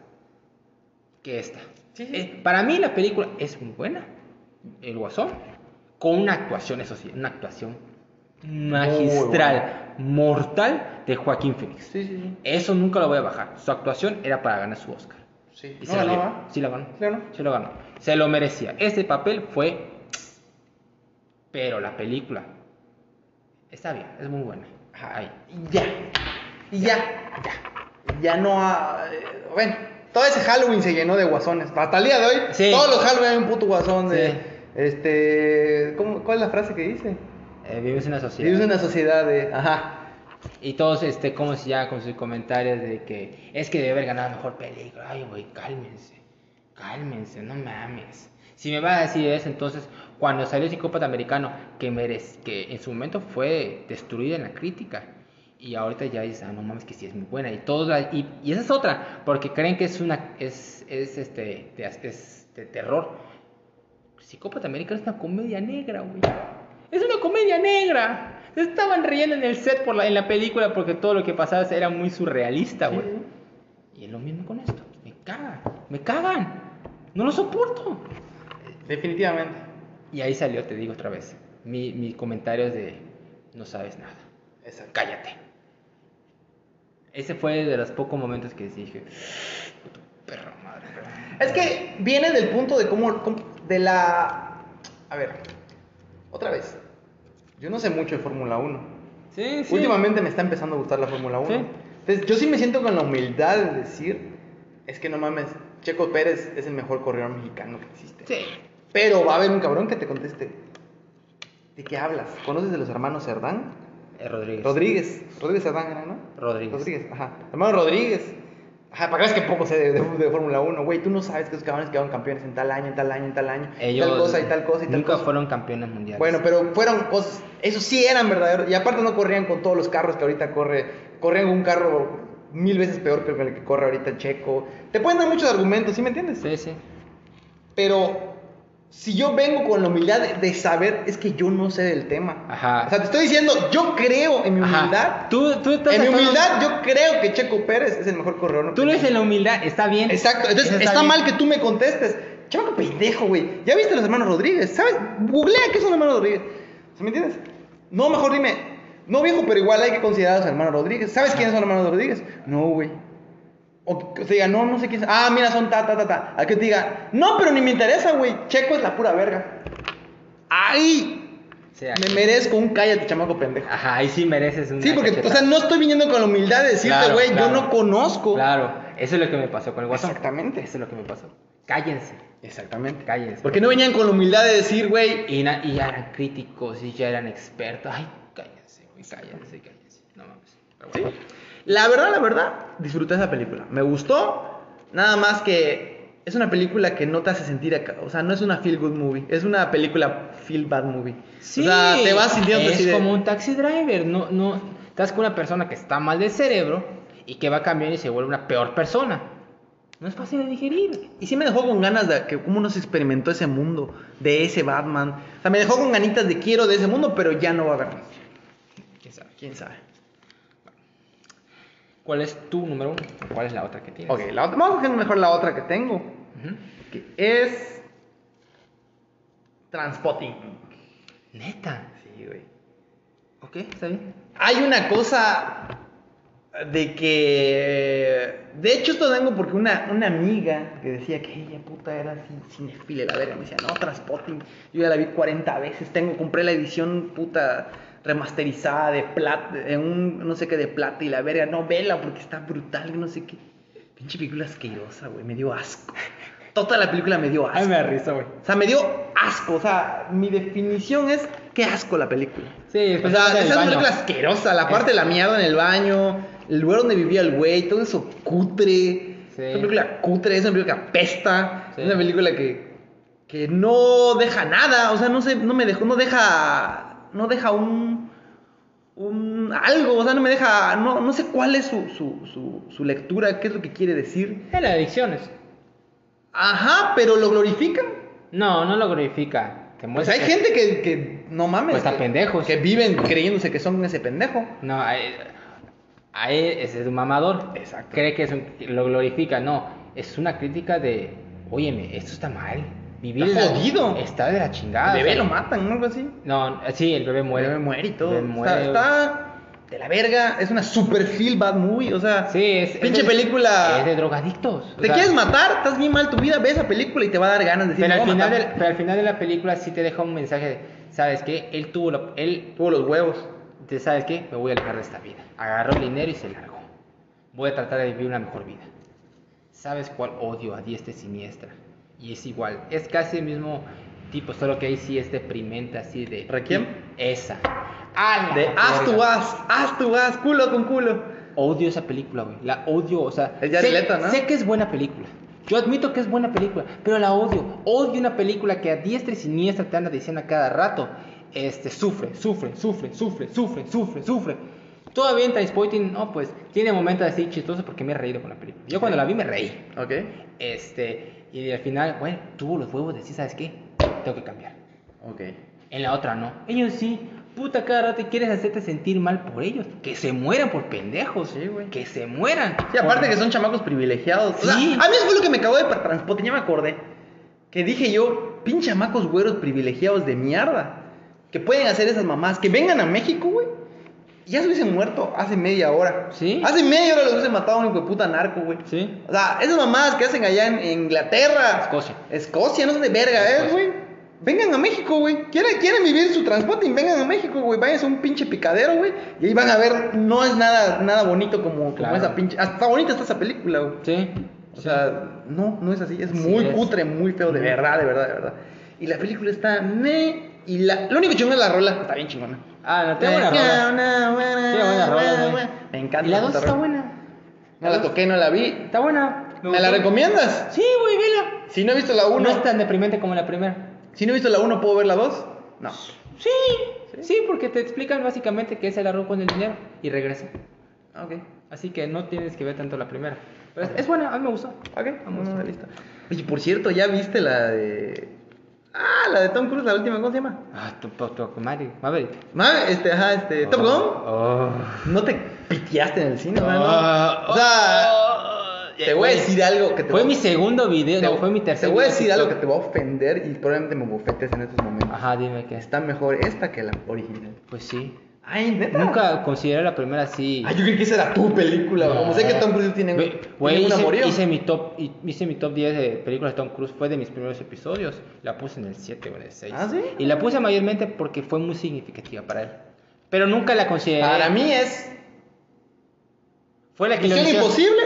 Speaker 1: que esta.
Speaker 2: Sí, sí.
Speaker 1: Eh, para mí la película es muy buena, El Guasón, con una actuación, eso sí, una actuación magistral, mortal de Joaquín Phoenix.
Speaker 2: Sí, sí, sí.
Speaker 1: Eso nunca lo voy a bajar. Su actuación era para ganar su Oscar.
Speaker 2: sí.
Speaker 1: Y
Speaker 2: No
Speaker 1: se
Speaker 2: ganó,
Speaker 1: dio.
Speaker 2: ¿ah?
Speaker 1: Sí lo ganó.
Speaker 2: ¿Sí ganó?
Speaker 1: Se lo ganó. Se lo merecía. Ese papel fue. Pero la película. Está bien, es muy buena.
Speaker 2: Ajá.
Speaker 1: Ahí.
Speaker 2: Y ya. Y ya. Ya. Ya no ha... eh, Bueno, todo ese Halloween se llenó de guasones. Hasta el día de hoy,
Speaker 1: Sí.
Speaker 2: todos los Halloween hay un puto guasón de...
Speaker 1: Sí.
Speaker 2: Este... ¿cómo, ¿Cuál es la frase que dice?
Speaker 1: Eh, vives en una sociedad.
Speaker 2: Vives en una sociedad de... Ajá.
Speaker 1: Y todos, este, como si ya con sus comentarios de que es que debe haber ganado mejor película. Ay, güey, cálmense. Cálmense, no mames. Si me va a decir eso, entonces, cuando salió Psicópata Americano, que, merece, que en su momento fue destruida en la crítica. Y ahorita ya dice, ah, no mames, que sí es muy buena. Y, todo, y, y esa es otra, porque creen que es una, es, es, este, de, es de terror. Psicópata Americano es una comedia negra, güey. Es una comedia negra. Se estaban riendo en el set por la, en la película porque todo lo que pasaba era muy surrealista, güey. Y es lo mismo con esto. Me cagan. Me cagan. No lo soporto.
Speaker 2: Definitivamente.
Speaker 1: Y ahí salió, te digo otra vez, mi, mi comentario de no sabes nada.
Speaker 2: Exacto.
Speaker 1: Cállate. Ese fue de los pocos momentos que dije, puto perro madre.
Speaker 2: Es que viene del punto de cómo, cómo- de la... A ver, otra vez. Yo no sé mucho de Fórmula 1.
Speaker 1: Sí, sí.
Speaker 2: Últimamente me está empezando a gustar la Fórmula 1.
Speaker 1: Sí.
Speaker 2: Entonces, yo sí me siento con la humildad de decir, es que no mames, Checo Pérez es el mejor corredor mexicano que existe.
Speaker 1: Sí.
Speaker 2: Pero va a haber un cabrón que te conteste, ¿de qué hablas? ¿Conoces de los hermanos Cerdán?
Speaker 1: Eh, Rodríguez.
Speaker 2: Rodríguez. Rodríguez Cerdán era, ¿no?
Speaker 1: Rodríguez.
Speaker 2: Rodríguez, ajá. Hermano Rodríguez. Ajá, para que veas que poco sé de, de, de Fórmula 1, güey. Tú no sabes que esos cabrones quedaron campeones en tal año, en tal año, en tal año.
Speaker 1: Ellos
Speaker 2: tal cosa y tal cosa y tal
Speaker 1: nunca
Speaker 2: cosa.
Speaker 1: fueron campeones mundiales.
Speaker 2: Bueno, pero fueron cosas, eso sí eran verdaderos. Y aparte no corrían con todos los carros que ahorita corre. Corrían un carro mil veces peor que el que corre ahorita el Checo. Te pueden dar muchos argumentos, ¿sí me entiendes?
Speaker 1: Sí, sí.
Speaker 2: Pero si yo vengo con la humildad de, saber, es que yo no sé del tema.
Speaker 1: Ajá.
Speaker 2: O sea, te estoy diciendo, yo creo en mi
Speaker 1: Ajá.
Speaker 2: humildad.
Speaker 1: Tú, tú estás
Speaker 2: En mi humildad, yo creo que Checo Pérez es el mejor corredor.
Speaker 1: Tú lo dices en la humildad, está bien.
Speaker 2: Exacto, entonces
Speaker 1: Eso
Speaker 2: está, mal que tú me contestes. Chamaco pendejo, güey. ¿Ya viste a los hermanos Rodríguez? ¿Sabes? Googlea qué son los hermanos Rodríguez. ¿Sí me entiendes? No, mejor dime. No, viejo, pero igual hay que considerar a los hermanos Rodríguez. ¿Sabes quiénes son los hermanos Rodríguez? No, güey. O que te diga, no, no sé quién son. Ah, mira, son ta, ta, ta, ta. A que te diga, no, pero ni me interesa, güey. Checo es la pura verga. Ahí
Speaker 1: Sí,
Speaker 2: me merezco un cállate, chamaco pendejo.
Speaker 1: Ajá, ahí sí mereces un
Speaker 2: Sí, porque, o sea, no estoy viniendo con la humildad de decirte, güey,
Speaker 1: claro.
Speaker 2: yo no conozco.
Speaker 1: Claro, eso es lo que me pasó con el Guasón.
Speaker 2: Exactamente.
Speaker 1: Eso es lo que me pasó. Cállense.
Speaker 2: Exactamente.
Speaker 1: Cállense.
Speaker 2: Porque no venían con la humildad de decir, güey,
Speaker 1: Y, ya eran críticos y ya eran expertos. Ay, cállense, güey, cállense, cállense. No mames. Pero
Speaker 2: Sí. La verdad, la verdad, disfruté esa película. Me gustó. Nada más que es una película que no te hace sentir acá. O sea, no es una feel good movie. Es una película feel bad movie.
Speaker 1: Sí,
Speaker 2: o sea, te vas sintiendo
Speaker 1: es
Speaker 2: de-
Speaker 1: como un taxi driver. No, no, estás con una persona que está mal del cerebro y que va cambiando y se vuelve una peor persona. No es fácil de digerir.
Speaker 2: Y sí me dejó con ganas de que cómo nos experimentó ese mundo, de ese Batman. O sea, me dejó con ganitas de quiero de ese mundo, pero ya no va a haber más.
Speaker 1: ¿Quién sabe?
Speaker 2: ¿Quién sabe?
Speaker 1: ¿Cuál es tu número uno? ¿Cuál es la otra que tienes?
Speaker 2: Ok, la otra, vamos a coger mejor la otra que tengo. Que es... Transpotting.
Speaker 1: Neta.
Speaker 2: Sí, güey.
Speaker 1: Ok, está bien.
Speaker 2: Hay una cosa de que. De hecho, esto vengo porque una, una amiga que decía que ella puta era así, cinefile, la verga. Me decía, no, Transpotting. Yo ya la vi 40 veces. Tengo, compré la edición puta remasterizada de plata, en un no sé qué de plata y la verga. No, vela porque está brutal, no sé qué. Pinche película asquerosa, güey. Me dio asco. Toda la película me dio asco.
Speaker 1: Ay, me da risa, güey.
Speaker 2: O sea, me dio asco. O sea, mi definición es qué asco la película.
Speaker 1: Sí,
Speaker 2: O sea,
Speaker 1: el baño.
Speaker 2: película asquerosa, la parte de la mierda en el baño, el lugar donde vivía el güey, todo eso cutre.
Speaker 1: Sí.
Speaker 2: Es una película cutre, es una película que apesta,
Speaker 1: Sí.
Speaker 2: es una película que, que no deja nada, o sea, no sé, no me dejó, no deja, no deja un, un algo, o sea, no me deja, no, no sé cuál es su, su, su, su lectura, qué es lo que quiere decir.
Speaker 1: Es la de adicciones.
Speaker 2: Ajá, pero lo glorifican.
Speaker 1: No, no lo glorifica. Te
Speaker 2: Pues hay
Speaker 1: que-
Speaker 2: gente que, que no mames.
Speaker 1: Pues está
Speaker 2: que-
Speaker 1: pendejos.
Speaker 2: Que viven creyéndose que son ese pendejo.
Speaker 1: No, ahí, ahí ese es un mamador.
Speaker 2: Exacto.
Speaker 1: Cree que es un- que lo glorifica. No, es una crítica de, óyeme, esto está mal. Vivir.
Speaker 2: Está jodido.
Speaker 1: Está de la chingada.
Speaker 2: Al bebé
Speaker 1: o sea,
Speaker 2: lo matan, ¿no? Algo así.
Speaker 1: No, sí, el bebé muere.
Speaker 2: El bebé muere y todo.
Speaker 1: El bebé
Speaker 2: Está,
Speaker 1: muere.
Speaker 2: está de la verga. Es una super feel bad movie. O sea,
Speaker 1: Sí, es.
Speaker 2: pinche
Speaker 1: es de-
Speaker 2: película.
Speaker 1: Es de drogadictos. o
Speaker 2: ¿Te
Speaker 1: sea,
Speaker 2: quieres matar? ¿Estás bien mal tu vida? Ve esa película y te va a dar ganas de decir.
Speaker 1: Pero
Speaker 2: "Me
Speaker 1: al, final
Speaker 2: matar".
Speaker 1: de, pero al final de la película sí te deja un mensaje de, ¿sabes qué? Él tuvo lo, él,
Speaker 2: Tuvo los huevos.
Speaker 1: de, ¿sabes qué? Me voy a alejar de esta vida. Agarró el dinero y se largó. Voy a tratar de vivir una mejor vida. ¿Sabes cuál odio a diestra y siniestra? Y es igual, es casi el mismo tipo, solo que ahí sí es deprimente, así de...
Speaker 2: ¿Requiem?
Speaker 1: Esa. ¡A la
Speaker 2: De haz tu haz, haz tu haz, culo con culo.
Speaker 1: Odio esa película, güey. La odio, o sea.
Speaker 2: Es Jared
Speaker 1: sé,
Speaker 2: Leto, ¿no?
Speaker 1: sé que es buena película. Yo admito que es buena película, pero la odio. Odio una película que a diestra y siniestra te anda diciendo a cada rato. Este, sufre, sufre, sufre, sufre, sufre, sufre, sufre. Todavía en Transporting, no, pues, tiene momentos así chistosos porque me he reído con la película. Yo cuando la vi me reí.
Speaker 2: Ok.
Speaker 1: Este, y al final, bueno, tuvo los huevos de decir, ¿sabes qué? Tengo que cambiar.
Speaker 2: Ok.
Speaker 1: En la otra no. Ellos sí, puta cada rato quieres hacerte sentir mal por ellos. Que se mueran por pendejos.
Speaker 2: Sí, güey.
Speaker 1: Que se mueran.
Speaker 2: Sí, aparte
Speaker 1: Por-
Speaker 2: que son chamacos privilegiados. O sea,
Speaker 1: Sí.
Speaker 2: a mí eso fue lo que me cagó de transporte, ya me acordé. Que dije yo, pinche chamacos güeros privilegiados de mierda. Que pueden hacer esas mamás. Que vengan a México, güey. Y Ya se hubiesen muerto hace media hora.
Speaker 1: Sí.
Speaker 2: Hace media hora los hubiesen matado a un hijo de puta narco, güey.
Speaker 1: Sí.
Speaker 2: O sea, esas mamadas que hacen allá en Inglaterra.
Speaker 1: Escocia.
Speaker 2: Escocia, no sé de verga, ¿eh,
Speaker 1: Escocia.
Speaker 2: güey? Vengan a México, güey. ¿Quieren, quieren vivir su transporte? Vengan a México, güey. Váyanse a un pinche picadero, güey. Y ahí van a ver, no es nada, nada bonito como, como esa pinche. Hasta bonita está esa película, güey.
Speaker 1: Sí.
Speaker 2: O sea, no, no es así. Es muy
Speaker 1: es.
Speaker 2: cutre, muy feo, de verdad, de verdad, de verdad. Y la película está. Ne, y la, lo único chingón es la rola. Está bien chingona.
Speaker 1: Ah, no, tengo buena rola. Tiene buena rola, güey.
Speaker 2: Me encanta.
Speaker 1: Y la
Speaker 2: esa
Speaker 1: 2
Speaker 2: puta
Speaker 1: está
Speaker 2: rola.
Speaker 1: buena.
Speaker 2: No la toqué, no la vi.
Speaker 1: Está buena.
Speaker 2: ¿Me, la recomiendas?
Speaker 1: Sí, güey, vela.
Speaker 2: Si no he visto la 1.
Speaker 1: No es tan deprimente como la primera.
Speaker 2: Si no he visto la 1, ¿puedo ver la 2? No.
Speaker 1: Sí. Sí, porque te explican básicamente que él se la robó con el dinero y regresa.
Speaker 2: Ah, Ok.
Speaker 1: Así que no tienes que ver tanto la primera. Pero es, es buena, a mí me gustó.
Speaker 2: Ok,
Speaker 1: Vamos.
Speaker 2: vamos a listo. Oye, por cierto, ¿ya viste la de. Ah, la de Tom Cruise, la última, ¿cómo se llama?
Speaker 1: Ah, Maverick. Maverick.
Speaker 2: Ma, este, ajá, este. Top Gun.
Speaker 1: Oh.
Speaker 2: No te piteaste en el cine, ¿verdad?
Speaker 1: Ah,
Speaker 2: o sea,
Speaker 1: oh,
Speaker 2: te voy a decir algo que te
Speaker 1: Fue mi segundo video, no, fue mi tercer
Speaker 2: Te voy a decir
Speaker 1: de
Speaker 2: algo que te va a ofender y probablemente me bofetes en estos momentos.
Speaker 1: Ajá, dime qué.
Speaker 2: Está mejor esta que la original.
Speaker 1: Pues sí.
Speaker 2: Ay, neta.
Speaker 1: Nunca consideré la primera así.
Speaker 2: Ay, yo creí que esa era tu película.
Speaker 1: No.
Speaker 2: Como sé que Tom Cruise tiene,
Speaker 1: Güey,
Speaker 2: tiene
Speaker 1: Güey,
Speaker 2: un
Speaker 1: hice, hice mi top, hice mi top 10 de películas de Tom Cruise, fue de mis primeros episodios. La puse en el 7 o en el 6.
Speaker 2: ¿Ah, sí?
Speaker 1: Y la puse mayormente porque fue muy significativa para él. Pero nunca la consideré.
Speaker 2: Para mí es
Speaker 1: fue la que
Speaker 2: Misión. Imposible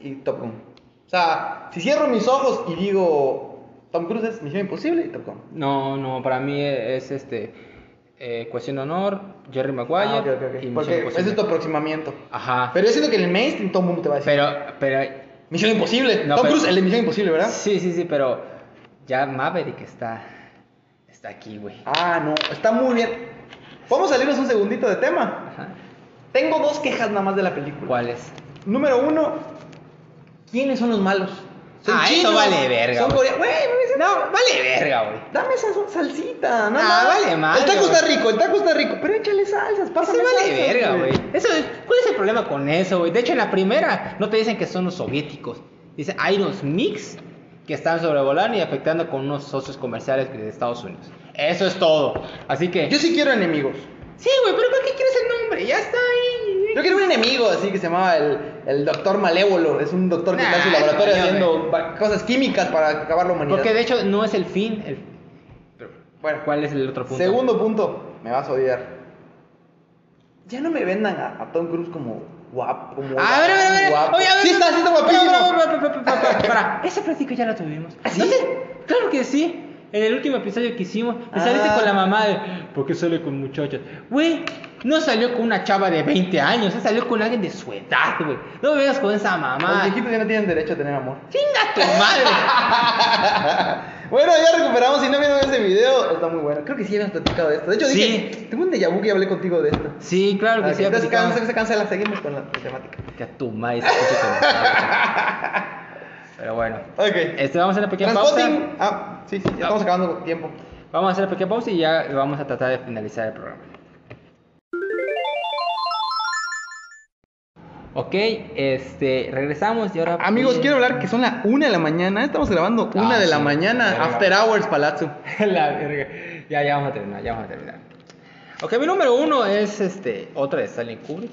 Speaker 2: y Top Gun. O sea, si cierro mis ojos y digo Tom Cruise es Misión Imposible y Top Gun.
Speaker 1: No, no, para mí es este. Eh, Cuestión de Honor, Jerry Maguire.
Speaker 2: Ah, ok, ok, ok.
Speaker 1: y Misión
Speaker 2: Porque
Speaker 1: Imposible.
Speaker 2: ese es tu aproximamiento.
Speaker 1: Ajá.
Speaker 2: Pero yo siento que en el mainstream todo el mundo te va a decir
Speaker 1: Pero, pero.
Speaker 2: Misión Imposible.
Speaker 1: No,
Speaker 2: Tom
Speaker 1: pero-
Speaker 2: Cruise, el de Misión Imposible, ¿verdad?
Speaker 1: Sí, sí, sí, pero. Ya Maverick está. Está aquí, güey.
Speaker 2: Ah, no, está muy bien. Vamos a salirnos un segundito de tema.
Speaker 1: Ajá.
Speaker 2: Tengo dos quejas nada más de la película.
Speaker 1: ¿Cuál es?
Speaker 2: Número uno, ¿quiénes son los malos?
Speaker 1: Ah, eso vale verga,
Speaker 2: Son coreanos. Güey,
Speaker 1: No, vale verga, güey.
Speaker 2: Dame esa salsita, no,
Speaker 1: Ah,
Speaker 2: no.
Speaker 1: vale madre,
Speaker 2: El taco está rico, el taco está rico, pero échale salsas,
Speaker 1: Eso
Speaker 2: pásame
Speaker 1: vale
Speaker 2: salsas,
Speaker 1: verga, güey. Eso es- ¿Cuál es el problema con eso, güey? De hecho, en la primera no te dicen que son los soviéticos. Dice, hay unos mix que están sobrevolando y afectando con unos socios comerciales de Estados Unidos. Eso es todo. Así que...
Speaker 2: Yo sí quiero enemigos.
Speaker 1: Sí, güey, pero ¿para qué quieres el nombre? Ya está ahí.
Speaker 2: Yo quiero un enemigo así que se llamaba el, el doctor malévolo. Es un doctor que está en su laboratorio
Speaker 1: no,
Speaker 2: haciendo cosas químicas para acabar la humanidad.
Speaker 1: Porque de hecho no es el fin. el- pero,
Speaker 2: Bueno,
Speaker 1: ¿Cuál es el otro punto?
Speaker 2: Segundo punto, me vas a odiar. Ya no me vendan a, a Tom Cruise como guapo, como
Speaker 1: A ver, a ver,
Speaker 2: guapo.
Speaker 1: Oye, a ver,
Speaker 2: sí está, sí está guapísimo.
Speaker 1: Para. Esa plática ya la tuvimos.
Speaker 2: ¿Ah, sí?
Speaker 1: No Claro que sí. En el último episodio que hicimos,
Speaker 2: Ah.
Speaker 1: saliste con la mamá de ¿Por qué sale con muchachas? Güey, no salió con una chava de 20 años, salió con alguien de su edad, güey. No me veas con esa
Speaker 2: Los
Speaker 1: mamá.
Speaker 2: viejitos ya no tienen derecho a tener amor.
Speaker 1: Chinga tu madre.
Speaker 2: bueno, ya recuperamos. Si no vieron ese video, está muy bueno. Creo que sí habíamos platicado de esto. De hecho,
Speaker 1: Sí.
Speaker 2: dije, tengo un déjà vu que hablé contigo de esto.
Speaker 1: Sí, claro que
Speaker 2: Ah,
Speaker 1: sí.
Speaker 2: entonces
Speaker 1: platicamos.
Speaker 2: cansa- se cancela, seguimos con la temática.
Speaker 1: Que a tu madre se escuche con nosotros. Pero bueno.
Speaker 2: Ok.
Speaker 1: Este, vamos a hacer una pequeña pausa.
Speaker 2: Ah, sí, sí, ya estamos acabando tiempo.
Speaker 1: Vamos a hacer una pequeña pausa y ya vamos a tratar de finalizar el programa. Ok, este, regresamos y ahora...
Speaker 2: Amigos, quiero hablar que son la una de la mañana. Estamos grabando
Speaker 1: Ah,
Speaker 2: una de la mañana.
Speaker 1: Verga.
Speaker 2: After Hours Palazzo.
Speaker 1: La verga. Ya, ya vamos a terminar, ya vamos a terminar. Ok, mi número uno es este, otra de Stanley Kubrick.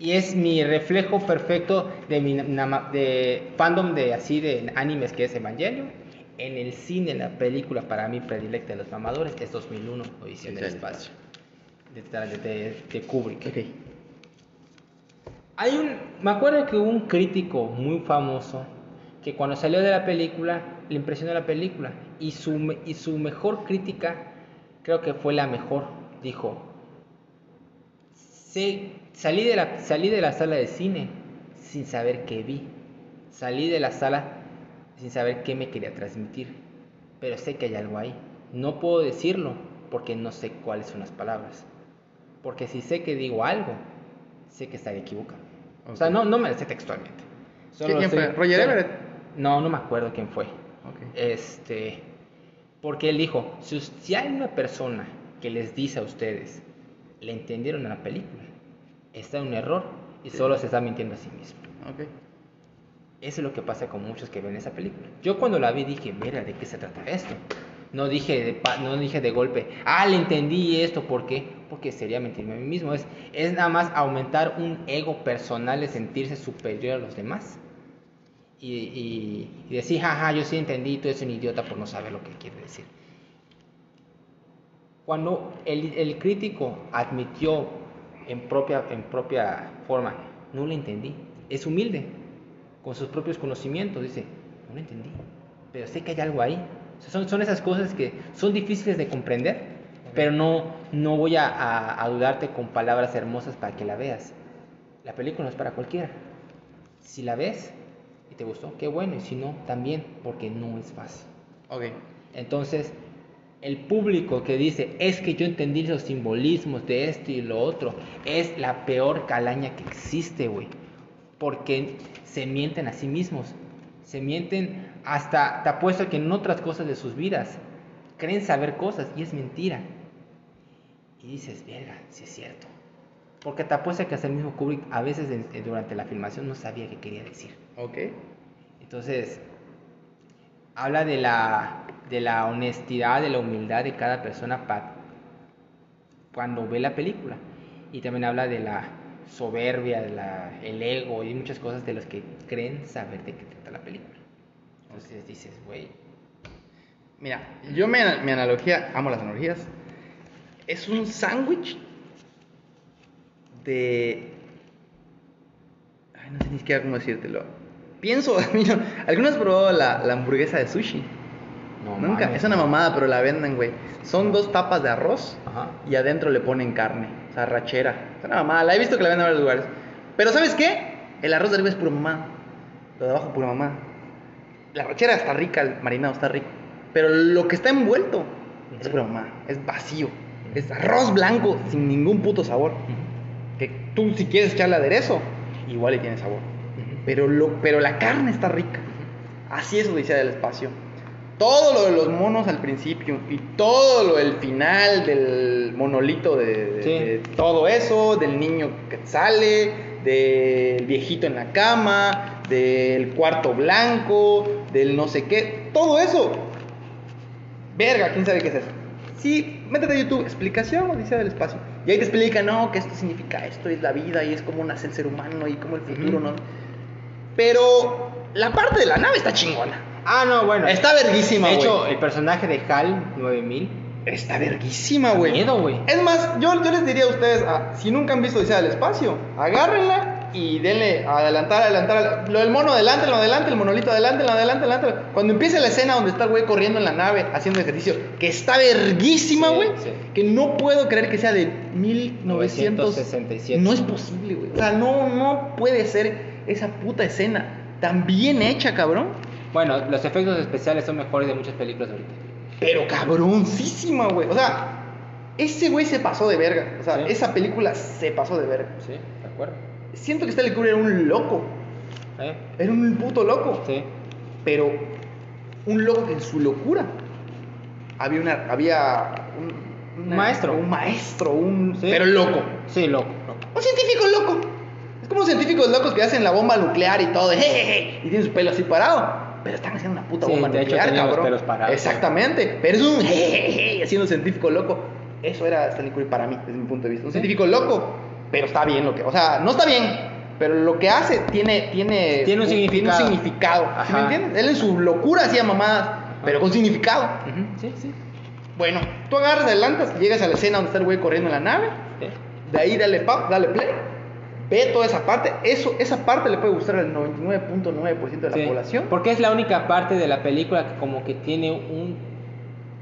Speaker 1: Y es mi reflejo perfecto de mi de fandom de así de animes que es Evangelion. En el cine, la película para mí predilecta de los mamadores es 2001, Odisea del Espacio. De, de, de- de Kubrick.
Speaker 2: Ok.
Speaker 1: Hay un, me acuerdo que hubo un crítico muy famoso que cuando salió de la película le impresionó la película y su, y su mejor crítica creo que fue la mejor. Dijo, "Sé- salí, de la, salí de la sala de cine sin saber qué vi. Salí de la sala sin saber qué me quería transmitir. Pero sé que hay algo ahí. No puedo decirlo porque no sé cuáles son las palabras. Porque si sé que digo algo, sé que estaré equivocado. O sea, no, no me lo sé textualmente. Solo
Speaker 2: ¿Quién fue? ¿Roger
Speaker 1: solo-
Speaker 2: Everett?
Speaker 1: No, no me acuerdo quién fue. Este, porque él dijo, si, si hay una persona que les dice a ustedes, le entendieron a la película, está en un error y
Speaker 2: Sí.
Speaker 1: solo se está mintiendo a sí mismo.
Speaker 2: Ok.
Speaker 1: Eso es lo que pasa con muchos que ven esa película. Yo cuando la vi dije, mira, ¿de qué se trata esto? No dije de, no dije de golpe, ah, le entendí esto, ¿por qué? Porque sería mentirme a mí mismo. Es, es nada más aumentar un ego personal de sentirse superior a los demás. Y, y, y decir, jaja, yo sí entendí, tú eres un idiota por no saber lo que quiere decir. Cuando el, el crítico admitió en propia, en propia forma, no lo entendí, es humilde, con sus propios conocimientos, dice, no lo entendí, pero sé que hay algo ahí. O sea, son, son esas cosas que son difíciles de comprender, pero no, no voy a, a- a dudarte con palabras hermosas para que la veas. La película no es para cualquiera. Si la ves y te gustó, qué bueno, y si no, también, porque no es fácil.
Speaker 2: Ok.
Speaker 1: Entonces, el público que dice, es que yo entendí los simbolismos de esto y lo otro, es la peor calaña que existe, güey. Porque se mienten a sí mismos. Se mienten hasta, te apuesto que en otras cosas de sus vidas. Creen saber cosas y es mentira. Y dices, verga, si es cierto. Porque te apuesto que hasta el mismo Kubrick a veces durante la filmación no sabía qué quería decir.
Speaker 2: Ok.
Speaker 1: Entonces, habla de la, de la honestidad, de la humildad de cada persona pa- cuando ve la película. Y también habla de la soberbia, de la, el ego y muchas cosas de los que creen saber de qué trata la película. Entonces dices, güey,
Speaker 2: Mira, yo mi, analogía, amo las analogías. Es un sándwich de. Ay, no sé ni siquiera cómo decírtelo. Pienso, mira, ¿alguna vez has probado la hamburguesa de sushi?
Speaker 1: No
Speaker 2: Nunca,
Speaker 1: mames.
Speaker 2: es una mamada, pero la venden, güey. Son dos tapas de arroz
Speaker 1: Ajá.
Speaker 2: y adentro le ponen carne, o sea, rachera. Es una mamada, la he visto que la venden en varios lugares. Pero ¿sabes qué? El arroz de arriba es pura mamada, lo de abajo pura mamada. La rachera está rica, el marinado está rico, pero lo que está envuelto es pura mamada, es vacío. Es arroz blanco sin ningún puto sabor. Que tú si quieres echarle aderezo, igual le tiene sabor. Pero, lo, pero la carne está rica. Así es Odisea del Espacio. Todo lo de los monos al principio y todo lo del final del monolito de, de-
Speaker 1: Sí.
Speaker 2: de todo eso, del niño que sale, del viejito en la cama, del cuarto blanco, del no sé qué, todo eso. Verga, quién sabe qué es eso. Sí, métete a YouTube, explicación Odisea del Espacio. Y ahí te explica, no, que esto significa esto, es la vida y es como nace el ser humano y como el futuro. ¿no? Pero la parte de la nave está chingona.
Speaker 1: Ah, no, bueno.
Speaker 2: Está verguísima,
Speaker 1: De
Speaker 2: güey.
Speaker 1: hecho, el personaje de HAL 9000
Speaker 2: Está verguísima, güey.
Speaker 1: miedo, güey.
Speaker 2: Es más, yo, yo les diría a ustedes, ah, si nunca han visto Odisea del Espacio, agárrenla y denle a adelantar, adelantar. Lo del mono adelante, lo adelante, el monolito adelante, lo adelante, adelante. Cuando empiece la escena donde está el güey corriendo en la nave haciendo ejercicio, que está verguísima,
Speaker 1: Sí,
Speaker 2: güey.
Speaker 1: sí.
Speaker 2: Que no puedo creer que sea de 1900.
Speaker 1: 967.
Speaker 2: No es posible, güey. O sea, no, no puede ser esa puta escena tan bien hecha, cabrón.
Speaker 1: Bueno, los efectos especiales son mejores de muchas películas ahorita.
Speaker 2: Pero cabroncísima, güey. O sea, ese güey se pasó de verga. O sea,
Speaker 1: Sí.
Speaker 2: esa película se pasó de verga.
Speaker 1: Sí, de acuerdo.
Speaker 2: Siento que Stanley Kubrick era un loco.
Speaker 1: ¿Eh?
Speaker 2: Era un puto loco.
Speaker 1: Sí.
Speaker 2: Pero un loco que en su locura había una. Había un.
Speaker 1: Maestro.
Speaker 2: Un maestro, un.
Speaker 1: Sí.
Speaker 2: Pero loco.
Speaker 1: Sí, loco, loco.
Speaker 2: Un científico loco. Es como científicos locos que hacen la bomba nuclear y todo, jejeje, y tienen su pelo así parado. Pero están haciendo una puta
Speaker 1: Sí,
Speaker 2: bomba
Speaker 1: de hecho,
Speaker 2: nuclear,
Speaker 1: los
Speaker 2: cabrón.
Speaker 1: pelos parados.
Speaker 2: Exactamente. Pero es un jejeje, haciendo científico loco. Eso era Stanley Kubrick para mí, desde mi punto de vista. Un científico loco, pero está bien lo que. O sea, no está bien, pero lo que hace tiene. Tiene,
Speaker 1: Tiene un significado.
Speaker 2: Tiene un significado. ¿Sí me
Speaker 1: Ajá.
Speaker 2: entiendes? Él en su locura hacía mamadas, pero con significado.
Speaker 1: Ujú, Sí, sí.
Speaker 2: Bueno, tú agarras, adelantas, llegas a la escena donde está el güey corriendo en la nave.
Speaker 1: sí.
Speaker 2: De ahí dale pop, dale play. Ve toda esa parte. Eso, esa parte le puede gustar al 99.9% de la
Speaker 1: Sí,
Speaker 2: población.
Speaker 1: Porque es la única parte de la película que como que tiene un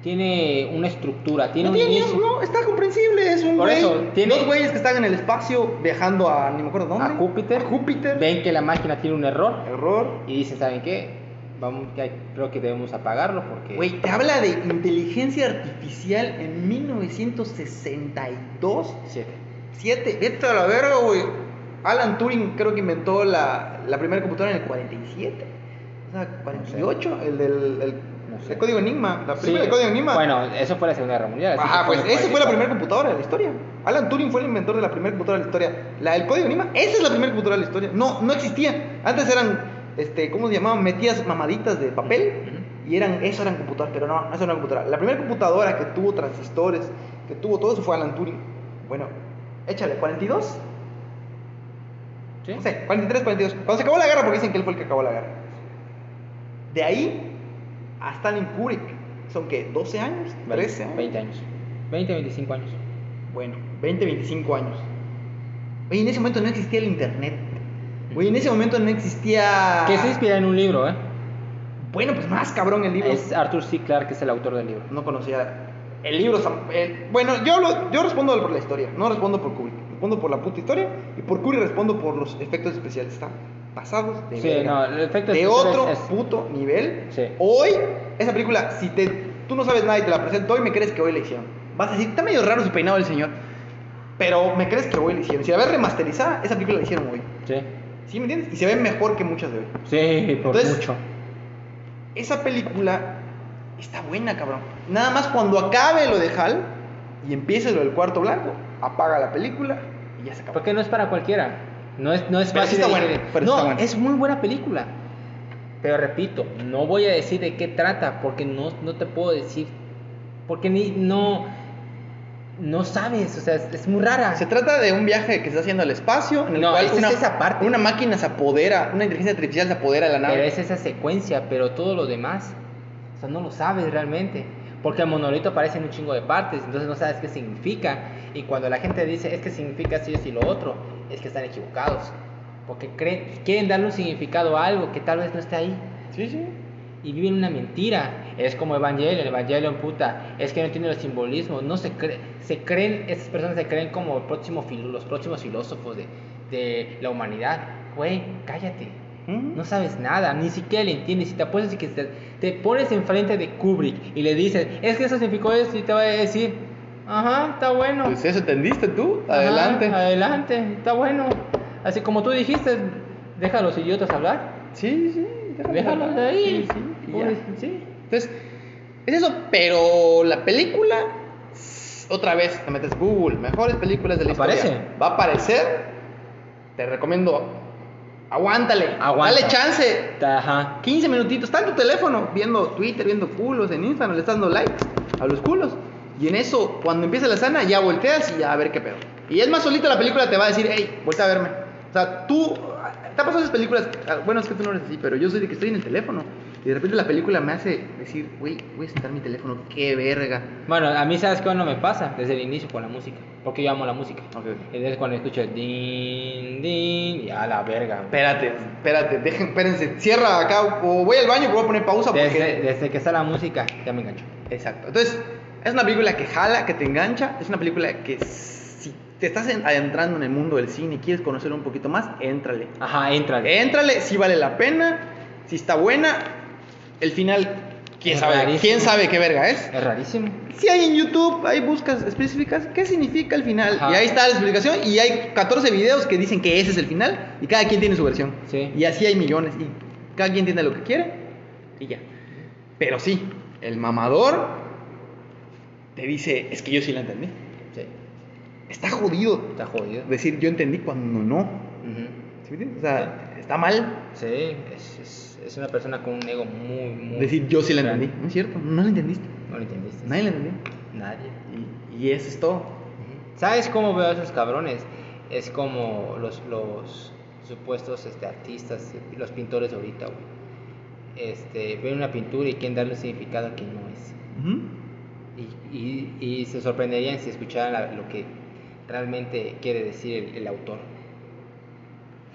Speaker 1: tiene una estructura, tiene
Speaker 2: no,
Speaker 1: un
Speaker 2: tiene-
Speaker 1: inicio.
Speaker 2: no, está comprensible. Es un
Speaker 1: Por
Speaker 2: güey.
Speaker 1: eso, tiene-
Speaker 2: Dos güeyes que están en el espacio viajando a. Ni me acuerdo dónde.
Speaker 1: A Júpiter.
Speaker 2: A Júpiter.
Speaker 1: Ven que la máquina tiene un error
Speaker 2: Error.
Speaker 1: y dicen, ¿saben qué? Vamos, que creo que debemos apagarlo porque
Speaker 2: Güey, te habla de inteligencia artificial en 1962.
Speaker 1: Siete.
Speaker 2: 7. Vete a la verga, güey. Alan Turing creo que inventó la, la primera computadora en el 47. O sea, 48. El del el,
Speaker 1: No sé.
Speaker 2: el código Enigma. La primera del código Enigma.
Speaker 1: Bueno, eso fue la Segunda Guerra Mundial.
Speaker 2: Ajá, pues esa fue la
Speaker 1: 44.
Speaker 2: primera computadora de la historia. Alan Turing fue el inventor de la primera computadora de la historia. La del código Enigma, esa es la primera computadora de la historia. No, no existía. Antes eran, este, ¿cómo se llamaban? Metías mamaditas de papel y eran, eso eran computadoras, pero no, no eso era una computadora. La primera computadora que tuvo transistores, que tuvo todo eso fue Alan Turing. Bueno, échale, 42.
Speaker 1: ¿Sí?
Speaker 2: No sé, 43, 42. Cuando se acabó la guerra, porque dicen que él fue el que acabó la guerra. De ahí a Stalin Kubrick, ¿son qué? ¿12 años? ¿13 años?
Speaker 1: 20 años. 20, 25 años.
Speaker 2: Bueno, 20, 25 años. Oye, en ese momento no existía el internet. Oye, en ese momento no existía.
Speaker 1: Que se inspira en un libro, ¿eh?
Speaker 2: Bueno, pues más cabrón el libro.
Speaker 1: Es Arthur C. Clarke, que es el autor del libro.
Speaker 2: No conocía. El libro. el- Bueno, yo, lo- yo respondo por la historia, no respondo por Kubrick. Respondo por la puta historia y por Kubrick respondo por los efectos especiales. Están pasados de
Speaker 1: Sí,
Speaker 2: verga.
Speaker 1: no, el efecto
Speaker 2: de otro
Speaker 1: es-
Speaker 2: puto nivel.
Speaker 1: Sí.
Speaker 2: Hoy, esa película, si te, tú no sabes nada y te la presento hoy, me crees que hoy la hicieron. Vas a decir, está medio raro su peinado del señor. Pero me crees que hoy la hicieron. Si la ves remasterizada, esa película la hicieron hoy.
Speaker 1: Sí.
Speaker 2: ¿Sí me entiendes? Y se ve mejor que muchas de hoy.
Speaker 1: Sí, por
Speaker 2: Entonces-
Speaker 1: mucho.
Speaker 2: Esa película está buena, cabrón. Nada más cuando acabe lo de Hal y empiece lo del cuarto blanco, apaga la película y ya se acabó.
Speaker 1: Porque no es para cualquiera. No es, no es
Speaker 2: Pero
Speaker 1: fácil
Speaker 2: está
Speaker 1: de
Speaker 2: buena,
Speaker 1: digerir.
Speaker 2: pero
Speaker 1: no,
Speaker 2: está buena.
Speaker 1: es muy buena película. Pero repito, no voy a decir de qué trata porque no, no te puedo decir. Porque ni no no sabes, o sea, es, es muy rara.
Speaker 2: Se trata de un viaje que está haciendo al espacio en el
Speaker 1: No,
Speaker 2: cual
Speaker 1: es
Speaker 2: una,
Speaker 1: esa parte.
Speaker 2: una máquina se apodera, una inteligencia artificial se apodera de la
Speaker 1: Pero
Speaker 2: nave.
Speaker 1: es esa secuencia, pero todo lo demás, o sea, no lo sabes realmente. Porque el monolito aparece en un chingo de partes, entonces no sabes qué significa. Y cuando la gente dice es que significa así y lo otro, es que están equivocados. Porque creen, quieren darle un significado a algo que tal vez no esté ahí.
Speaker 2: Sí, sí.
Speaker 1: Y viven una mentira. Es como Evangelion, Evangelion puta. Es que no entiende los simbolismos. No se cree, se creen, esas personas se creen como el próximo filo- los próximos filósofos de, de la humanidad. Güey, cállate. No sabes nada, ni siquiera le entiendes. Si te apuestas y que te, te pones enfrente de Kubrick y le dices, es que eso significó esto, y te va a decir, ajá, está bueno.
Speaker 2: Pues eso entendiste tú.
Speaker 1: Ajá,
Speaker 2: Adelante.
Speaker 1: adelante, está bueno. Así como tú dijiste, deja a los idiotas hablar.
Speaker 2: Sí, sí. déjalo
Speaker 1: Déjalos
Speaker 2: hablar.
Speaker 1: ahí.
Speaker 2: Sí, sí. Entonces, es eso, pero la película, otra vez, te metes Google, mejores películas de la
Speaker 1: Aparece.
Speaker 2: historia. Va a aparecer. Te recomiendo, aguántale,
Speaker 1: Aguanta.
Speaker 2: dale chance.
Speaker 1: Ajá.
Speaker 2: 15 minutitos, está en tu teléfono, viendo Twitter, viendo culos, en Instagram, le estás dando likes a los culos. Y en eso, cuando empieza la escena, ya volteas y ya a ver qué pedo. Y es más solita la película, te va a decir, hey, voltea a verme. O sea, tú, ¿te ha pasado esas películas? Ah, Bueno, es que tú no eres así, pero yo soy de que estoy en el teléfono. Y de repente la película me hace decir, güey, voy a sentar mi teléfono, qué verga.
Speaker 1: Bueno, a mí sabes que no me pasa desde el inicio con la música, porque yo amo la música.
Speaker 2: Ok.
Speaker 1: Entonces cuando escucho din, din, y a la verga.
Speaker 2: Espérate, espérate, dejen, espérense, cierra acá, o voy al baño, voy a poner pausa porque...
Speaker 1: Desde, desde que está la música, ya me engancho.
Speaker 2: Exacto. Entonces, es una película que jala, que te engancha. Es una película que si te estás en- adentrando en el mundo del cine y quieres conocer un poquito más, éntrale.
Speaker 1: Ajá, entra.
Speaker 2: Éntrale, si vale la pena, si está buena. El final, quién
Speaker 1: Es
Speaker 2: sabe,
Speaker 1: rarísimo.
Speaker 2: quién sabe qué verga es.
Speaker 1: Es rarísimo.
Speaker 2: Si hay en YouTube, hay buscas específicas, ¿qué significa el final?
Speaker 1: Ajá.
Speaker 2: Y ahí está la explicación. Y hay 14 videos que dicen que ese es el final. Y cada quien tiene su versión.
Speaker 1: Sí.
Speaker 2: Y así hay millones. Y cada quien tiene lo que quiere. Y ya. Pero sí, el mamador te dice, es que yo sí la entendí.
Speaker 1: Sí,
Speaker 2: Está jodido
Speaker 1: está jodido.
Speaker 2: decir yo entendí cuando no.
Speaker 1: Ujú.
Speaker 2: ¿Sí me entiendes? O sea, está mal
Speaker 1: Sí, es, es, es una persona con un ego muy, muy...
Speaker 2: decir yo sí la entendí. No es cierto, no la entendiste.
Speaker 1: No lo entendiste.
Speaker 2: Nadie la entendió.
Speaker 1: Nadie.
Speaker 2: Y, y eso es todo.
Speaker 1: ¿Sabes cómo veo a esos cabrones? Es como los, los supuestos este, artistas, los pintores de ahorita, güey. Este, ven una pintura y quieren darle un significado que no es. Y, y, y se sorprenderían si escucharan la- lo que realmente quiere decir el, el autor.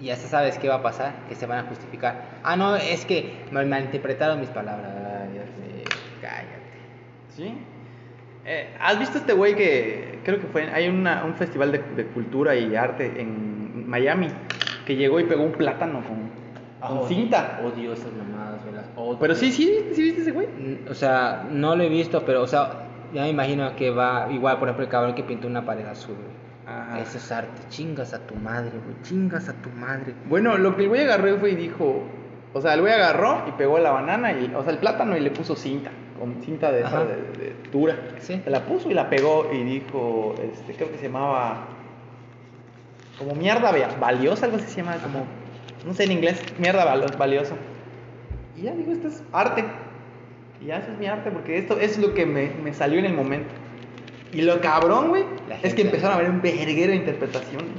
Speaker 1: Y ya sabes qué va a pasar, que se van a justificar. Ah, no, es que mal- malinterpretaron mis palabras. Ay, Dios mío, cállate.
Speaker 2: ¿Sí? Eh, ¿Has visto este güey que creo que fue, hay una- un festival de, de cultura y arte en Miami que llegó y pegó un plátano con, con
Speaker 1: Oh,
Speaker 2: cinta?
Speaker 1: Odio esas mamadas, güey, las odio.
Speaker 2: Pero sí, sí, sí viste ese güey.
Speaker 1: O sea, no lo he visto, pero, o sea, ya me imagino que va igual, por ejemplo, el cabrón que pintó una pared azul, güey.
Speaker 2: Ajá.
Speaker 1: Eso es arte. Chingas a tu madre, güey. Chingas a tu madre.
Speaker 2: Bueno, lo que el güey agarró fue y dijo, o sea, el güey agarró y pegó la banana, y, o sea, el plátano y le puso cinta, con cinta de, esa
Speaker 1: Ajá.
Speaker 2: de, de dura.
Speaker 1: Sí.
Speaker 2: Se la puso y la pegó y dijo, este, creo que se llamaba como mierda va- valiosa, algo así se llama, como, no sé en inglés, mierda val- valiosa. Y ya digo, esto es arte. Y ya eso es mi arte, porque esto es lo que me, me salió en el momento. Y lo cabrón, güey, es que empezaron a ver un verguero de interpretaciones.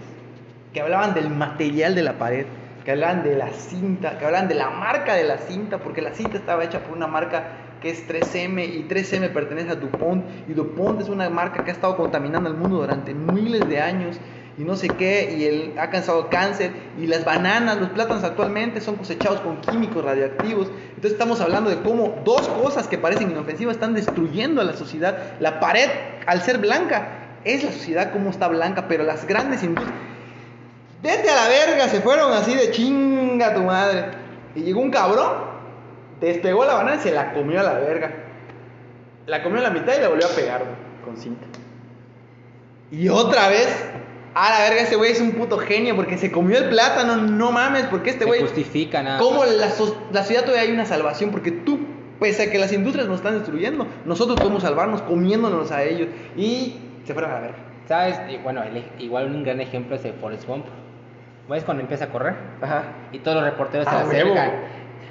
Speaker 2: Que hablaban del material de la pared, que hablaban de la cinta, que hablaban de la marca de la cinta, porque la cinta estaba hecha por una marca que es 3M y 3M pertenece a DuPont y DuPont es una marca que ha estado contaminando al mundo durante miles de años y no sé qué y él ha causado cáncer y las bananas, los plátanos actualmente son cosechados con químicos radioactivos. Entonces estamos hablando de cómo dos cosas que parecen inofensivas están destruyendo a la sociedad. La pared, al ser blanca, es la sociedad como está blanca, pero las grandes industrias Vete a la verga, se fueron así de chinga tu madre. Y llegó un cabrón, despegó la banana y se la comió a la verga. La comió a la mitad y la volvió a pegar, con cinta. Y otra vez, a la verga, ese güey es un puto genio porque se comió el plátano, no mames, porque este güey...
Speaker 1: justifica nada.
Speaker 2: ¿Cómo la, so- la ciudad todavía hay una salvación? Porque tú, pese a que las industrias nos están destruyendo, nosotros podemos salvarnos comiéndonos a ellos. Y se fueron a la verga.
Speaker 1: ¿Sabes? Y bueno, el- igual un gran ejemplo es el Forrest Gump. ¿Ves cuando empieza a correr?
Speaker 2: Ajá.
Speaker 1: Y todos los reporteros se
Speaker 2: Ah,
Speaker 1: acercan.
Speaker 2: huevo.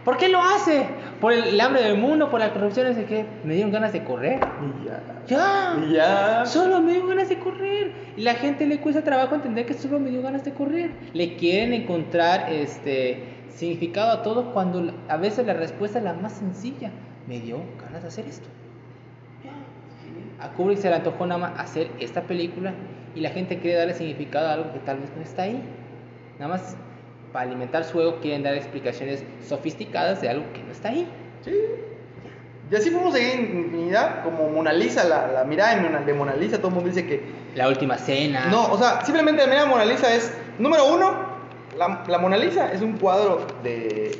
Speaker 1: ¿Por qué lo hace? ¿Por el, el hambre del mundo? ¿Por la corrupción? No sé qué. Me dieron ganas de correr.
Speaker 2: Y ya.
Speaker 1: ¡Ya!
Speaker 2: Y ya.
Speaker 1: Solo me dio ganas de correr. Y la gente le cuesta trabajo entender que solo me dio ganas de correr. Le quieren encontrar este significado a todo cuando a veces la respuesta es la más sencilla. Me dio ganas de hacer esto. Ya. A Kubrick se le antojó nada más hacer esta película y la gente quiere darle significado a algo que tal vez no está ahí. Nada más para alimentar su ego quieren dar explicaciones sofisticadas de algo que no está ahí.
Speaker 2: Sí. Y así seguir en infinidad, como Mona Lisa, la, la mirada de Mona, de Lisa, todo el mundo dice que...
Speaker 1: La última cena.
Speaker 2: No, o sea, simplemente la mirada de Mona Lisa es, número uno, la, la Mona Lisa es un cuadro de,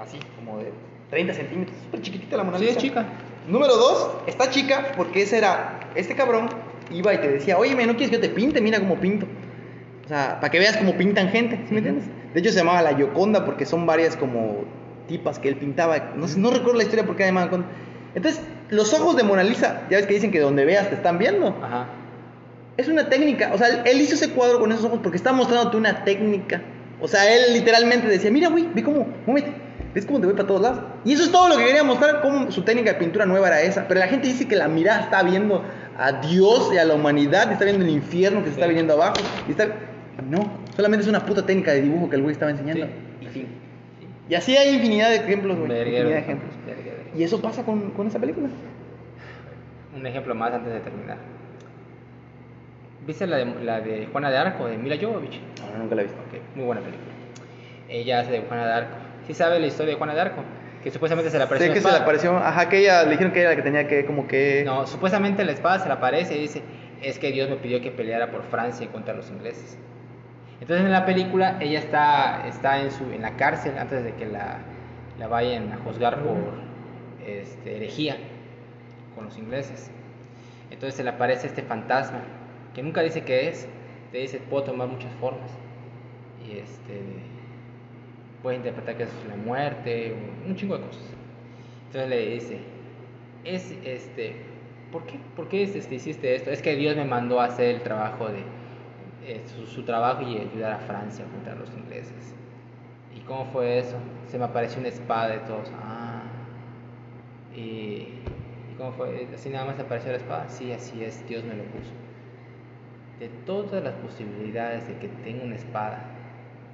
Speaker 2: así, como de 30 centímetros, súper chiquitita la Mona
Speaker 1: Sí,
Speaker 2: Lisa.
Speaker 1: es chica.
Speaker 2: Número dos, está chica porque ese era, este cabrón iba y te decía, oye, ¿no quieres que yo te pinte? Mira cómo pinto. O sea, para que veas cómo pintan gente, ¿sí me entiendes? De hecho se llamaba La Yoconda porque son varias como tipas que él pintaba. No sé, no recuerdo la historia porque con... Entonces, los ojos de Mona Lisa, ya ves que dicen que donde veas te están viendo.
Speaker 1: Ajá.
Speaker 2: Es una técnica, o sea, él- hizo ese cuadro con esos ojos porque está mostrándote una técnica. O sea, él literalmente decía, mira, güey, ve cómo, muévete, ves cómo te voy para todos lados. Y eso es todo lo que quería mostrar, cómo su técnica de pintura nueva era esa. Pero la gente dice que la mirada está viendo a Dios y a la humanidad, y está viendo el infierno que se está viniendo abajo. Y está... No, solamente es una puta técnica de dibujo que el güey estaba enseñando.
Speaker 1: Sí. Y fin.
Speaker 2: Y así hay infinidad de ejemplos, güey. Infinidad de ejemplos.
Speaker 1: Verguero.
Speaker 2: Y eso pasa con, con esa película.
Speaker 1: Un ejemplo más antes de terminar. ¿Viste la de, la de Juana de Arco, de Mila Jovovich?
Speaker 2: No, nunca la he visto.
Speaker 1: Ok, muy buena película. Ella hace de Juana de Arco. ¿Sí sabe la historia de Juana de Arco? Que supuestamente se le apareció
Speaker 2: Sé que se le
Speaker 1: espada.
Speaker 2: apareció, ajá, que ella le dijeron que era la que tenía que, como que.
Speaker 1: No, supuestamente la espada se le aparece y dice, es que Dios me pidió que peleara por Francia contra los ingleses. Entonces en la película ella está, está en, su, en la cárcel antes de que la, la vayan a juzgar por este, herejía con los ingleses. Entonces se le aparece este fantasma, que nunca dice qué es, te dice puedo tomar muchas formas. Y este puede interpretar que es la muerte, un chingo de cosas. Entonces le dice, es este, ¿por qué? ¿Por qué este, hiciste esto? Es que Dios me mandó a hacer el trabajo de eh, su, trabajo y ayudar a Francia contra los ingleses. ¿Y cómo fue eso? Se me apareció una espada de todos. Ah. Y, ¿y cómo fue? ¿Así nada más apareció la espada? Sí, así es, Dios me lo puso. De todas las posibilidades de que tenga una espada,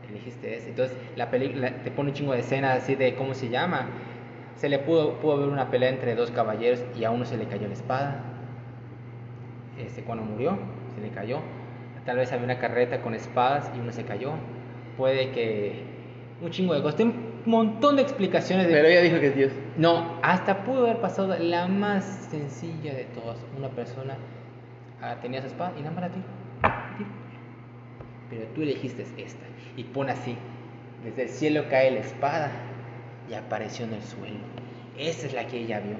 Speaker 1: elegiste esa. Entonces, la película te pone un chingo de escenas así de cómo se llama. Se le pudo, pudo ver una pelea entre dos caballeros y a uno se le cayó la espada. Este, cuando murió, se le cayó. Tal vez había una carreta con espadas y uno se cayó. Puede que. Un chingo de cosas. Un montón de explicaciones de.
Speaker 2: Pero ella dijo que es Dios.
Speaker 1: No, hasta pudo haber pasado la más sencilla de todas. Una persona ah, tenía su espada y nada más la. Tiró. Pero tú elegiste esta. Y pone así. Desde el cielo cae la espada y apareció en el suelo. Esa es la que ella vio.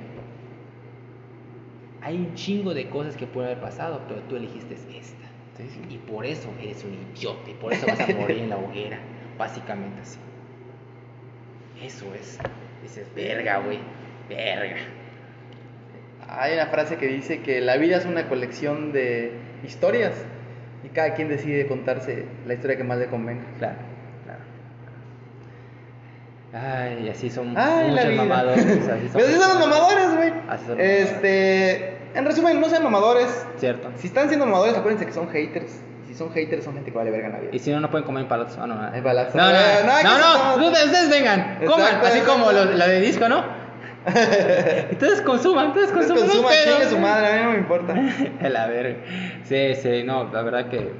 Speaker 1: Hay un chingo de cosas que pueden haber pasado, pero tú elegiste esta. Y por eso eres un idiota. Y por eso vas a morir en la hoguera. Básicamente así. Eso es. Dices, verga, güey. Verga.
Speaker 2: Hay una frase que dice que la vida es una colección de historias y cada quien decide contarse la historia que más le convenga.
Speaker 1: Claro, claro. Ay, así son
Speaker 2: Ay,
Speaker 1: muchos mamadores. Así son,
Speaker 2: Pero así son los mamadores, güey. Este, en resumen, no sean mamadores.
Speaker 1: Cierto.
Speaker 2: Si están siendo mamadores, acuérdense que son haters. Si son haters, son gente que vale verga en la vida.
Speaker 1: Y si no, no pueden comer en palatos. Ah, no, no.
Speaker 2: Palatos.
Speaker 1: No, no,
Speaker 2: Eh, no,
Speaker 1: no, no, ustedes, vengan, coman, así como lo de disco, ¿no? Entonces consuman, entonces
Speaker 2: Entonces
Speaker 1: consuman.
Speaker 2: consuma,
Speaker 1: no hay pedo.
Speaker 2: chingue su madre, a mí no me importa.
Speaker 1: La verga. Sí, sí, no, la verdad que.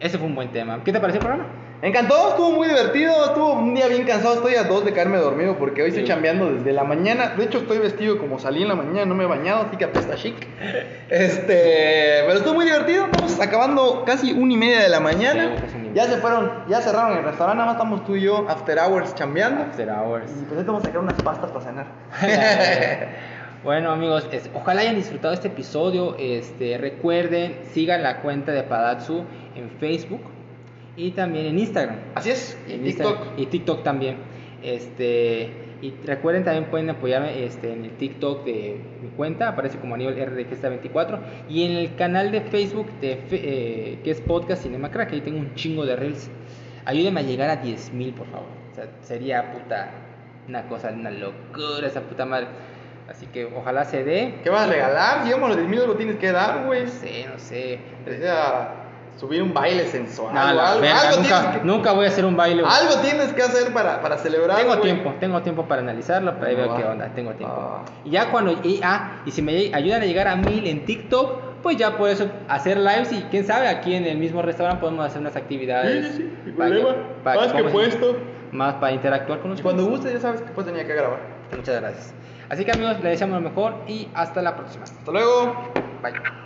Speaker 1: Ese fue un buen tema. ¿Qué te pareció el programa?
Speaker 2: Encantó, estuvo muy divertido, estuvo un día bien cansado, estoy a dos de caerme dormido porque hoy estoy chambeando desde la mañana. De hecho, estoy vestido como salí en la mañana, no me he bañado, así que apesta chic. Este, pero estuvo muy divertido, estamos acabando casi una y media de la mañana. Ya se fueron, ya cerraron el restaurante, nada más estamos tú y yo after hours chambeando.
Speaker 1: After hours.
Speaker 2: Y pues vamos a sacar unas pastas para cenar.
Speaker 1: bueno amigos, es- ojalá hayan disfrutado este episodio. Este, recuerden, sigan la cuenta de Padatsu en Facebook y también en Instagram.
Speaker 2: Así es, y
Speaker 1: En
Speaker 2: TikTok.
Speaker 1: Instagram- y TikTok también. Este, y recuerden también pueden apoyarme este, en el TikTok de mi cuenta, aparece como Aníbal RDG24 y en el canal de Facebook de eh, que es Podcast Cinema Crack, ahí tengo un chingo de reels. Ayúdenme a llegar a 10.000 por favor. O sea, sería puta una cosa, una locura esa puta madre. Así que ojalá se dé.
Speaker 2: ¿Qué vas a regalar? Llegamos a los 10 mil, algo tienes que dar, güey.
Speaker 1: No sé, no sé.
Speaker 2: O sea, subir un baile sensual.
Speaker 1: No,
Speaker 2: algo,
Speaker 1: verga,
Speaker 2: algo
Speaker 1: nunca,
Speaker 2: tienes que-
Speaker 1: nunca voy a hacer un baile. güey.
Speaker 2: Algo tienes que hacer para, para celebrar.
Speaker 1: Tengo
Speaker 2: güey.
Speaker 1: tiempo, tengo tiempo para analizarlo, pero ahí
Speaker 2: Ah,
Speaker 1: veo
Speaker 2: va.
Speaker 1: qué onda, tengo tiempo.
Speaker 2: Ah.
Speaker 1: Y ya cuando, y, ah, y si me ayudan a llegar a mil en TikTok, pues ya por eso hacer lives y quién sabe, aquí en el mismo restaurante podemos hacer unas actividades.
Speaker 2: Sí, sí, sí, sin
Speaker 1: para
Speaker 2: problema.
Speaker 1: para
Speaker 2: Más que puesto.
Speaker 1: Más para interactuar con nosotros.
Speaker 2: cuando guste, ya sabes que pues tenía que grabar.
Speaker 1: Muchas gracias. Así que amigos, les deseamos lo mejor y hasta la próxima.
Speaker 2: Hasta luego.
Speaker 1: Bye.